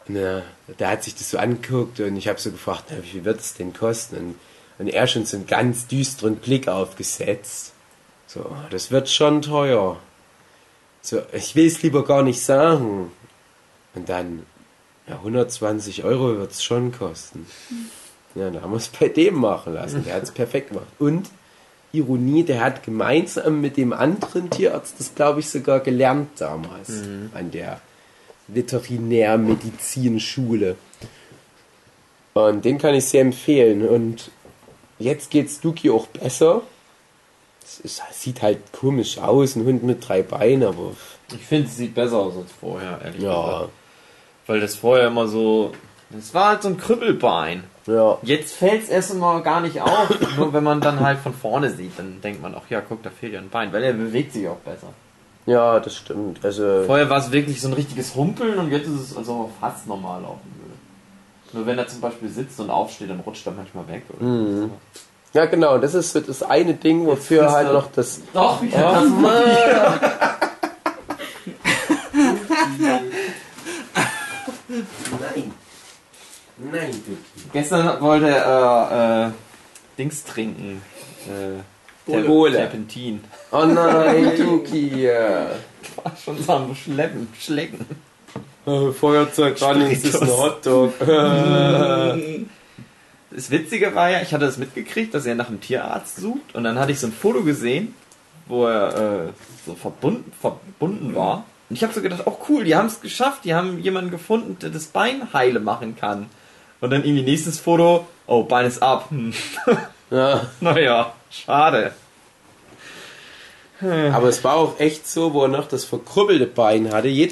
Und, äh, der hat sich das so angeguckt und ich habe so gefragt, na, wie viel wird es denn kosten? Und, und er schon so einen ganz düsteren Blick aufgesetzt. So, das wird schon teuer. So, ich will es lieber gar nicht sagen. Und dann, ja, 120 Euro wird es schon kosten. Ja, dann haben wir es bei dem machen lassen. Der hat es perfekt gemacht. Und Ironie, der hat gemeinsam mit dem anderen Tierarzt das, glaube ich, sogar gelernt damals an der Veterinärmedizinschule. Und den kann ich sehr empfehlen. Und jetzt geht's Duki auch besser. Es ist, es sieht halt komisch aus, ein Hund mit drei Beinen, aber Ich finde, es sieht besser aus als vorher, ehrlich ja, gesagt. Weil das vorher immer so. Das war halt so ein Krüppelbein. ja. Jetzt fällt es erst mal gar nicht auf. Nur wenn man dann halt von vorne sieht, dann denkt man auch, ja, guck, da fehlt ja ein Bein. Weil er bewegt sich auch besser. Ja, das stimmt. Also, Vorher war es wirklich so ein richtiges Humpeln und jetzt ist es, als ob er fast normal laufen würde. Nur wenn er zum Beispiel sitzt und aufsteht, dann rutscht er manchmal weg. Oder Mhm. Ja genau, das ist das eine Ding, wofür halt noch das Doch, ich Oh, Mann. Nein. Nein, Duki. Gestern wollte er äh, äh, Dings trinken. Äh, Bole. Terpentin. Oh nein, Duki. War schon so am Schleppen, Schlecken. Äh, Feuerzeug ran, es ist ein Hotdog. Das Witzige war ja, ich hatte das mitgekriegt, dass er nach einem Tierarzt sucht und dann hatte ich so ein Foto gesehen, wo er äh, so verbunden, verbunden war. Und ich habe so gedacht, oh cool, die haben es geschafft, die haben jemanden gefunden, der das Bein heile machen kann. Und dann irgendwie nächstes Foto, oh, Bein ist ab. Hm. ja. naja, schade. Aber es war auch echt so, wo er noch das verkrüppelte Bein hatte. Mal.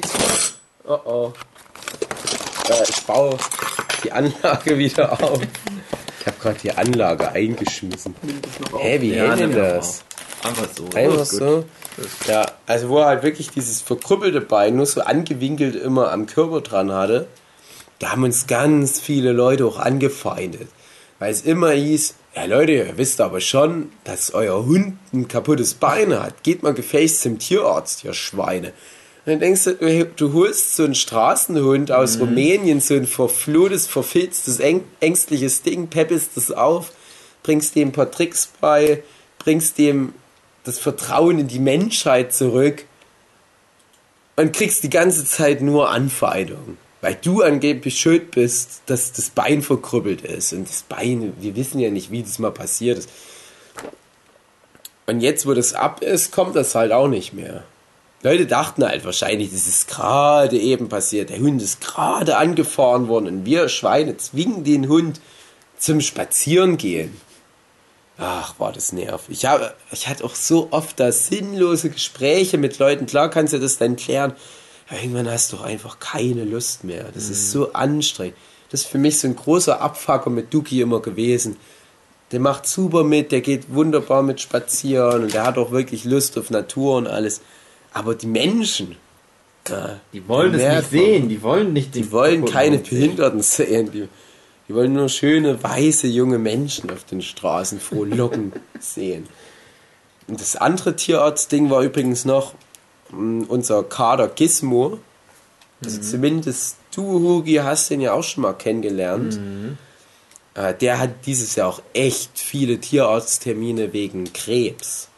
Oh oh. Äh, ich baue die Anlage wieder auf. Ich habe gerade die Anlage eingeschmissen. Hä, wie Ja, hält denn das? Einfach so. Einfach so. Ja, also wo er halt wirklich dieses verkrüppelte Bein nur so angewinkelt immer am Körper dran hatte, da haben uns ganz viele Leute auch angefeindet. Weil es immer hieß, ja Leute, ihr wisst aber schon, dass euer Hund ein kaputtes Bein hat. Geht mal gefälligst zum Tierarzt, ihr Schweine. Und dann denkst du, du, holst so einen Straßenhund aus Rumänien, so ein verflohtes, verfilztes, ängstliches Ding, peppelst das auf, bringst dem ein paar Tricks bei, bringst dem das Vertrauen in die Menschheit zurück und kriegst die ganze Zeit nur Anfeindungen. Weil du angeblich schuld bist, dass das Bein verkrüppelt ist. Und das Bein, wir wissen ja nicht, wie das mal passiert ist. Und jetzt, wo das ab ist, kommt das halt auch nicht mehr. Leute dachten halt wahrscheinlich, das ist gerade eben passiert. Der Hund ist gerade angefahren worden und wir Schweine zwingen den Hund zum Spazierengehen. Ach, war das nervig. Ich, habe, ich hatte auch so oft da sinnlose Gespräche mit Leuten. Klar kannst du das dann klären. Aber irgendwann hast du doch einfach keine Lust mehr. Das ist so anstrengend. Das ist für mich so ein großer Abfucker mit Duki immer gewesen. Der macht super mit, der geht wunderbar mit spazieren und der hat auch wirklich Lust auf Natur und alles. Aber die Menschen, ja, Die wollen es nicht sehen, die wollen nicht Die wollen keine. Behinderten sehen. Die, die wollen nur schöne, weiße, junge Menschen auf den Straßen frohlocken sehen. Und das andere Tierarztding war übrigens noch mh, unser Kader Gizmo. Also zumindest du, Hugi, hast den ja auch schon mal kennengelernt. Äh, der hat dieses Jahr auch echt viele Tierarzttermine wegen Krebs.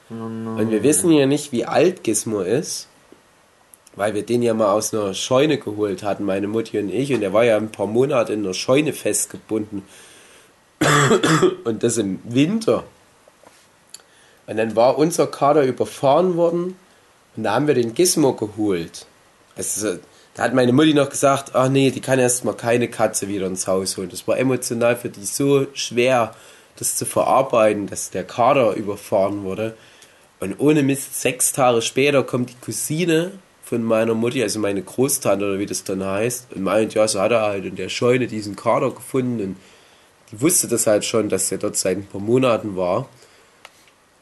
Und wir wissen ja nicht, wie alt Gizmo ist weil wir den ja mal aus einer Scheune geholt hatten, meine Mutti und ich, und der war ja ein paar Monate in der Scheune festgebunden. Und das im Winter. Und dann war unser Kader überfahren worden und da haben wir den Gizmo geholt. Also, da hat meine Mutti noch gesagt, ach nee, die kann erst mal keine Katze wieder ins Haus holen. Das war emotional für die so schwer, das zu verarbeiten, dass der Kader überfahren wurde. Und ohne Mist, sechs Tage später kommt die Cousine von meiner Mutti, also meine Großtante oder wie das dann heißt, und meint, ja, so hat er halt in der Scheune diesen Kader gefunden. Und die wusste das halt schon, dass er dort seit ein paar Monaten war.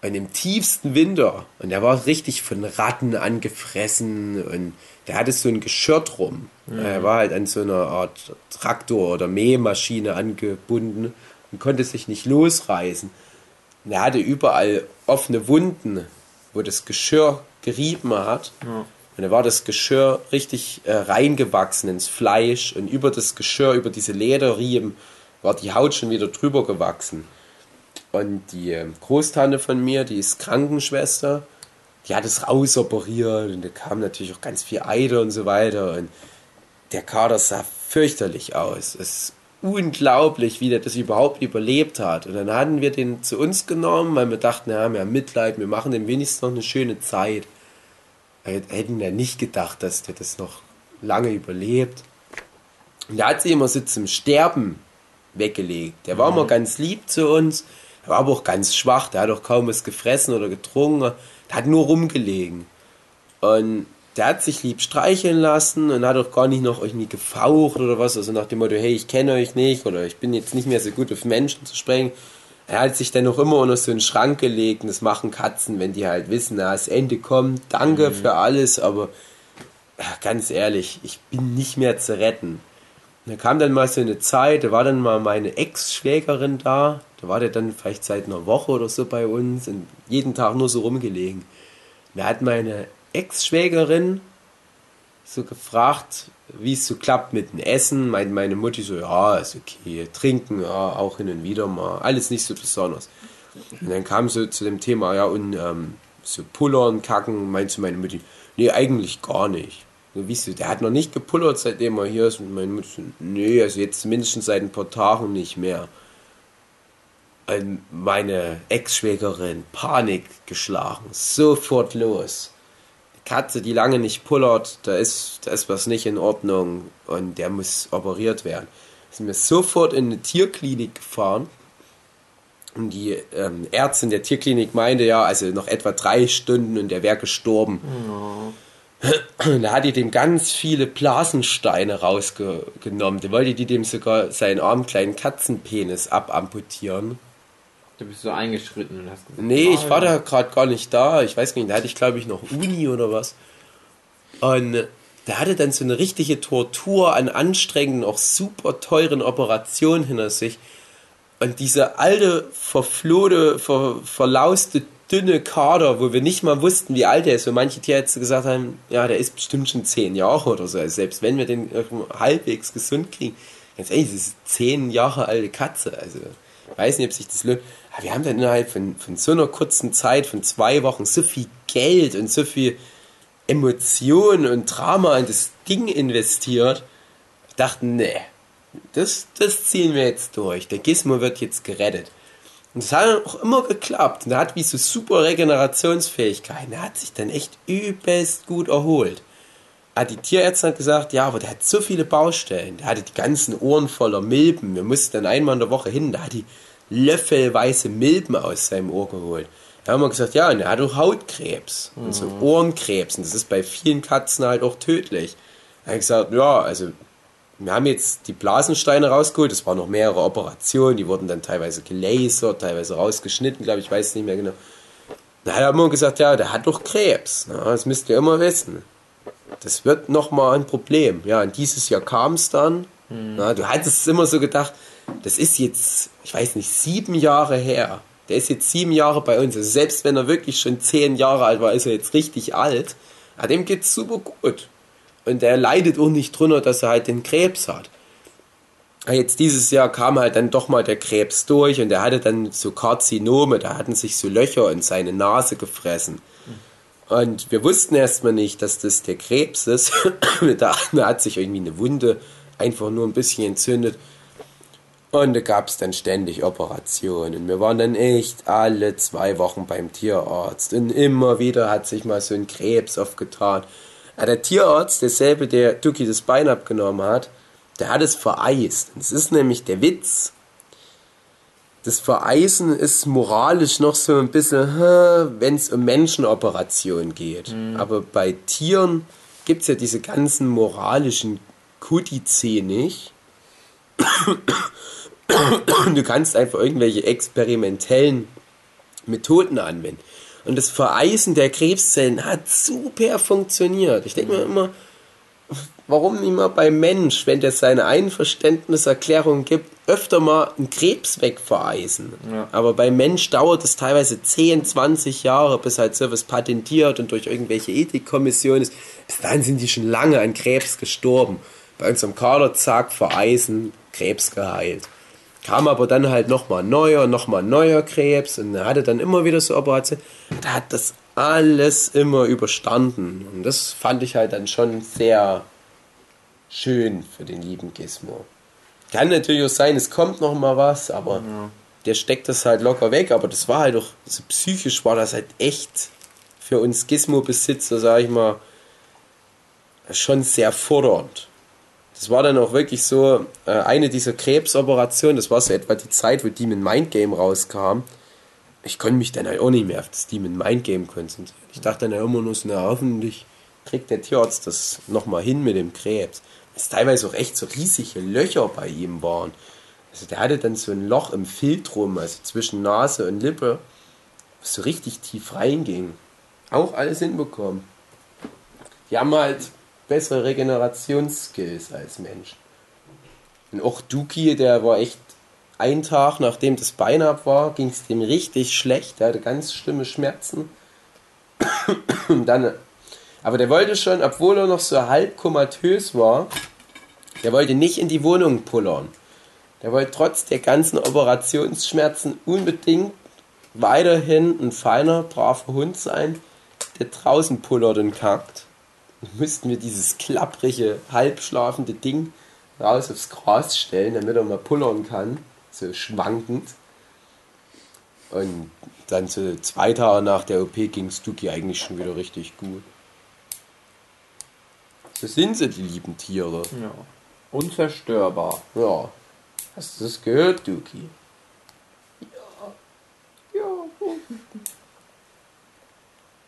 Und im tiefsten Winter, und der war richtig von Ratten angefressen und der hatte so ein Geschirr drum. Er war halt an so einer Art Traktor oder Mähmaschine angebunden und konnte sich nicht losreißen. Und er hatte überall offene Wunden, wo das Geschirr gerieben hat. Und da war das Geschirr richtig äh, reingewachsen ins Fleisch und über das Geschirr, über diese Lederriemen, war die Haut schon wieder drüber gewachsen. Und die ähm, Großtante von mir, die ist Krankenschwester, die hat es rausoperiert und da kam natürlich auch ganz viel Eiter und so weiter. Und der Kader sah fürchterlich aus. Es unglaublich, wie der das überhaupt überlebt hat. Und dann hatten wir den zu uns genommen, weil wir dachten, ja, wir haben Mitleid, wir machen dem wenigstens noch eine schöne Zeit. Wir hätten ja nicht gedacht, dass der das noch lange überlebt. Und der hat sich immer so zum Sterben weggelegt. Der war immer ganz lieb zu uns, er war aber auch ganz schwach, der hat auch kaum was gefressen oder getrunken, der hat nur rumgelegen. Und der hat sich lieb streicheln lassen und hat auch gar nicht noch irgendwie gefaucht oder was, also nach dem Motto, hey, ich kenne euch nicht oder ich bin jetzt nicht mehr so gut auf Menschen zu sprechen. Er hat sich dann auch immer unter so einen Schrank gelegt und das machen Katzen, wenn die halt wissen, na, das Ende kommt, danke mhm. für alles, aber ja, ganz ehrlich, ich bin nicht mehr zu retten. Und da kam dann mal so eine Zeit, da war dann mal meine Ex-Schwägerin da, da war der dann vielleicht seit einer Woche oder so bei uns und jeden Tag nur so rumgelegen. Da hat meine Ex-Schwägerin so gefragt, wie es so klappt mit dem Essen. Meint meine Mutti so, ja, ist okay. Trinken, ja, auch hin und wieder mal. Alles nicht so besonders. Und dann kam so zu dem Thema, ja, und ähm, so pullern, kacken, meinte meine Mutti, nee, eigentlich gar nicht. So, wie so, der hat noch nicht gepullert, seitdem er hier ist. Und meine Mutti so, nee, also jetzt mindestens seit ein paar Tagen nicht mehr. Meine Ex-Schwägerin, Panik geschlagen, sofort los Katze, die lange nicht pullert, da ist, da ist was nicht in Ordnung und der muss operiert werden. Sind wir sofort in eine Tierklinik gefahren und die ähm, Ärztin der Tierklinik meinte ja, also noch etwa drei Stunden und der wäre gestorben. Oh. Da hat die dem ganz viele Blasensteine rausgenommen. Da wollte die dem sogar seinen armen kleinen Katzenpenis abamputieren. Du bist so eingeschritten und hast gesagt, Nee, ich war da gerade gar nicht da. Ich weiß nicht, da hatte ich glaube ich noch Uni oder was. Und der hatte dann so eine richtige Tortur an anstrengenden, auch super teuren Operationen hinter sich. Und diese alte, verflohte, ver, verlauste, dünne Kader, wo wir nicht mal wussten, wie alt er ist, wo manche Tierärzte gesagt haben, ja, der ist bestimmt schon zehn Jahre oder so. Also selbst wenn wir den halbwegs gesund kriegen, ganz ehrlich, das ist zehn Jahre alte Katze. Also, ich weiß nicht, ob sich das lohnt wir haben dann innerhalb von, von so einer kurzen Zeit, von zwei Wochen, so viel Geld und so viel Emotion und Drama in das Ding investiert. Ich dachte, nee, das, das ziehen wir jetzt durch. Der Gizmo wird jetzt gerettet. Und das hat auch immer geklappt. Und er hat wie so super Regenerationsfähigkeiten. Er hat sich dann echt übelst gut erholt. Ah, die Tierärztin hat gesagt, ja, aber der hat so viele Baustellen. Der hatte die ganzen Ohren voller Milben. Wir mussten dann einmal in der Woche hin. Da hat die löffelweiße Milben aus seinem Ohr geholt. Da haben wir gesagt, ja, und er hat auch Hautkrebs mhm. und so mhm. Ohrenkrebs. Und das ist bei vielen Katzen halt auch tödlich. Da habe ich gesagt, ja, also wir haben jetzt die Blasensteine rausgeholt. Das waren noch mehrere Operationen. Die wurden dann teilweise gelasert, teilweise rausgeschnitten, glaube ich, weiß es nicht mehr genau. Da hat er immer gesagt, ja, der hat doch Krebs. Na, das müsst ihr immer wissen. Das wird nochmal ein Problem. Ja, und dieses Jahr kam es dann. Mhm. Na, du hattest immer so gedacht, das ist jetzt, ich weiß nicht, sieben Jahre her. Der ist jetzt sieben Jahre bei uns. Also selbst wenn er wirklich schon zehn Jahre alt war, ist er jetzt richtig alt. Ja, dem geht's super gut. Und er leidet auch nicht drunter, dass er halt den Krebs hat. Jetzt dieses Jahr kam halt dann doch mal der Krebs durch und er hatte dann so Karzinome, da hatten sich so Löcher in seine Nase gefressen. Und wir wussten erstmal nicht, dass das der Krebs ist. er hat sich irgendwie eine Wunde einfach nur ein bisschen entzündet. Und da gab es dann ständig Operationen. Wir waren dann echt alle zwei Wochen beim Tierarzt. Und immer wieder hat sich mal so ein Krebs aufgetan. Aber der Tierarzt, derselbe, der Duki das Bein abgenommen hat, der hat es vereist. Das ist nämlich der Witz. Das Vereisen ist moralisch noch so ein bisschen, wenn es um Menschenoperationen geht. Mhm. Aber bei Tieren gibt es ja diese ganzen moralischen Kodize nicht. du kannst einfach irgendwelche experimentellen Methoden anwenden. Und das Vereisen der Krebszellen hat super funktioniert. Ich denke mir immer, warum nicht mal beim Mensch, wenn der seine Einverständniserklärung gibt, öfter mal einen Krebs wegvereisen. Ja. Aber beim Mensch dauert es teilweise 10, 20 Jahre, bis halt sowas patentiert und durch irgendwelche Ethikkommissionen ist. Bis dahin sind die schon lange an Krebs gestorben. Bei uns am Kader, zack, vereisen, Krebs geheilt. Kam aber dann halt nochmal neuer, nochmal neuer Krebs und er hatte dann immer wieder so Operationen. Da hat das alles immer überstanden. Und das fand ich halt dann schon sehr schön für den lieben Gizmo. Kann natürlich auch sein, es kommt noch mal was, aber der steckt das halt locker weg. Aber das war halt doch, so psychisch war das halt echt für uns Gizmo-Besitzer, sag ich mal, schon sehr fordernd. Das war dann auch wirklich so äh, eine dieser Krebsoperationen, das war so etwa die Zeit, wo Demon Mind Game rauskam. Ich konnte mich dann halt auch nicht mehr auf das Demon Mind Game konzentrieren. Ich dachte dann immer nur so, na hoffentlich kriegt der Tierarzt das nochmal hin mit dem Krebs. Dass teilweise auch echt so riesige Löcher bei ihm waren. Also der hatte dann so ein Loch im Filtrum, also zwischen Nase und Lippe, was so richtig tief reinging. Auch alles hinbekommen. Die haben halt bessere Regenerationsskills als Menschen. Und auch Duki, der war echt ein Tag, nachdem das Bein ab war, ging es dem richtig schlecht. Der hatte ganz schlimme Schmerzen. Und dann, aber der wollte schon, obwohl er noch so halb komatös war, der wollte nicht in die Wohnung pullern. Der wollte trotz der ganzen Operationsschmerzen unbedingt weiterhin ein feiner, braver Hund sein, der draußen pullert und kackt. Dann müssten wir dieses klapprige, halbschlafende Ding raus aufs Gras stellen, damit er mal pullern kann, so schwankend. Und dann so zwei Tage nach der OP ging Stuki eigentlich schon wieder richtig gut. So sind sie, die lieben Tiere. Ja. Unzerstörbar. Ja. Hast du das gehört, Duki?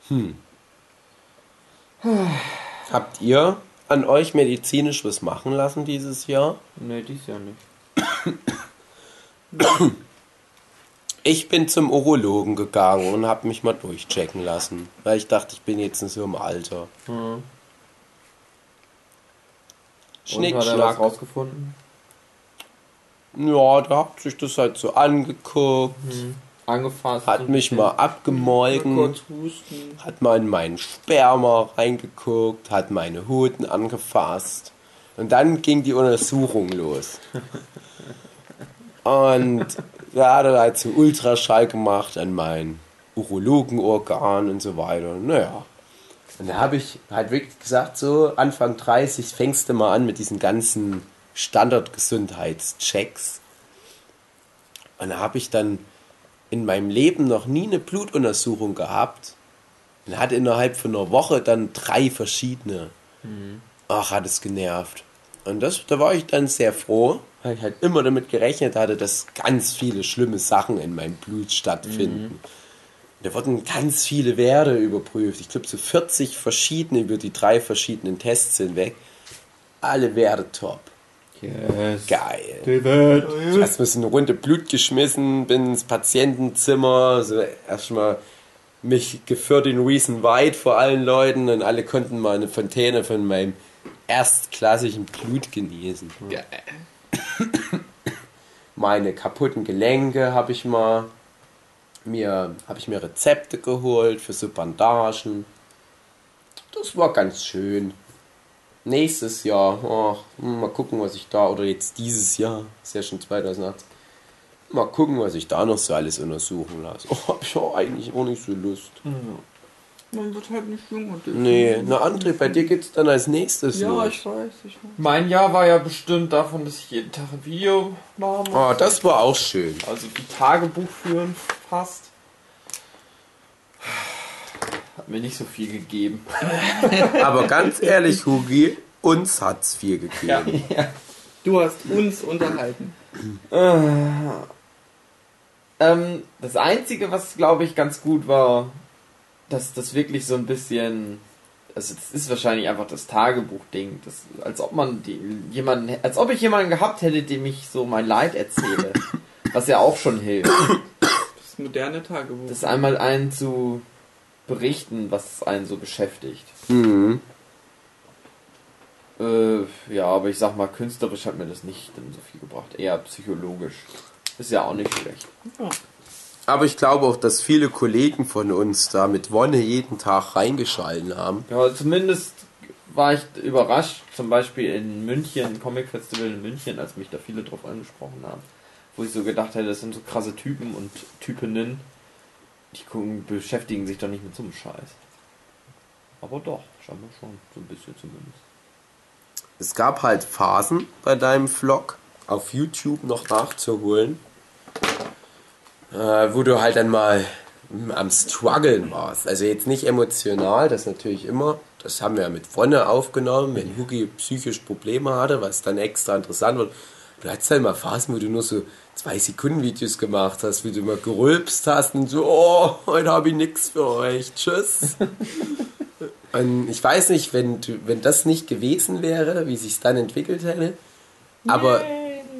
Hm. Habt ihr an euch medizinisch was machen lassen dieses Jahr? Nee, dies ja nicht. Ich bin zum Urologen gegangen und habe mich mal durchchecken lassen, weil ich dachte, ich bin jetzt in so einem Alter. Hm. Schnick, Und hat er was rausgefunden? Ja, da hat sich das halt so angeguckt, Angefasst. hat mich mal abgemolken. Hat mal in meinen Sperma reingeguckt, hat meine Hoden angefasst. Und dann ging die Untersuchung los. Und da hat er halt so Ultraschall gemacht an mein Urologenorgan und so weiter. Naja. Und da habe ich halt wirklich gesagt, so Anfang 30 fängst du mal an mit diesen ganzen Standardgesundheitschecks. Und da habe ich dann in meinem Leben noch nie eine Blutuntersuchung gehabt. Und hatte innerhalb von einer Woche dann drei verschiedene. Ach, hat es genervt. Und das, da war ich dann sehr froh, weil ich halt immer damit gerechnet hatte, dass ganz viele schlimme Sachen in meinem Blut stattfinden. Da wurden ganz viele Werte überprüft. Ich glaube, so 40 verschiedene über die drei verschiedenen Tests hinweg. Alle Werte top. Yes. Geil. David. Hast mir so eine Runde Blut geschmissen, bin ins Patientenzimmer, so erstmal mich geführt in Reason White vor allen Leuten und alle konnten mal eine Fontäne von meinem erstklassigen Blut genießen. Geil. Meine kaputten Gelenke habe ich mal mir habe ich mir Rezepte geholt für so Bandagen. Das war ganz schön. Nächstes Jahr, ach, hm, mal gucken, was ich da, oder jetzt dieses Jahr, ist ja schon 2018, mal gucken, was ich da noch so alles untersuchen lasse. Oh, hab ich auch eigentlich auch nicht so Lust. Man wird halt nicht jung und Nee, na André, bei dir geht's dann als nächstes Ja, los. ich weiß, ich weiß. Mein Jahr war ja bestimmt davon, dass ich jeden Tag ein Video machen muss. Oh, das war auch schön. Also wie Tagebuch führen fast. Hat mir nicht so viel gegeben. Aber ganz ehrlich, Hugi, uns hat's viel gegeben. Du hast uns unterhalten. Ähm, das Einzige, was glaube ich ganz gut war, dass das wirklich so ein bisschen. Also das ist wahrscheinlich einfach das Tagebuch-Ding. Das, als ob man die, jemanden, als ob ich jemanden gehabt hätte, dem ich so mein Leid erzähle. was ja auch schon hilft. Das moderne Tagebuch. Das einmal einen zu berichten, was einen so beschäftigt. Mhm. Äh, ja, aber ich sag mal, künstlerisch hat mir das nicht dann so viel gebracht. Eher psychologisch. Ist ja auch nicht schlecht. Aber ich glaube auch, dass viele Kollegen von uns da mit Wonne jeden Tag reingeschalten haben. Ja, zumindest war ich überrascht, zum Beispiel in München, Comic Festival in München, als mich da viele drauf angesprochen haben. Wo ich so gedacht hätte, das sind so krasse Typen und Typinnen, die gucken, beschäftigen sich doch nicht mit so einem Scheiß. Aber doch, scheinbar schon, so ein bisschen zumindest. es gab halt Phasen bei deinem Vlog auf YouTube noch nachzuholen, äh, wo du halt dann mal mm, am struggeln warst. Also jetzt nicht emotional, das natürlich immer. Das haben wir ja mit Wonne aufgenommen, wenn Hugi psychisch Probleme hatte, was dann extra interessant wird. Du hattest halt mal Phasen, wo du nur so zwei Sekunden Videos gemacht hast, wie du mal gerülpst hast und so, oh, heute habe ich nichts für euch, tschüss. und ich weiß nicht, wenn, du, wenn das nicht gewesen wäre, wie sich dann entwickelt hätte, aber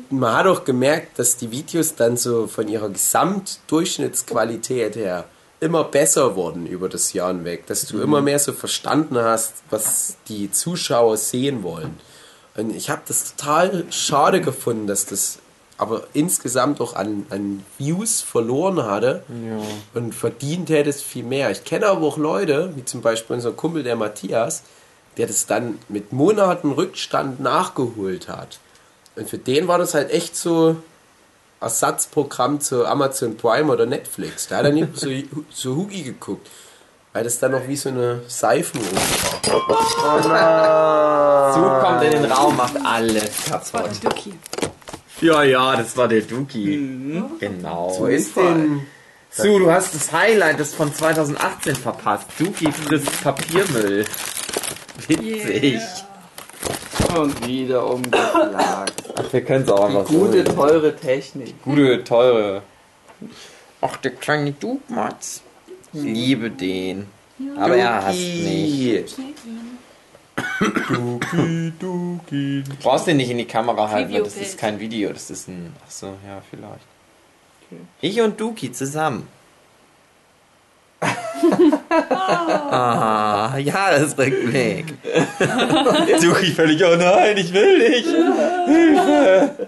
man hat auch gemerkt, dass die Videos dann so von ihrer Gesamtdurchschnittsqualität her immer besser wurden über das Jahr hinweg, dass du immer mehr so verstanden hast, was die Zuschauer sehen wollen. Und ich habe das total schade gefunden, dass das aber insgesamt auch an, an Views verloren hatte Ja. und verdient hätte es viel mehr. Ich kenne aber auch Leute, wie zum Beispiel unser Kumpel der Matthias, der das dann mit Monaten Rückstand nachgeholt hat. Und für den war das halt echt so Ersatzprogramm zu Amazon Prime oder Netflix. Da hat er nicht so, so Hugi geguckt, weil das dann noch wie so eine Seifenruhe war. Zu kommt in den Raum, macht alles Das war kaputt. Duki. Ja, ja, das war der Duki. Genau. Wo ist denn... Su, du hast das Highlight das von 2018 verpasst. Duki frisst Papiermüll. Witzig. Und wieder umgeklagt. Ach, wir können es auch einfach so. Gute, teure Technik. Gute, teure. Ach, der kleine Dugmatz. Ich liebe den. Aber er hasst mich. Duki, Duki. Du brauchst den nicht in die Kamera halten, weil das ist kein Video, das ist ein. Ach so, ja, vielleicht. Okay. Ich und Duki zusammen. ah, Jahresrückblick. Duki völlig, oh nein, ich will nicht. Hilfe.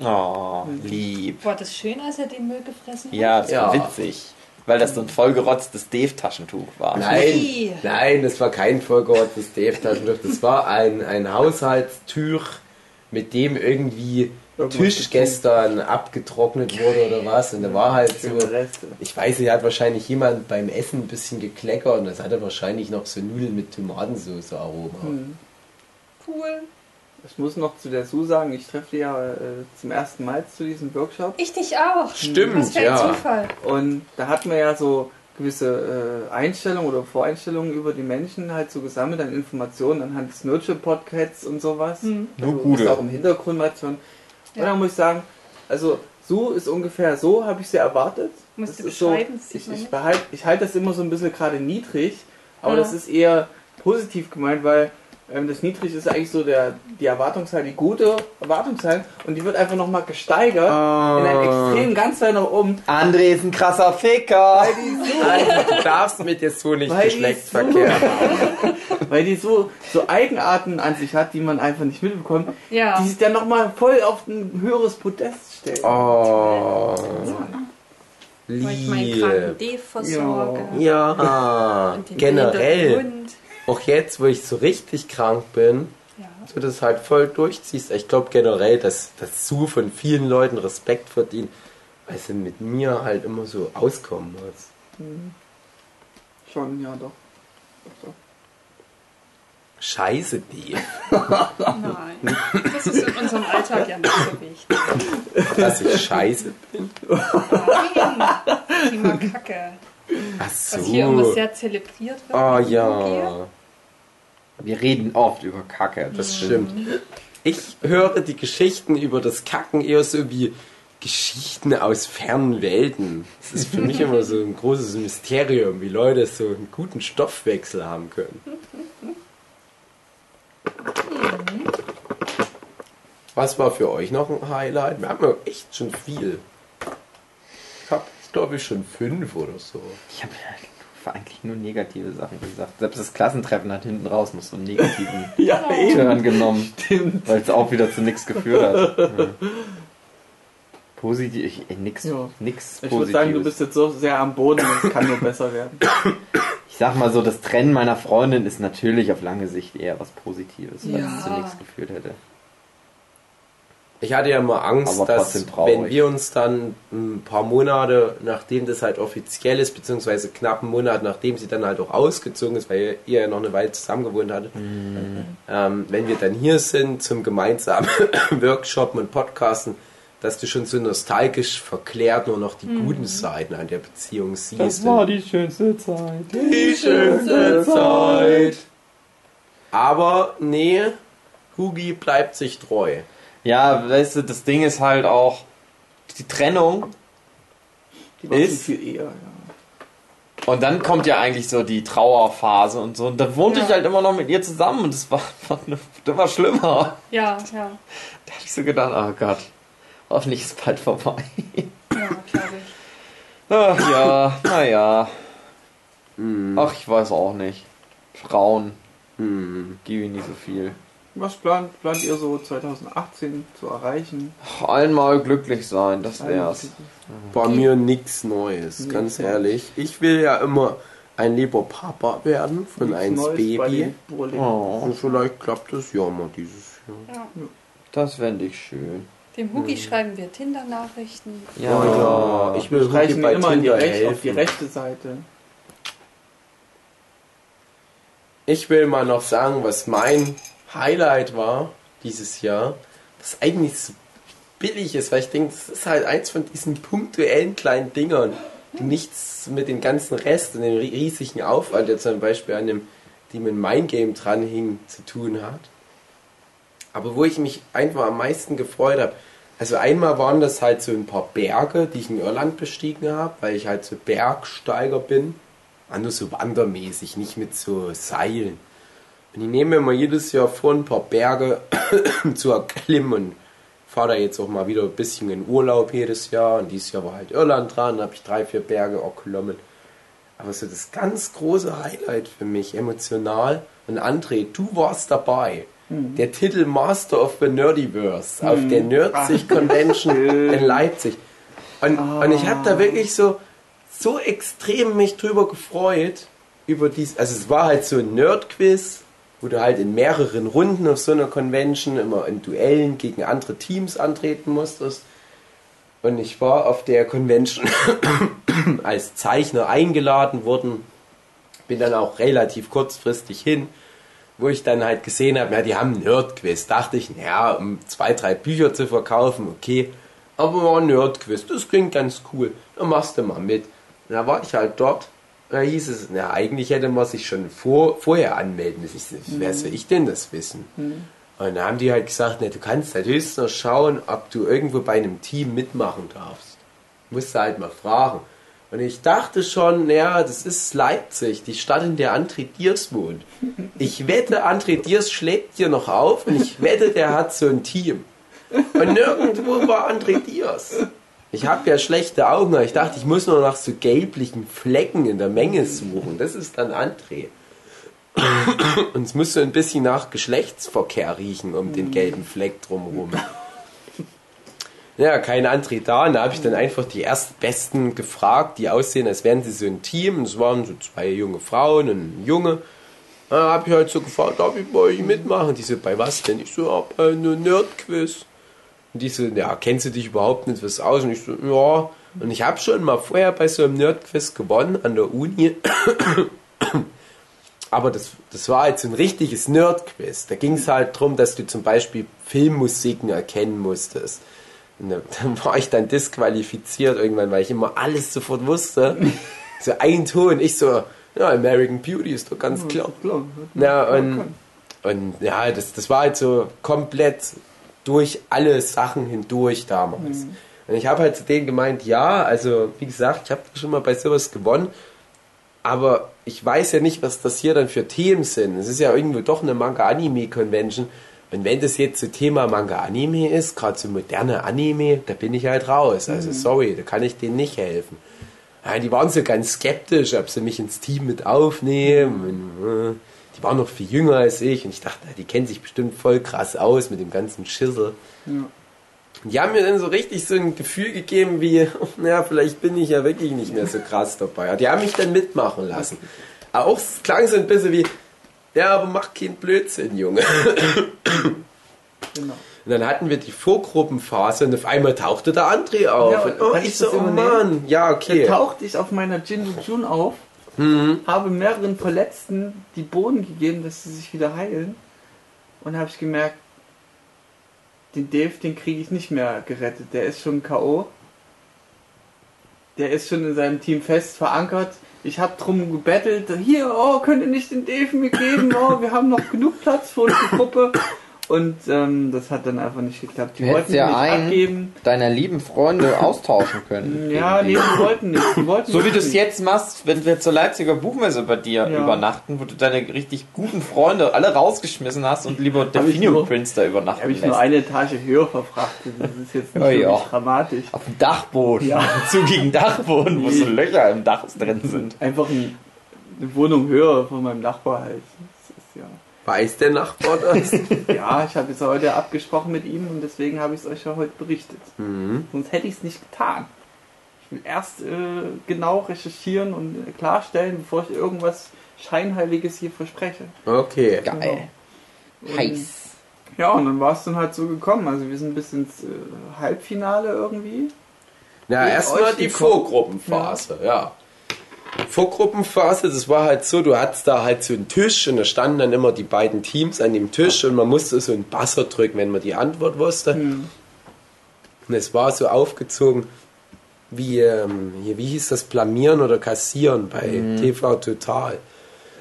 Oh, lieb. War das schön, als er den Müll gefressen hat? Ja, das war Ja. witzig. Weil das so ein vollgerotztes Dave-Taschentuch war. Nein, nein, das war kein vollgerottes Dave-Taschentuch. Das war ein, ein Haushaltstuch, mit dem irgendwie Tisch gestern abgetrocknet wurde oder was. Und da war halt so, ich weiß nicht, hat wahrscheinlich jemand beim Essen ein bisschen gekleckert und das hatte wahrscheinlich noch so Nudeln mit Tomatensauce Aroma. Hm. Cool. Ich muss noch zu der Sue sagen, ich treffe die ja äh, zum ersten Mal zu diesem Workshop. Ich dich auch. Stimmt, für ein ja. Zufall. Und da hat man ja so gewisse äh, Einstellungen oder Voreinstellungen über die Menschen halt so gesammelt an Informationen anhand des Nurture-Podcasts und sowas. Hm. Nur also, gute. ist auch im Hintergrund mal hören. Und Ja. da muss ich sagen, also Sue ist ungefähr so, habe ich sie erwartet. Musst du Das ist so, beschreiben, das sieht ich, ich, nicht. behalt, ich halte das immer so ein bisschen gerade niedrig, aber Ja. das ist eher positiv gemeint, weil das niedrig ist eigentlich so der, die Erwartungshaltung, die gute Erwartungshaltung und die wird einfach nochmal gesteigert in einem Extrem ganz weit nach oben. André ist ein krasser Ficker. Weil die so du darfst mit dir so nicht Geschlechtsverkehr haben. weil die so, so Eigenarten an sich hat, die man einfach nicht mitbekommt, Ja. die sich dann nochmal voll auf ein höheres Podest stellen. Oh, Weil ich meinen kranken lieb. Dave versorge. Ja, Und den generell. Auch jetzt, wo ich so richtig krank bin, Ja. du das halt voll durchziehst. Ich glaube generell, dass, dass Sue von vielen Leuten Respekt verdient, weil sie mit mir halt immer so auskommen muss. Schon, ja doch. doch, doch. Scheiße, die. Nein. Das ist in unserem Alltag ja nicht so wichtig. Dass ich scheiße bin. Nein. Thema Kacke. Ach Was hier immer so. sehr zelebriert wird. Oh mit Yogi. Wir reden oft über Kacke. das stimmt. Ich höre die Geschichten über das Kacken eher so wie Geschichten aus fernen Welten. Das ist für mich immer so ein großes Mysterium, wie Leute so einen guten Stoffwechsel haben können. Was war für euch noch ein Highlight? Wir haben ja echt schon viel. Ich habe, glaube ich, schon fünf oder so. Ich habe eigentlich nur negative Sachen gesagt. Selbst das Klassentreffen hat hinten raus noch so einen negativen Ja, Turn genommen, Stimmt. weil es auch wieder zu nichts geführt hat. Ja. Positiv, ich, ey, nix, Ja. nix Ich würde sagen, du bist jetzt so sehr am Boden und es kann nur besser werden. Ich sag mal so, das Trennen meiner Freundin ist natürlich auf lange Sicht eher was Positives, weil Ja. es zu nichts geführt hätte. Ich hatte ja mal Angst, Aber dass wenn wir uns dann ein paar Monate, nachdem das halt offiziell ist, beziehungsweise knapp einen Monat, nachdem sie dann halt auch ausgezogen ist, weil ihr ja noch eine Weile zusammen gewohnt hattet, ähm, wenn wir dann hier sind zum gemeinsamen Workshoppen und Podcasten, dass du schon so nostalgisch verklärt nur noch die guten Seiten an der Beziehung siehst. die schönste Zeit. die schönste Zeit. Aber nee, Hugi bleibt sich treu. Ja, weißt du, das Ding ist halt auch, die Trennung Die Ist- viel eher, ja. und dann kommt ja eigentlich so die Trauerphase und so. Und dann wohnte Ja. ich halt immer noch mit ihr zusammen und das war, war immer schlimmer. Ja, ja. Da habe ich so gedacht, oh Gott, hoffentlich ist bald vorbei. Ja, glaube ich. Ach ja, naja. Ach, ich weiß auch nicht. Frauen, Hm. gebe ich nicht so viel. Was plant, plant ihr so 2018 zu erreichen? Einmal glücklich sein, das wär's. Bei mir nichts Neues, Nix ganz Neues. ehrlich. Ich will ja immer ein lieber Papa werden von Nichts eins Neues Baby. Oh, Und vielleicht klappt das ja mal dieses Jahr. Ja. das fände ich schön. Dem Hugi schreiben wir Tinder-Nachrichten. Ja, Ja, ich will Hugi bei immer in die Tinder Recht, auf die helfen. rechte Seite. Ich will mal noch sagen, was mein Highlight war dieses Jahr, was eigentlich so billig ist, weil ich denke, das ist halt eins von diesen punktuellen kleinen Dingern, die nichts mit dem ganzen Rest und dem ri- riesigen Aufwand, der zum Beispiel an dem, die mit Mein Game dran hing, zu tun hat. Aber wo ich mich einfach am meisten gefreut habe, also einmal waren das halt so ein paar Berge, die ich in Irland bestiegen habe, weil ich halt so Bergsteiger bin. Nur so wandermäßig, nicht mit so Seilen. Und ich nehme mir mal jedes Jahr vor, ein paar Berge zu erklimmen fahre da jetzt auch mal wieder ein bisschen in Urlaub jedes Jahr. Und dieses Jahr war halt Irland dran, da habe ich drei, vier Berge erklommen. Aber so das ganz große Highlight für mich, emotional. Und André, du warst dabei. Der Titel Master of the Nerdiverse auf der Nerdsich Convention in Leipzig. Und, und ich habe da wirklich so, so extrem mich drüber gefreut, über dies, also es war halt so ein Nerd-Quiz, wo du halt in mehreren Runden auf so einer Convention immer in Duellen gegen andere Teams antreten musstest. Und ich war auf der Convention als Zeichner eingeladen worden, bin dann auch relativ kurzfristig hin, wo ich dann halt gesehen habe, ja, die haben Nerd-Quiz. Dachte ich, naja, um zwei, drei Bücher zu verkaufen, okay. Aber ein Nerd-Quiz, das klingt ganz cool. Dann machst du mal mit. Und da war ich halt dort. Da hieß es, na, eigentlich hätte man sich schon vor, vorher anmelden müssen. Ich so, wer soll ich denn das wissen? Und dann haben die halt gesagt, ne, du kannst halt höchstens noch schauen, ob du irgendwo bei einem Team mitmachen darfst. Musst du halt mal fragen. Und ich dachte schon, naja, das ist Leipzig, die Stadt, in der André Diers wohnt. Ich wette, André Diers schlägt hier noch auf und ich wette, der hat so ein Team. Und nirgendwo war André Diers. Ich habe ja schlechte Augen, aber ich dachte, ich muss nur nach so gelblichen Flecken in der Menge suchen. Das ist dann André. Und es muss so ein bisschen nach Geschlechtsverkehr riechen um den gelben Fleck drumherum. Ja, kein André da. Und da habe ich dann einfach die Erstbesten gefragt, die aussehen, als wären sie so ein Team. Und es waren so zwei junge Frauen und ein Junge. Da habe ich halt so gefragt, darf ich bei euch mitmachen? Die so, bei was denn? Ich so, ja, bei einem Nerdquiz. Und die so, ja, kennst du dich überhaupt nicht was aus? Und ich so, ja. Und ich habe schon mal vorher bei so einem Nerdquiz gewonnen an der Uni. Aber das, das war so ein richtiges Nerdquiz. Da ging es halt darum, dass du zum Beispiel Filmmusiken erkennen musstest. Und da- dann war ich dann disqualifiziert irgendwann, weil ich immer alles sofort wusste. So ein Ton, ich so, ja, American Beauty ist doch ganz klar. Klar. Ja, und, und ja, das, das war halt so komplett durch alle Sachen hindurch damals. Und ich habe halt zu denen gemeint, ja, also wie gesagt, ich habe schon mal bei sowas gewonnen, aber ich weiß ja nicht, was das hier dann für Themen sind. Es ist ja irgendwo doch eine Manga-Anime-Convention. Und wenn das jetzt so Thema Manga-Anime ist, gerade so moderne Anime, da bin ich halt raus. Also sorry, da kann ich denen nicht helfen. Ja, die waren so ganz skeptisch, ob sie mich ins Team mit aufnehmen. Und, äh, die waren noch viel jünger als ich und ich dachte, die kennen sich bestimmt voll krass aus mit dem ganzen Schissel. Und die haben mir dann so richtig so ein Gefühl gegeben wie, naja, vielleicht bin ich ja wirklich nicht mehr so krass dabei. Die haben mich dann mitmachen lassen. Aber auch es klang so ein bisschen wie, ja, aber mach keinen Blödsinn, Junge. Genau. Und dann hatten wir die Vorgruppenphase und auf einmal tauchte der André auf. Ja, und, oh, ich so, oh? Mann, ja, Da okay. tauchte ich auf meiner Jinju Jun auf, Mhm. habe mehreren Verletzten die Boden gegeben, dass sie sich wieder heilen. Und habe ich gemerkt, den Dave, den kriege ich nicht mehr gerettet. Der ist schon K.O. Der ist schon in seinem Team fest verankert. Ich habe drum gebettelt, hier, oh, könnt ihr nicht den Dave mir geben? Oh, wir haben noch genug Platz für unsere Gruppe. Und ähm, das hat dann einfach nicht geklappt. Die Du wollten ja nicht einen abgeben. deiner lieben Freunde austauschen können. Ja, nee, gegen die wollten nicht. Die wollten. So wie du es jetzt machst, wenn wir zur Leipziger Buchmesse bei dir Ja. übernachten, wo du deine richtig guten Freunde alle rausgeschmissen hast und lieber Delphinium Prince da übernachten habe ich lässt. nur eine Etage höher verfrachtet. Das ist jetzt nicht Oh wirklich ja. dramatisch. Auf dem Dachboden. Ja. Dem zugigen Dachboden, wo so Löcher im Dach drin sind. Einfach ein, eine Wohnung höher von meinem Nachbar halt. Ja, Weiß der Nachbar das? ja, ich habe jetzt heute abgesprochen mit ihm und deswegen habe ich es euch ja heute berichtet. mhm. Sonst hätte ich es nicht getan. Ich will erst äh, genau recherchieren und klarstellen, bevor ich irgendwas Scheinheiliges hier verspreche. Okay. Geil. Und- Heiß. Ja, und dann war es dann halt so gekommen. Also wir sind bis ins äh, Halbfinale irgendwie. Na, Gegen erstmal die. Vorgruppenphase, ja. Vorgruppenphase, das war halt so, du hattest da halt so einen Tisch und da standen dann immer die beiden Teams an dem Tisch und man musste so einen Buzzer drücken, wenn man die Antwort wusste. Hm. Und es war so aufgezogen, wie, ähm, hier, wie hieß das, Blamieren oder Kassieren bei TV Total.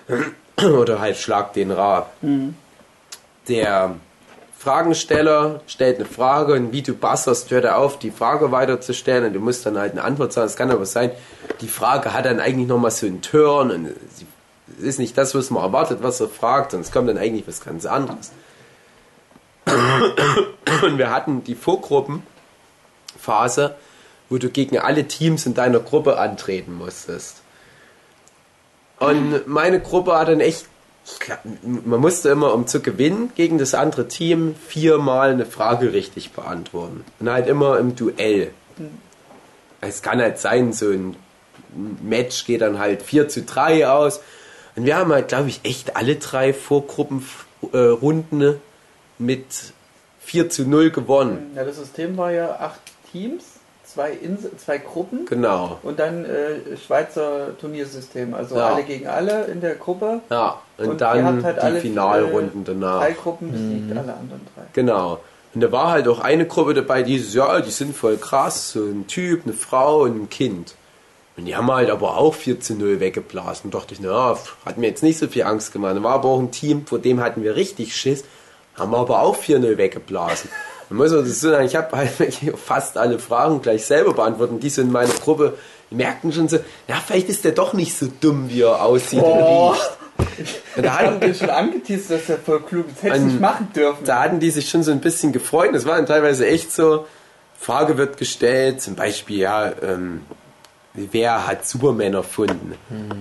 oder halt Schlag den Rab. Der Fragensteller stellt eine Frage und wie du buzzerst, hört er auf, die Frage weiterzustellen und du musst dann halt eine Antwort sagen. Es kann aber sein, die Frage hat dann eigentlich nochmal so einen Turn und es ist nicht das, was man erwartet, was er fragt, es kommt dann eigentlich was ganz anderes. Und wir hatten die Vorgruppenphase, wo du gegen alle Teams in deiner Gruppe antreten musstest. Und meine Gruppe hat dann echt, man musste immer, um zu gewinnen gegen das andere Team, viermal eine Frage richtig beantworten. Und halt immer im Duell. Es kann halt sein, so ein Match geht dann halt 4 zu 3 aus. Und wir haben halt, glaube ich, echt alle drei Vorgruppenrunden mit 4 zu 0 gewonnen. Ja, das System war ja acht Teams, zwei, Insel, zwei Gruppen Genau. und dann äh, Schweizer Turniersystem. Also Ja. alle gegen alle in der Gruppe. Ja, und, Und dann halt die alle, Finalrunden danach. Drei Gruppen besiegt, alle anderen drei. Genau. Und da war halt auch eine Gruppe dabei, die so, ja, die sind voll krass, so ein Typ, eine Frau und ein Kind. Und die haben halt aber auch 4 zu 0 weggeblasen. Und dachte ich, na, hat mir jetzt nicht so viel Angst gemacht. Da war aber auch ein Team, vor dem hatten wir richtig Schiss, haben wir aber auch 4-0 weggeblasen. Man muss also so sagen, ich habe halt fast alle Fragen gleich selber beantwortet. Die so in meiner Gruppe, die merkten schon so, ja, vielleicht ist der doch nicht so dumm, wie er aussieht Boah. und da hatten, dir schon angeteasert, dass er voll klug ist. Das hätte nicht machen dürfen. da hatten die sich schon so ein bisschen gefreut. Es war dann teilweise echt so, Frage wird gestellt, zum Beispiel, ja, ähm, wer hat Superman erfunden?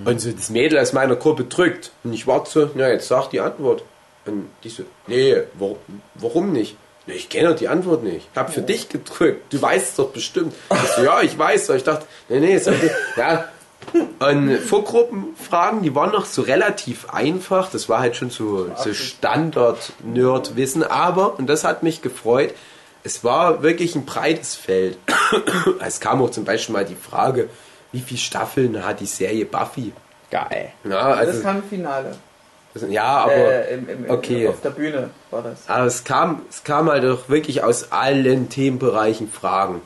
Und so das Mädel aus meiner Gruppe drückt. Und ich warte so, na, jetzt sag die Antwort. Und die so, nee, warum, warum nicht? "Nee, Ich kenne die Antwort nicht. Ich habe für dich gedrückt. Du weißt es doch bestimmt. Ich so, ja, ich weiß. Ich dachte, nee, nee, ist okay. ja. Und Vorgruppenfragen, die waren noch so relativ einfach. Das war halt schon so, so Standard-Nerd-Wissen. Aber, und das hat mich gefreut, es war wirklich ein breites Feld. Es kam auch zum Beispiel mal die Frage, wie viele Staffeln hat die Serie Buffy? Geil. Ja, das also, kam im Finale. Ja aber äh, im, im, im, okay. Auf der Bühne war das. Aber es kam, es kam halt auch wirklich aus allen Themenbereichen Fragen.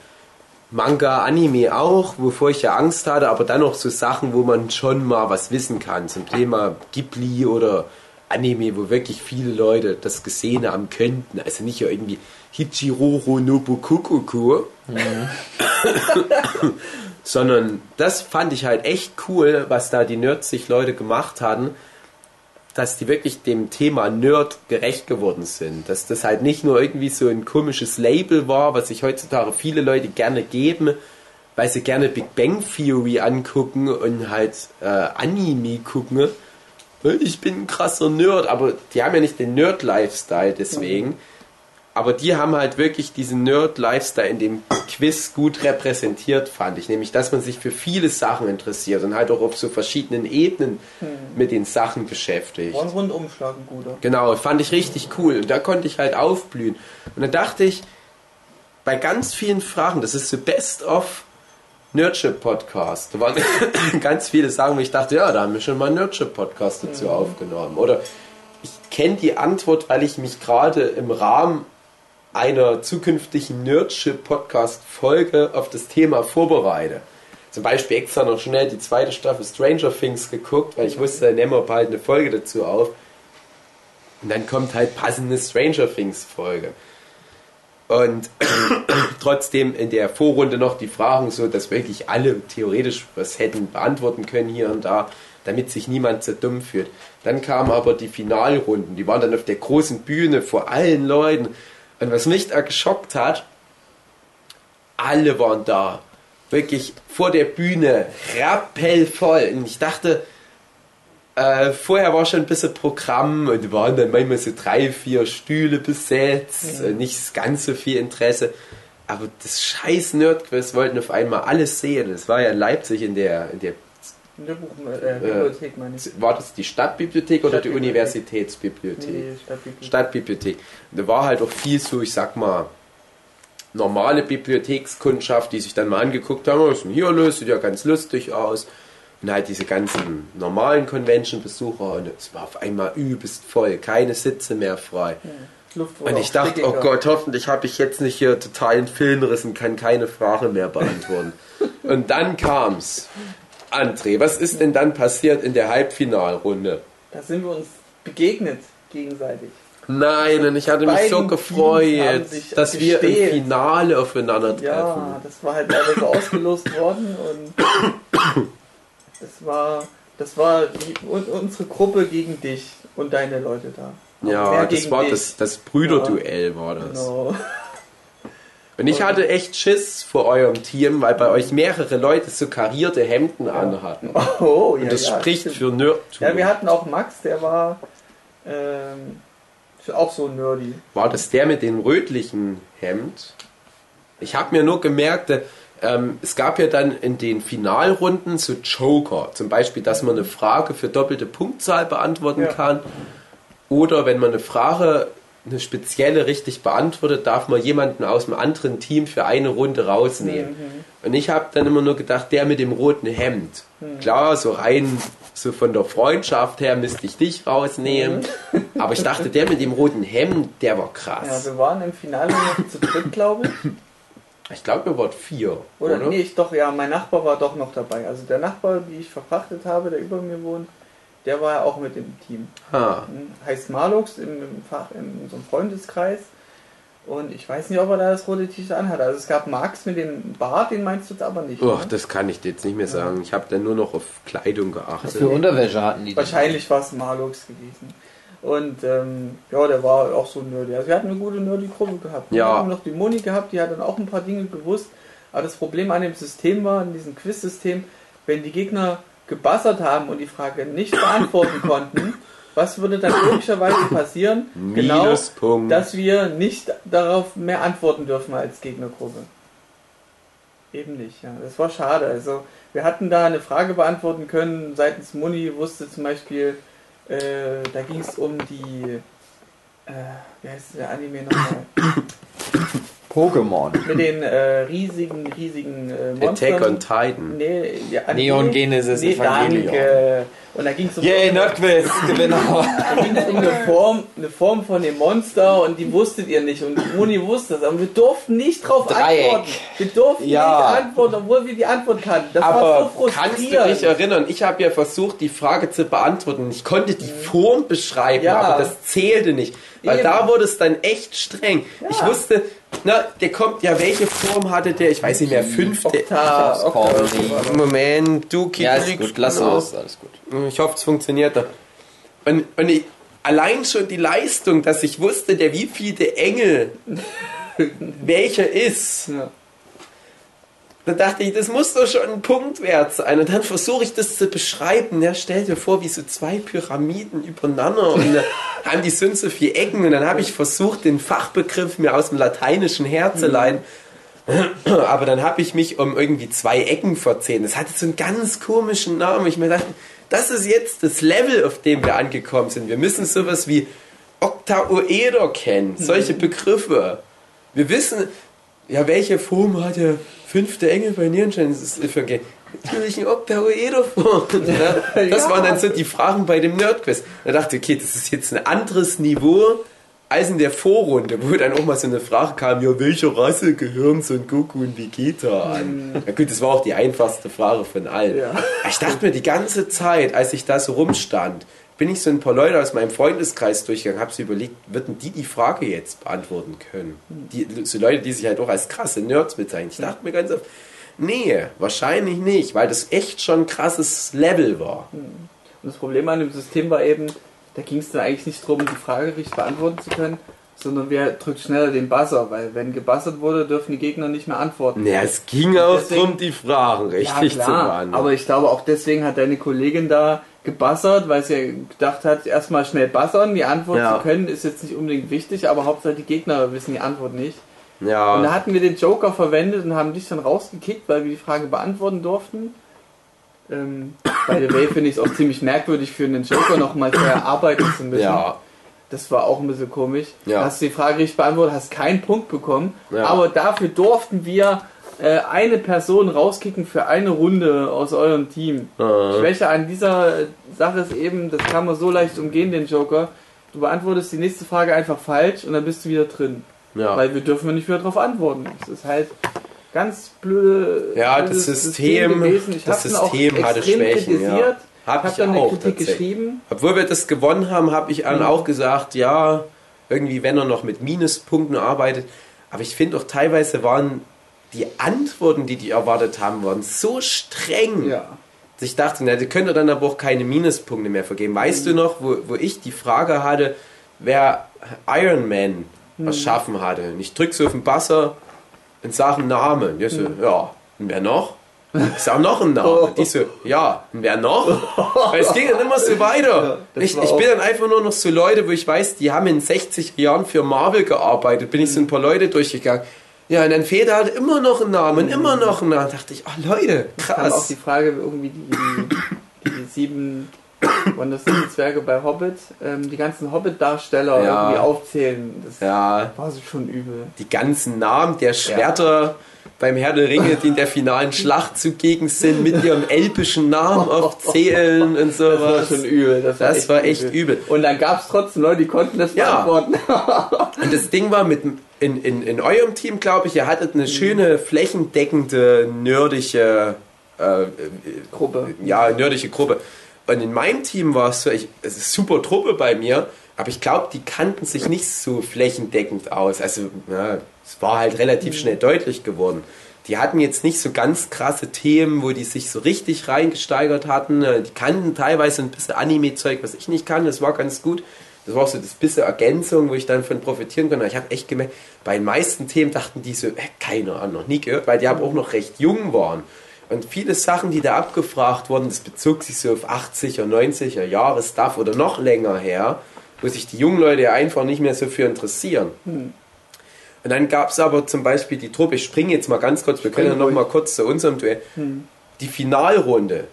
Manga, Anime auch, wovor ich ja Angst hatte, aber dann noch so Sachen, wo man schon mal was wissen kann. Zum Thema Ghibli oder Anime, wo wirklich viele Leute das gesehen haben könnten. Also nicht irgendwie Hichiroro Nobukukuku, sondern das fand ich halt echt cool, was da die Nerds sich Leute gemacht hatten dass die wirklich dem Thema Nerd gerecht geworden sind. Dass das halt nicht nur irgendwie so ein komisches Label war, was sich heutzutage viele Leute gerne geben, weil sie gerne Big Bang Theory angucken und halt äh, Anime gucken. Ich bin ein krasser Nerd, aber die haben ja nicht den Nerd-Lifestyle deswegen. Aber die haben halt wirklich diesen Nerd-Lifestyle in dem Quiz gut repräsentiert, fand ich. Nämlich, dass man sich für viele Sachen interessiert und halt auch auf so verschiedenen Ebenen mit den Sachen beschäftigt. War ein Rundumschlag, ein guter. Genau, fand ich richtig cool. Und da konnte ich halt aufblühen. Und dann dachte ich, bei ganz vielen Fragen, das ist so Best of Nerdship Podcast. Da waren ganz viele Sachen, wo ich dachte, ja, da haben wir schon mal einen Nerdship Podcast dazu aufgenommen. Oder ich kenne die Antwort, weil ich mich gerade im Rahmen einer zukünftigen Nerdship Podcast Folge auf das Thema vorbereite. Zum Beispiel extra noch schnell die zweite Staffel Stranger Things geguckt, weil ich wusste, dann nehmen wir bald eine Folge dazu auf. Und dann kommt halt passende Stranger Things Folge. Und trotzdem in der Vorrunde noch die Fragen so, dass wirklich alle theoretisch was hätten beantworten können hier und da, damit sich niemand so dumm fühlt. Dann kamen aber die Finalrunden, die waren dann auf der großen Bühne vor allen Leuten. Und was mich da geschockt hat, alle waren da. Wirklich vor der Bühne, rappellvoll. Und ich dachte, äh, vorher war schon ein bisschen Programm und waren dann manchmal so drei, vier Stühle besetzt, äh, nicht ganz so viel Interesse. Aber das scheiß Nerdquiz wollten auf einmal alles sehen. Das war ja in Leipzig in der, in der In der Buch äh, Bibliothek, meine ich. war das die Stadtbibliothek oder die. Universitätsbibliothek? Nee, Stadtbibliothek. Stadtbibliothek. Und da war halt auch viel so, ich sag mal, normale Bibliothekskundschaft, die sich dann mal angeguckt haben, was ist denn hier los, sieht ja ganz lustig aus. Und halt diese ganzen normalen Convention-Besucher und es war auf einmal übelst voll, keine Sitze mehr frei. Wurde Und ich dachte, oh stickiger. Gott, hoffentlich habe ich jetzt nicht hier totalen Filmriss und kann keine Frage mehr beantworten. und dann kam's. André, was ist denn dann passiert in der Halbfinalrunde? Da sind wir uns begegnet gegenseitig. Nein, und ich hatte mich so gefreut, dass wir im gestählt. Finale aufeinandertreffen. Ja, das war halt leider so ausgelost worden und das war, das war unsere Gruppe gegen dich und deine Leute da. Ja, das war dich. das, das Brüderduell war das. Genau. Und ich hatte echt Schiss vor eurem Team, weil bei euch mehrere Leute so karierte Hemden anhatten. Oh, ja, Und das ja, spricht stimmt. für Nerdtum. Ja, wir hatten auch Max, der war ähm, auch so nerdy. War das der mit dem rötlichen Hemd? Ich habe mir nur gemerkt, äh, ähm, es gab ja dann in den Finalrunden so Joker. Zum Beispiel, dass man eine Frage für doppelte Punktzahl beantworten Ja. kann. Oder wenn man eine Frage, eine spezielle richtig beantwortet, darf man jemanden aus dem anderen Team für eine Runde rausnehmen. Und ich habe dann immer nur gedacht, der mit dem roten Hemd. Klar, so rein so von der Freundschaft her müsste ich dich rausnehmen. Aber ich dachte, der mit dem roten Hemd, der war krass. Ja, wir waren im Finale noch zu dritt, glaube ich. Ich glaube, wir waren vier. Oder, Oder? nee, ich doch, ja, mein Nachbar war doch noch dabei. Also der Nachbar, die ich verfrachtet habe, der über mir wohnt, der war ja auch mit im Team. Ah, Hm, Heißt Malux im, im Fach, in unserem Freundeskreis. Und ich weiß nicht, ob er da das rote T-Shirt anhat. Also es gab Max mit dem Bart, den meinst du jetzt aber nicht. oh, ne? das kann ich dir jetzt nicht mehr sagen. Ich habe dann nur noch auf Kleidung Was geachtet. für Unterwäsche hatten die? Wahrscheinlich war es Malux gewesen. Und ähm, ja, der war auch so nerdy. Also wir hatten eine gute nerdy-Gruppe gehabt. Ja. Wir haben noch die Moni gehabt, die hat dann auch ein paar Dinge gewusst. Aber das Problem an dem System war, in diesem Quiz-System, wenn die Gegner gebassert haben und die Frage nicht beantworten konnten, was würde dann logischerweise passieren? Genau, dass wir nicht darauf mehr antworten dürfen als Gegnergruppe. Eben nicht, ja. Das war schade. Also wir hatten da eine Frage beantworten können. Seitens Muni wusste zum Beispiel, äh, da ging es um die, äh, wie heißt der Anime nochmal? Pokémon. Mit den äh, riesigen, riesigen äh, Monstern. Attack on Titan. Nee, ja. Neon Genesis nee, Evangelion. Danke. Und da ging es um Yay, Nerdquiz, Gewinner. Da ging es um eine Form, eine Form von dem Monster und die wusstet ihr nicht. Und Moni wusste das. Aber wir durften nicht drauf Dreieck. antworten. Wir durften Ja. nicht antworten, obwohl wir die Antwort kannten. Das war Aber so kannst du frustrierend. dich erinnern, ich habe ja versucht, die Frage zu beantworten. Ich konnte die Form beschreiben, Ja. aber das zählte nicht. Weil Eben. da wurde es dann echt streng. Ich wusste, na, der kommt, ja, welche Form hatte der? Ich weiß nicht mehr, fünfte. Okta, hab's Okta, Corny. Okta. Moment, du Ja, ist gut, lass genau. los, alles gut. Ich hoffe, es funktioniert da. Und, und ich, allein schon die Leistung, dass ich wusste, der wievielte Engel welcher ist. Ja. Da dachte ich, das muss doch schon ein Punkt wert sein. Und dann versuche ich das zu beschreiben. Ja, stell dir vor, wie so zwei Pyramiden übereinander. Und, haben die sind so vier Ecken und dann habe ich versucht, den Fachbegriff mir aus dem Lateinischen herzuleiten. Aber dann habe ich mich um irgendwie zwei Ecken verzählt. Das hatte so einen ganz komischen Namen. Ich mir dachte, das ist jetzt das Level, auf dem wir angekommen sind. Wir müssen sowas wie Oktaoeder kennen, solche Begriffe. Wir wissen, ja, welche Form hat der fünfte Engel bei Nierenstein? Das ist okay. Natürlich ein Oktaoeder-Form. Ja, das waren dann so die Fragen bei dem Nerdquiz. Da dachte ich, okay, das ist jetzt ein anderes Niveau als in der Vorrunde, wo dann auch mal so eine Frage kam, ja, welcher Rasse gehören Son Goku und Vegeta an? Ja gut, das war auch die einfachste Frage von allen. Ja. Ich dachte mir die ganze Zeit, als ich da so rumstand, bin ich so ein paar Leute aus meinem Freundeskreis durchgegangen, habe so überlegt, würden die die Frage jetzt beantworten können? Die, so Leute, die sich halt auch als krasse Nerds bezeichnen. Ich dachte mir ganz oft, nee, wahrscheinlich nicht, weil das echt schon ein krasses Level war. Und das Problem an dem System war eben, da ging es dann eigentlich nicht darum, die Frage richtig beantworten zu können, sondern wer drückt schneller den Buzzer, weil wenn gebuzzert wurde, dürfen die Gegner nicht mehr antworten. Ja, es ging auch Deswegen- darum, die Fragen richtig ja, zu klar, beantworten. aber ich glaube auch deswegen hat deine Kollegin da gebuzzert, weil sie gedacht hat, erstmal schnell buzzern, die Antwort Ja. zu können, ist jetzt nicht unbedingt wichtig, aber Hauptsache die Gegner wissen die Antwort nicht. ja. Und da hatten wir den Joker verwendet und haben dich dann rausgekickt, weil wir die Frage beantworten durften. Ähm, by the way finde ich es auch ziemlich merkwürdig für einen Joker nochmal vorher arbeiten zu müssen. ja. Das war auch ein bisschen komisch. Ja. Hast du die Frage richtig beantwortet, hast keinen Punkt bekommen, Ja. aber dafür durften wir äh, eine Person rauskicken für eine Runde aus eurem Team. Äh. Schwäche an dieser Sache ist eben, das kann man so leicht umgehen, den Joker. Du beantwortest die nächste Frage einfach falsch und dann bist du wieder drin. Ja. Weil wir dürfen nicht wieder darauf antworten. Das ist halt ganz blöde. Ja, das System-. Ich das dann System hatte Schwächen, ja. Hab ich dann eine auch Kritik geschrieben. Obwohl wir das gewonnen haben, habe ich dann auch gesagt, ja, irgendwie, wenn er noch mit Minuspunkten arbeitet. Aber ich finde auch teilweise waren die Antworten, die die erwartet haben, waren so streng. Ja. dass ich dachte, na, die könnte dann aber auch keine Minuspunkte mehr vergeben. Weißt du noch, wo, wo ich die Frage hatte, wer Iron Man erschaffen hatte? Und ich drücke so auf den Buzzer und sage einen Namen. Und ich so, ja, und wer noch? Ich sag noch einen Namen. Und die so, ja, und wer noch? Weil es ging dann immer so weiter. das ich ich bin dann einfach nur noch so Leute, wo ich weiß, die haben in 60 Jahren für Marvel gearbeitet. Bin ich so ein paar Leute durchgegangen. Ja, und dann fehlt halt immer noch ein Name und immer noch ein Name. Da dachte ich, oh Leute, Kam auch krass. die Frage, irgendwie die, die, sieben, waren das sieben Zwerge bei Hobbit, ähm, die ganzen Hobbit-Darsteller Ja. irgendwie aufzählen. Das Ja, war so schon übel. die ganzen Namen der Schwerter beim Herr der Ringe, die in der finalen Schlacht zugegen sind, mit ihrem elbischen Namen aufzählen und Das war sowas. schon übel. Das war, Das echt, war echt übel. Und dann gab es trotzdem Leute, die konnten das Ja. beantworten. Und das Ding war mit in, in, in eurem Team, glaube ich, ihr hattet eine schöne flächendeckende nerdische äh, Gruppe. ja, nerdische Gruppe. Und in meinem Team war es so, ich, es ist super Truppe bei mir, aber ich glaube, die kannten sich nicht so flächendeckend aus. Also, ja, es war halt relativ schnell deutlich geworden. Die hatten jetzt nicht so ganz krasse Themen, wo die sich so richtig reingesteigert hatten. Die kannten teilweise ein bisschen Anime-Zeug, was ich nicht kann. Das war ganz gut. Das war auch so das bisschen Ergänzung, wo ich dann von profitieren konnte. Ich habe echt gemerkt, bei den meisten Themen dachten die so, äh, keine Ahnung, noch nie gehört, weil die aber auch noch recht jung waren. Und viele Sachen, die da abgefragt wurden, das bezog sich so auf 80er, 90er Jahre Stuff oder noch länger her, wo sich die jungen Leute ja einfach nicht mehr so für interessieren. Und dann gab es aber zum Beispiel die Truppe, ich springe jetzt mal ganz kurz, wir können ja noch mal kurz zu unserem Duell, die Finalrunde,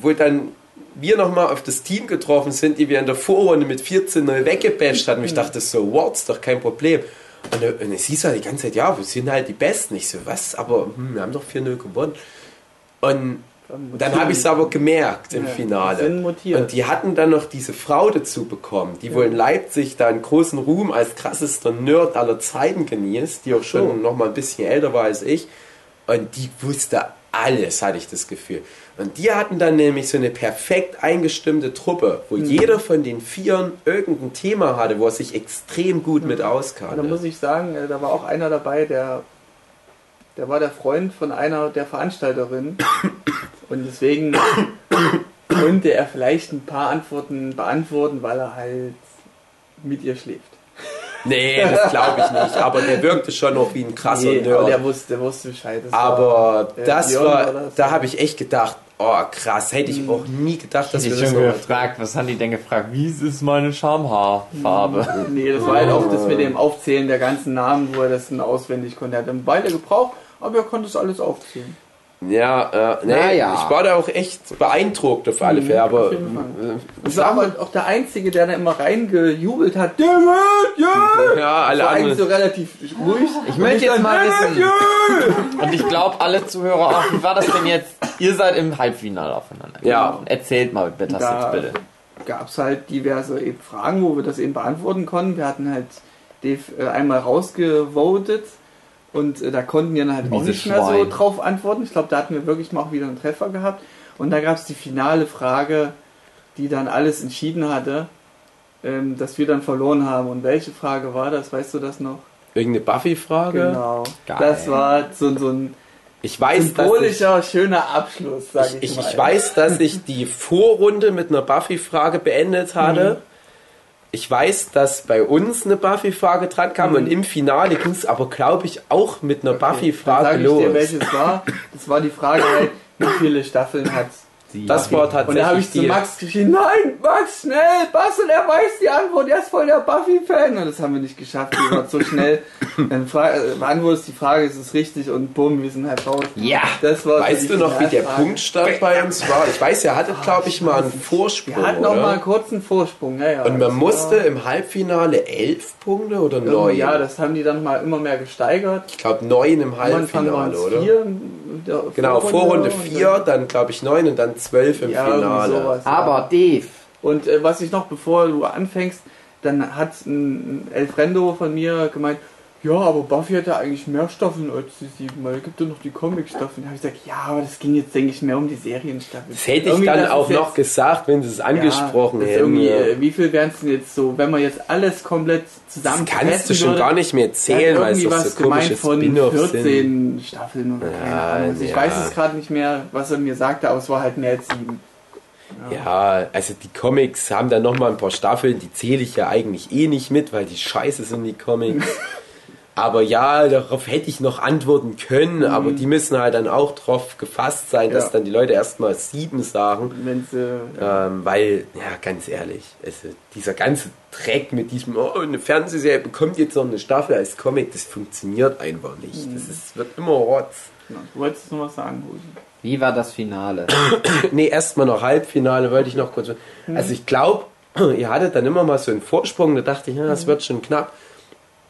wo dann wir nochmal auf das Team getroffen sind, die wir in der Vorrunde mit 14-0 weggebasht hatten. Und ich dachte so, what, ist doch kein Problem. Und, dann- und es hieß halt die ganze Zeit, ja, wir sind halt die Besten. Ich so, was? Aber hm, wir haben doch 4-0 gewonnen. Und dann habe ich es aber gemerkt im Ja, Finale. Und die hatten dann noch diese Frau dazu bekommen, die wohl in Leipzig da einen großen Ruhm als krassester Nerd aller Zeiten genießt, die auch schon So. noch mal ein bisschen älter war als ich. Und die wusste alles, hatte ich das Gefühl. Und die hatten dann nämlich so eine perfekt eingestimmte Truppe, wo Mhm. jeder von den Vieren irgendein Thema hatte, wo er sich extrem gut mit Da auskannte. muss ich sagen, äh, da war auch einer dabei, der, der war der Freund von einer der Veranstalterinnen. Und deswegen konnte er vielleicht ein paar Antworten beantworten, weil er halt mit ihr schläft. Nee, das glaube ich nicht. Aber der wirkte schon noch wie ein krasser Nee, Nerd. aber der wusste, der wusste Bescheid. Das Aber war, äh, das Björn war, das. da habe ich echt gedacht, Oh, krass. Hätte ich auch nie gedacht, dass Ich wir das schon gefragt, was haben die denn gefragt? Wie ist meine Schamhaarfarbe? Nee, das war halt auch das mit dem Aufzählen der ganzen Namen, wo er das dann auswendig konnte. Er hat dann weiter gebraucht, aber er konnte es alles aufzählen. Ja, äh, nee, Naja. ich war da auch echt beeindruckt auf alle Fälle, aber auf jeden Fall. äh, Ich war aber auch der Einzige, der da immer reingejubelt hat. David, ja! ja, alle war eigentlich so relativ ruhig. Ich möchte jetzt mal wissen. Und ich glaube, alle Zuhörer auch, wie war das denn jetzt? Ihr seid im Halbfinale aufeinander. Ja. Erzählt mal bitte, das Da jetzt bitte. gab es halt diverse eben Fragen, wo wir das eben beantworten konnten. Wir hatten halt Dave äh, einmal rausgevotet und äh, da konnten wir dann halt auch Miese nicht mehr so drauf antworten. Ich glaube, da hatten wir wirklich mal auch wieder einen Treffer gehabt. Und da gab es die finale Frage, die dann alles entschieden hatte, ähm, dass wir dann verloren haben. Und welche Frage war das? Weißt du das noch? Irgendeine Buffy-Frage? Genau. Geil. Das war so, so ein Ich weiß, dass ich, symbolischer, schöner Abschluss, sag ich, ich, mal. ich weiß, dass ich die Vorrunde mit einer Buffy-Frage beendet hatte. Ich weiß, dass bei uns eine Buffy-Frage dran kam und im Finale ging es aber, glaube ich, auch mit einer Dann Buffy-Frage los. dir, welches war. Das war die Frage halt, wie viele Staffeln hat Das war Und da habe tatsächlich ich zu. Max geschrien, nein, Max, schnell, Bastel, er weiß die Antwort, er ist voll der Buffy-Fan. Und das haben wir nicht geschafft, wir waren so schnell. Dann fra- äh, beantwortest die Frage, ist es richtig und bumm, wir sind halt raus. Ja. Das war Weißt du noch, wie der. Punktstand bei uns war? Ich weiß, ihr hattet, glaube ich, mal einen Vorsprung. Wir hatten auch oder? mal einen kurzen Vorsprung, ja, ja. Und man musste im Halbfinale elf Punkte oder neun? Ja, das haben die dann mal immer mehr gesteigert. ich glaube neun im Halbfinale, oder? vier. Genau, Vorrunde und 4, dann glaube ich 9 und dann 12 im Ja, Finale. sowas. Aber Dave, Und äh, was ich noch, bevor du anfängst, dann hat ein, ein Elfrendo von mir gemeint, ja, aber Buffy hat ja eigentlich mehr Staffeln als die sieben, weil es gibt ja noch die Comic-Staffeln. Da habe ich gesagt, ja, aber das ging jetzt, denke ich, mehr um die Serienstaffeln. Das hätte ich Irgendwie, dann das auch noch gesagt, wenn sie es angesprochen ja, das hätten. Irgendwie, ja. äh, wie viel wären es denn jetzt so, wenn man jetzt alles komplett Das zusammen kannst du schon gar nicht mehr zählen, weil es so komische von Spin-offs sind. 14 Staffeln oder keine Ja, Ahnung. Also Ich ja. weiß es gerade nicht mehr, was er mir sagte, aber es war halt mehr als sieben. Ja, also die Comics haben dann nochmal ein paar Staffeln, die zähle ich ja eigentlich eh nicht mit, weil die scheiße sind, die Comics. aber ja, darauf hätte ich noch antworten können, aber die müssen halt dann auch drauf gefasst sein, dass Ja. dann die Leute erstmal sieben sagen. Wenn sie Ähm, weil, ja, ganz ehrlich, also dieser ganze Dreck mit diesem, oh, eine Fernsehserie bekommt jetzt noch eine Staffel als Comic, das funktioniert einfach nicht. Das ist, wird immer Rotz. Ja, du wolltest noch was sagen, Husi. wie war das Finale? Nee, erstmal noch Halbfinale, wollte ich noch kurz. Also ich glaube, ihr hattet dann immer mal so einen Vorsprung, da dachte ich, ja, das wird schon knapp.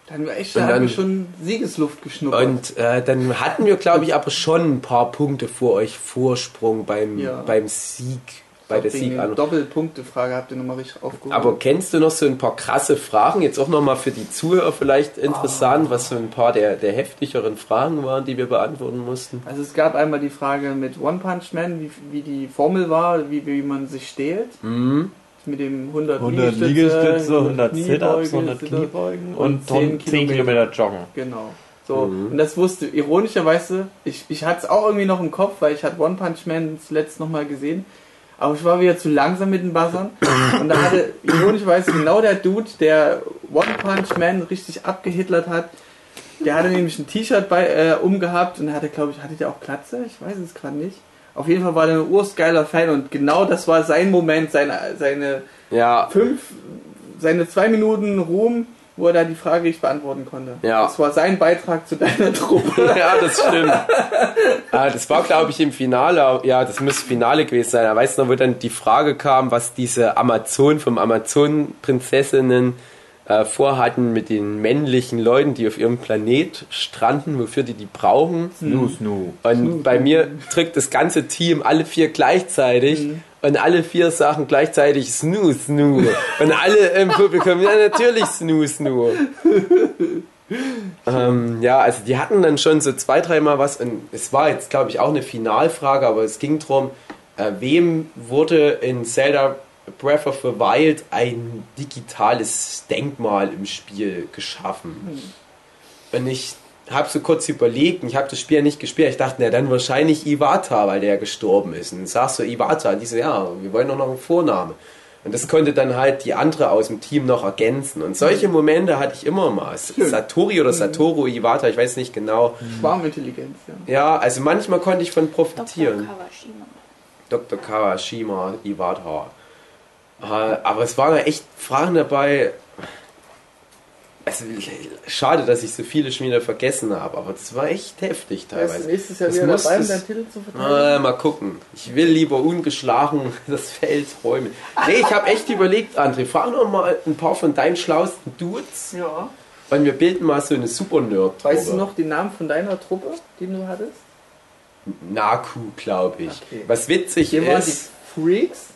Dann war da haben dann- wir schon Siegesluft geschnuppert. Und äh, dann hatten wir, glaube ich, aber schon ein paar Punkte vor euch Vorsprung beim, Ja. beim Sieg, bei der Sieg. Doppelpunkte-Frage habt ihr nochmal richtig aufgehoben. Aber kennst du noch so ein paar krasse Fragen? Jetzt auch nochmal für die Zuhörer vielleicht interessant, was so ein paar der, der heftigeren Fragen waren, die wir beantworten mussten. also es gab einmal die Frage mit One Punch Man, wie, wie die Formel war, wie, wie man sich stählt. Mhm. Mit dem 100, 100 Liegestütze, Liegestütze, 100 Kniebeuge, Sit-Ups, 100 Sit-Ups Kniebeugen und und 10 10 Kilometer joggen. Genau. So, Mhm. und das wusste, ironischerweise, ich, ich hatte es auch irgendwie noch im Kopf, weil ich hatte One Punch Man zuletzt nochmal gesehen, aber ich war wieder zu langsam mit den Buzzern und da hatte ironischerweise genau der Dude, der One Punch Man richtig abgehitlert hat, der hatte nämlich ein T-Shirt bei äh, umgehabt und hatte, glaube ich, hatte der auch Glatze? Ich weiß es gerade nicht. Auf jeden Fall war der ein urstgeiler Fan und genau das war sein Moment, seine, seine Ja, fünf, seine zwei Minuten Ruhm, wo er da die Frage nicht beantworten konnte. Ja. Das war sein Beitrag zu deiner Truppe. ja, das stimmt. ah, das war, glaube ich, im Finale. Ja, das muss Finale gewesen sein. Er weiß noch, wo dann die Frage kam, was diese Amazon vom Amazon-Prinzessinnen äh, vorhatten mit den männlichen Leuten, die auf ihrem Planet stranden, wofür die die brauchen. Snoo, snoo. Und bei mir drückt das ganze Team alle vier gleichzeitig Mhm. und alle vier sagen gleichzeitig Snoo, Snoo. Und alle im Publikum, ja natürlich Snoo, Snoo. ähm, ja, also die hatten dann schon so zwei, dreimal was und es war jetzt, glaube ich, auch eine Finalfrage, aber es ging darum, äh, wem wurde in Zelda Breath of the Wild ein digitales Denkmal im Spiel geschaffen? Und ich habe so kurz überlegt, und ich habe das Spiel ja nicht gespielt. Ich dachte, na dann wahrscheinlich Iwata, weil der gestorben ist. Und sagst du Iwata, und die so, ja, wir wollen doch noch einen Vorname. Und das konnte dann halt die andere aus dem Team noch ergänzen. Und solche Momente hatte ich immer mal. Satori oder Satoru Iwata, ich weiß nicht genau. Schwarmintelligenz, ja. Ja, also manchmal konnte ich von Dr. profitieren. Kawashima. Dr. Kawashima Iwata. Äh, aber es waren echt Fragen dabei. Also, schade, dass ich so viele schon wieder vergessen habe, aber das war echt heftig teilweise. nächstes Jahr Das wieder dabei, um deinen Titel zu verteidigen? Äh, mal gucken. Ich will lieber ungeschlagen das Feld räumen. Nee, ich habe echt überlegt, André, frag noch mal ein paar von deinen schlausten Dudes, Ja. weil wir bilden mal so eine super nerd Weißt du noch den Namen von deiner Truppe, die du hattest? Naku, glaube ich. Okay. Was witzig Hier waren die ist, Freaks.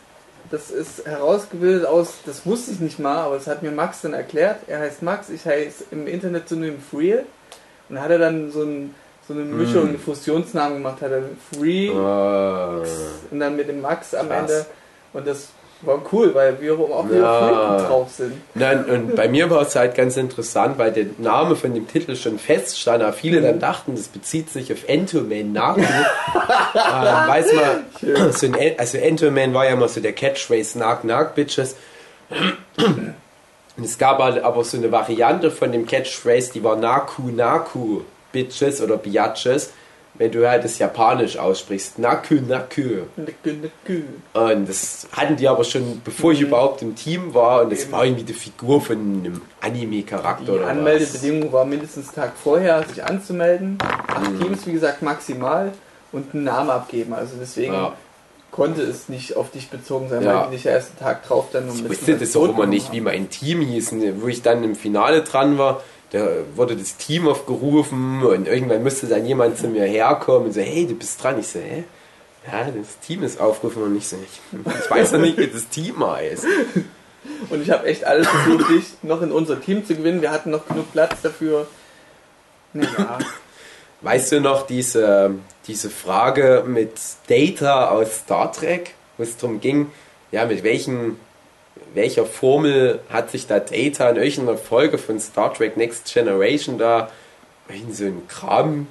Das ist herausgebildet aus, das wusste ich nicht mal, aber das hat mir Max dann erklärt. Er heißt Max, ich heiße im Internet Synonym Freel. Und da hat er dann so, ein, so eine Mischung, Hm. einen Fusionsnamen gemacht, hat er Free äh, und dann mit dem Max am Krass. Ende. Und das war cool, weil wir auch wieder Ja. Drauf sind. nein, und bei mir war es halt ganz interessant, weil der Name von dem Titel schon feststand, aber viele dann dachten, das bezieht sich auf Entoman Naku. ähm, weiß man, so ein, En- also Entoman war ja immer so der Catchphrase Knock Knock Bitches. Und es gab halt aber so eine Variante von dem Catchphrase, die war Naku Naku Bitches oder Biatches, wenn du halt das Japanisch aussprichst. Naku Naku. Nücke, nücke. Und das hatten die aber schon, bevor ich überhaupt im Team war. Und das Eben. war irgendwie die Figur von einem Anime-Charakter Die oder was. Anmeldebedingung war mindestens einen Tag vorher, sich anzumelden. Acht Mhm. Teams, wie gesagt, maximal und einen Namen abgeben. Also deswegen Ja. konnte es nicht auf dich bezogen sein, Ja. weil die dich ja erst einen Tag drauf dann um Ich wusste das auch immer nicht, wie mein Team hieß. Und Wo ich dann im Finale dran war, da wurde das Team aufgerufen und irgendwann musste dann jemand zu mir herkommen und so, hey, du bist dran. Ich so, hä? Ja, das Team ist aufgerufen und ich so, ich, ich weiß ja nicht, wie das Team heißt. Und ich habe echt alles versucht, dich noch in unser Team zu gewinnen. Wir hatten noch genug Platz dafür. Naja, Weißt du noch diese, diese Frage mit Data aus Star Trek, wo es darum ging, ja, mit welchen, welcher Formel hat sich da Data in irgendeiner Folge von Star Trek Next Generation da in so einen Kram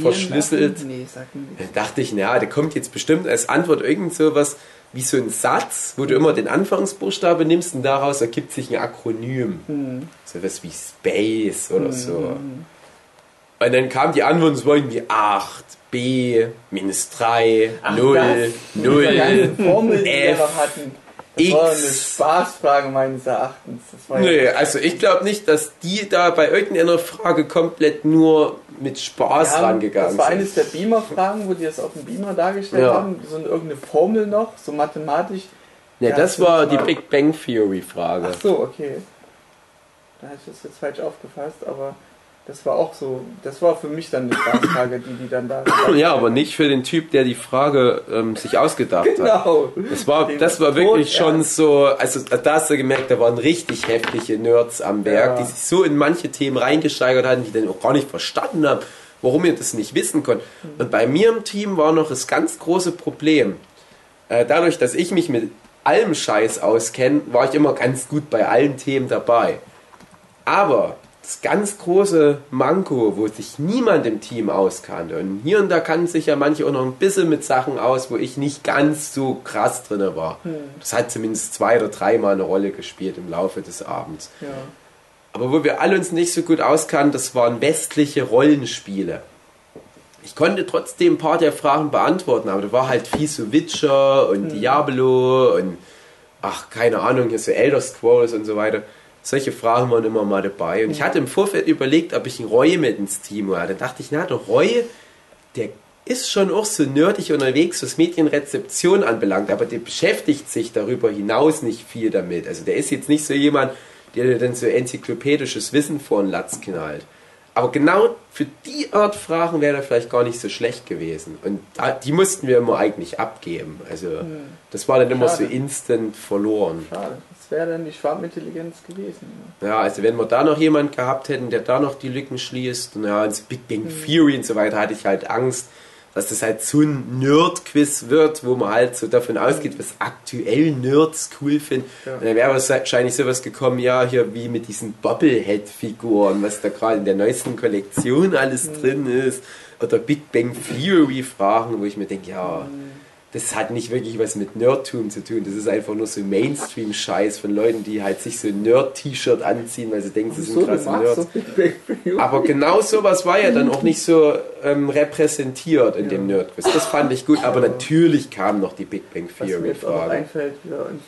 verschlüsselt? Nee, sag mir nicht. Da dachte ich, na, da kommt jetzt bestimmt als Antwort irgend sowas wie so ein Satz, wo du immer den Anfangsbuchstabe nimmst und daraus ergibt sich ein Akronym. Hm. Sowas wie Space oder so. Und dann kam die Antwort, und es war irgendwie 8, B, minus 3, 0, Diese ganzen 0. Formel, die wir F, noch hatten. Das war eine X. Spaßfrage meines Erachtens. Ja, also ich glaube nicht, dass die da bei irgendeiner Frage komplett nur mit Spaß haben- rangegangen Das war sind. eines der Beamer-Fragen, wo die das auf dem Beamer dargestellt Ja. haben. So eine, irgendeine Formel noch, so mathematisch. Ja, Ja, das das war die Big Bang Theory Frage. Ach so, okay. Da hatte ich das jetzt falsch aufgefasst, aber das war auch so, das war für mich dann eine Spaßfrage, die die dann da. Ja, aber nicht für den Typ, der die Frage ähm, sich ausgedacht hat. Genau. Das war, Den das war wirklich schon ernst. so, also da hast du gemerkt, da waren richtig heftige Nerds am Werk, Ja. die sich so in manche Themen reingesteigert hatten, die dann auch gar nicht verstanden haben, warum ihr das nicht wissen könnt. Und bei mir im Team war noch das ganz große Problem. Äh, dadurch, dass ich mich mit allem Scheiß auskenne, war ich immer ganz gut bei allen Themen dabei. Aber das ganz große Manko, wo sich niemand im Team auskannte, und hier und da kannten sich ja manche auch noch ein bisschen mit Sachen aus, wo ich nicht ganz so krass drin war. Das hat zumindest zwei oder dreimal eine Rolle gespielt im Laufe des Abends. Ja. Aber wo wir alle uns nicht so gut auskannten, das waren westliche Rollenspiele. Ich konnte trotzdem ein paar der Fragen beantworten, aber da war halt viel so Witcher und Diablo und ach, keine Ahnung, hier so Elder Scrolls und so weiter. Solche Fragen waren immer mal dabei. Und ich hatte im Vorfeld überlegt, ob ich einen Roy mit ins Team hole. Da dachte ich, na, der Roy, der ist schon auch so nerdig unterwegs, was Medienrezeption anbelangt, aber der beschäftigt sich darüber hinaus nicht viel damit. Also der ist jetzt nicht so jemand, der dir dann so enzyklopädisches Wissen vor den Latz knallt. Aber genau für die Art Fragen wäre er vielleicht gar nicht so schlecht gewesen. Und die mussten wir immer eigentlich abgeben. Also das war dann immer so Schade. instant verloren. Schade. Das wäre dann die Schwarmintelligenz gewesen. Ja, also wenn wir da noch jemand gehabt hätten, der da noch die Lücken schließt, und ja, ins Big Bang Theory und so weiter, hatte ich halt Angst, dass das halt so ein Nerd-Quiz wird, wo man halt so davon ausgeht, was aktuell Nerds cool finden. Ja. Und dann wäre wahrscheinlich sowas gekommen, ja, hier wie mit diesen Bobblehead-Figuren, was da gerade in der neuesten Kollektion alles drin ist. Oder Big Bang Theory-Fragen, wo ich mir denke, ja, das hat nicht wirklich was mit Nerdtum zu tun. Das ist einfach nur so Mainstream-Scheiß von Leuten, die halt sich so ein Nerd-T-Shirt anziehen, weil sie denken, sie sind So, krasse Nerds. Aber genau sowas war ja dann auch nicht so ähm, repräsentiert in dem Nerdquiz. Das fand ich gut, aber natürlich kam noch die Big Bang Theory-Frage. einfällt, uns,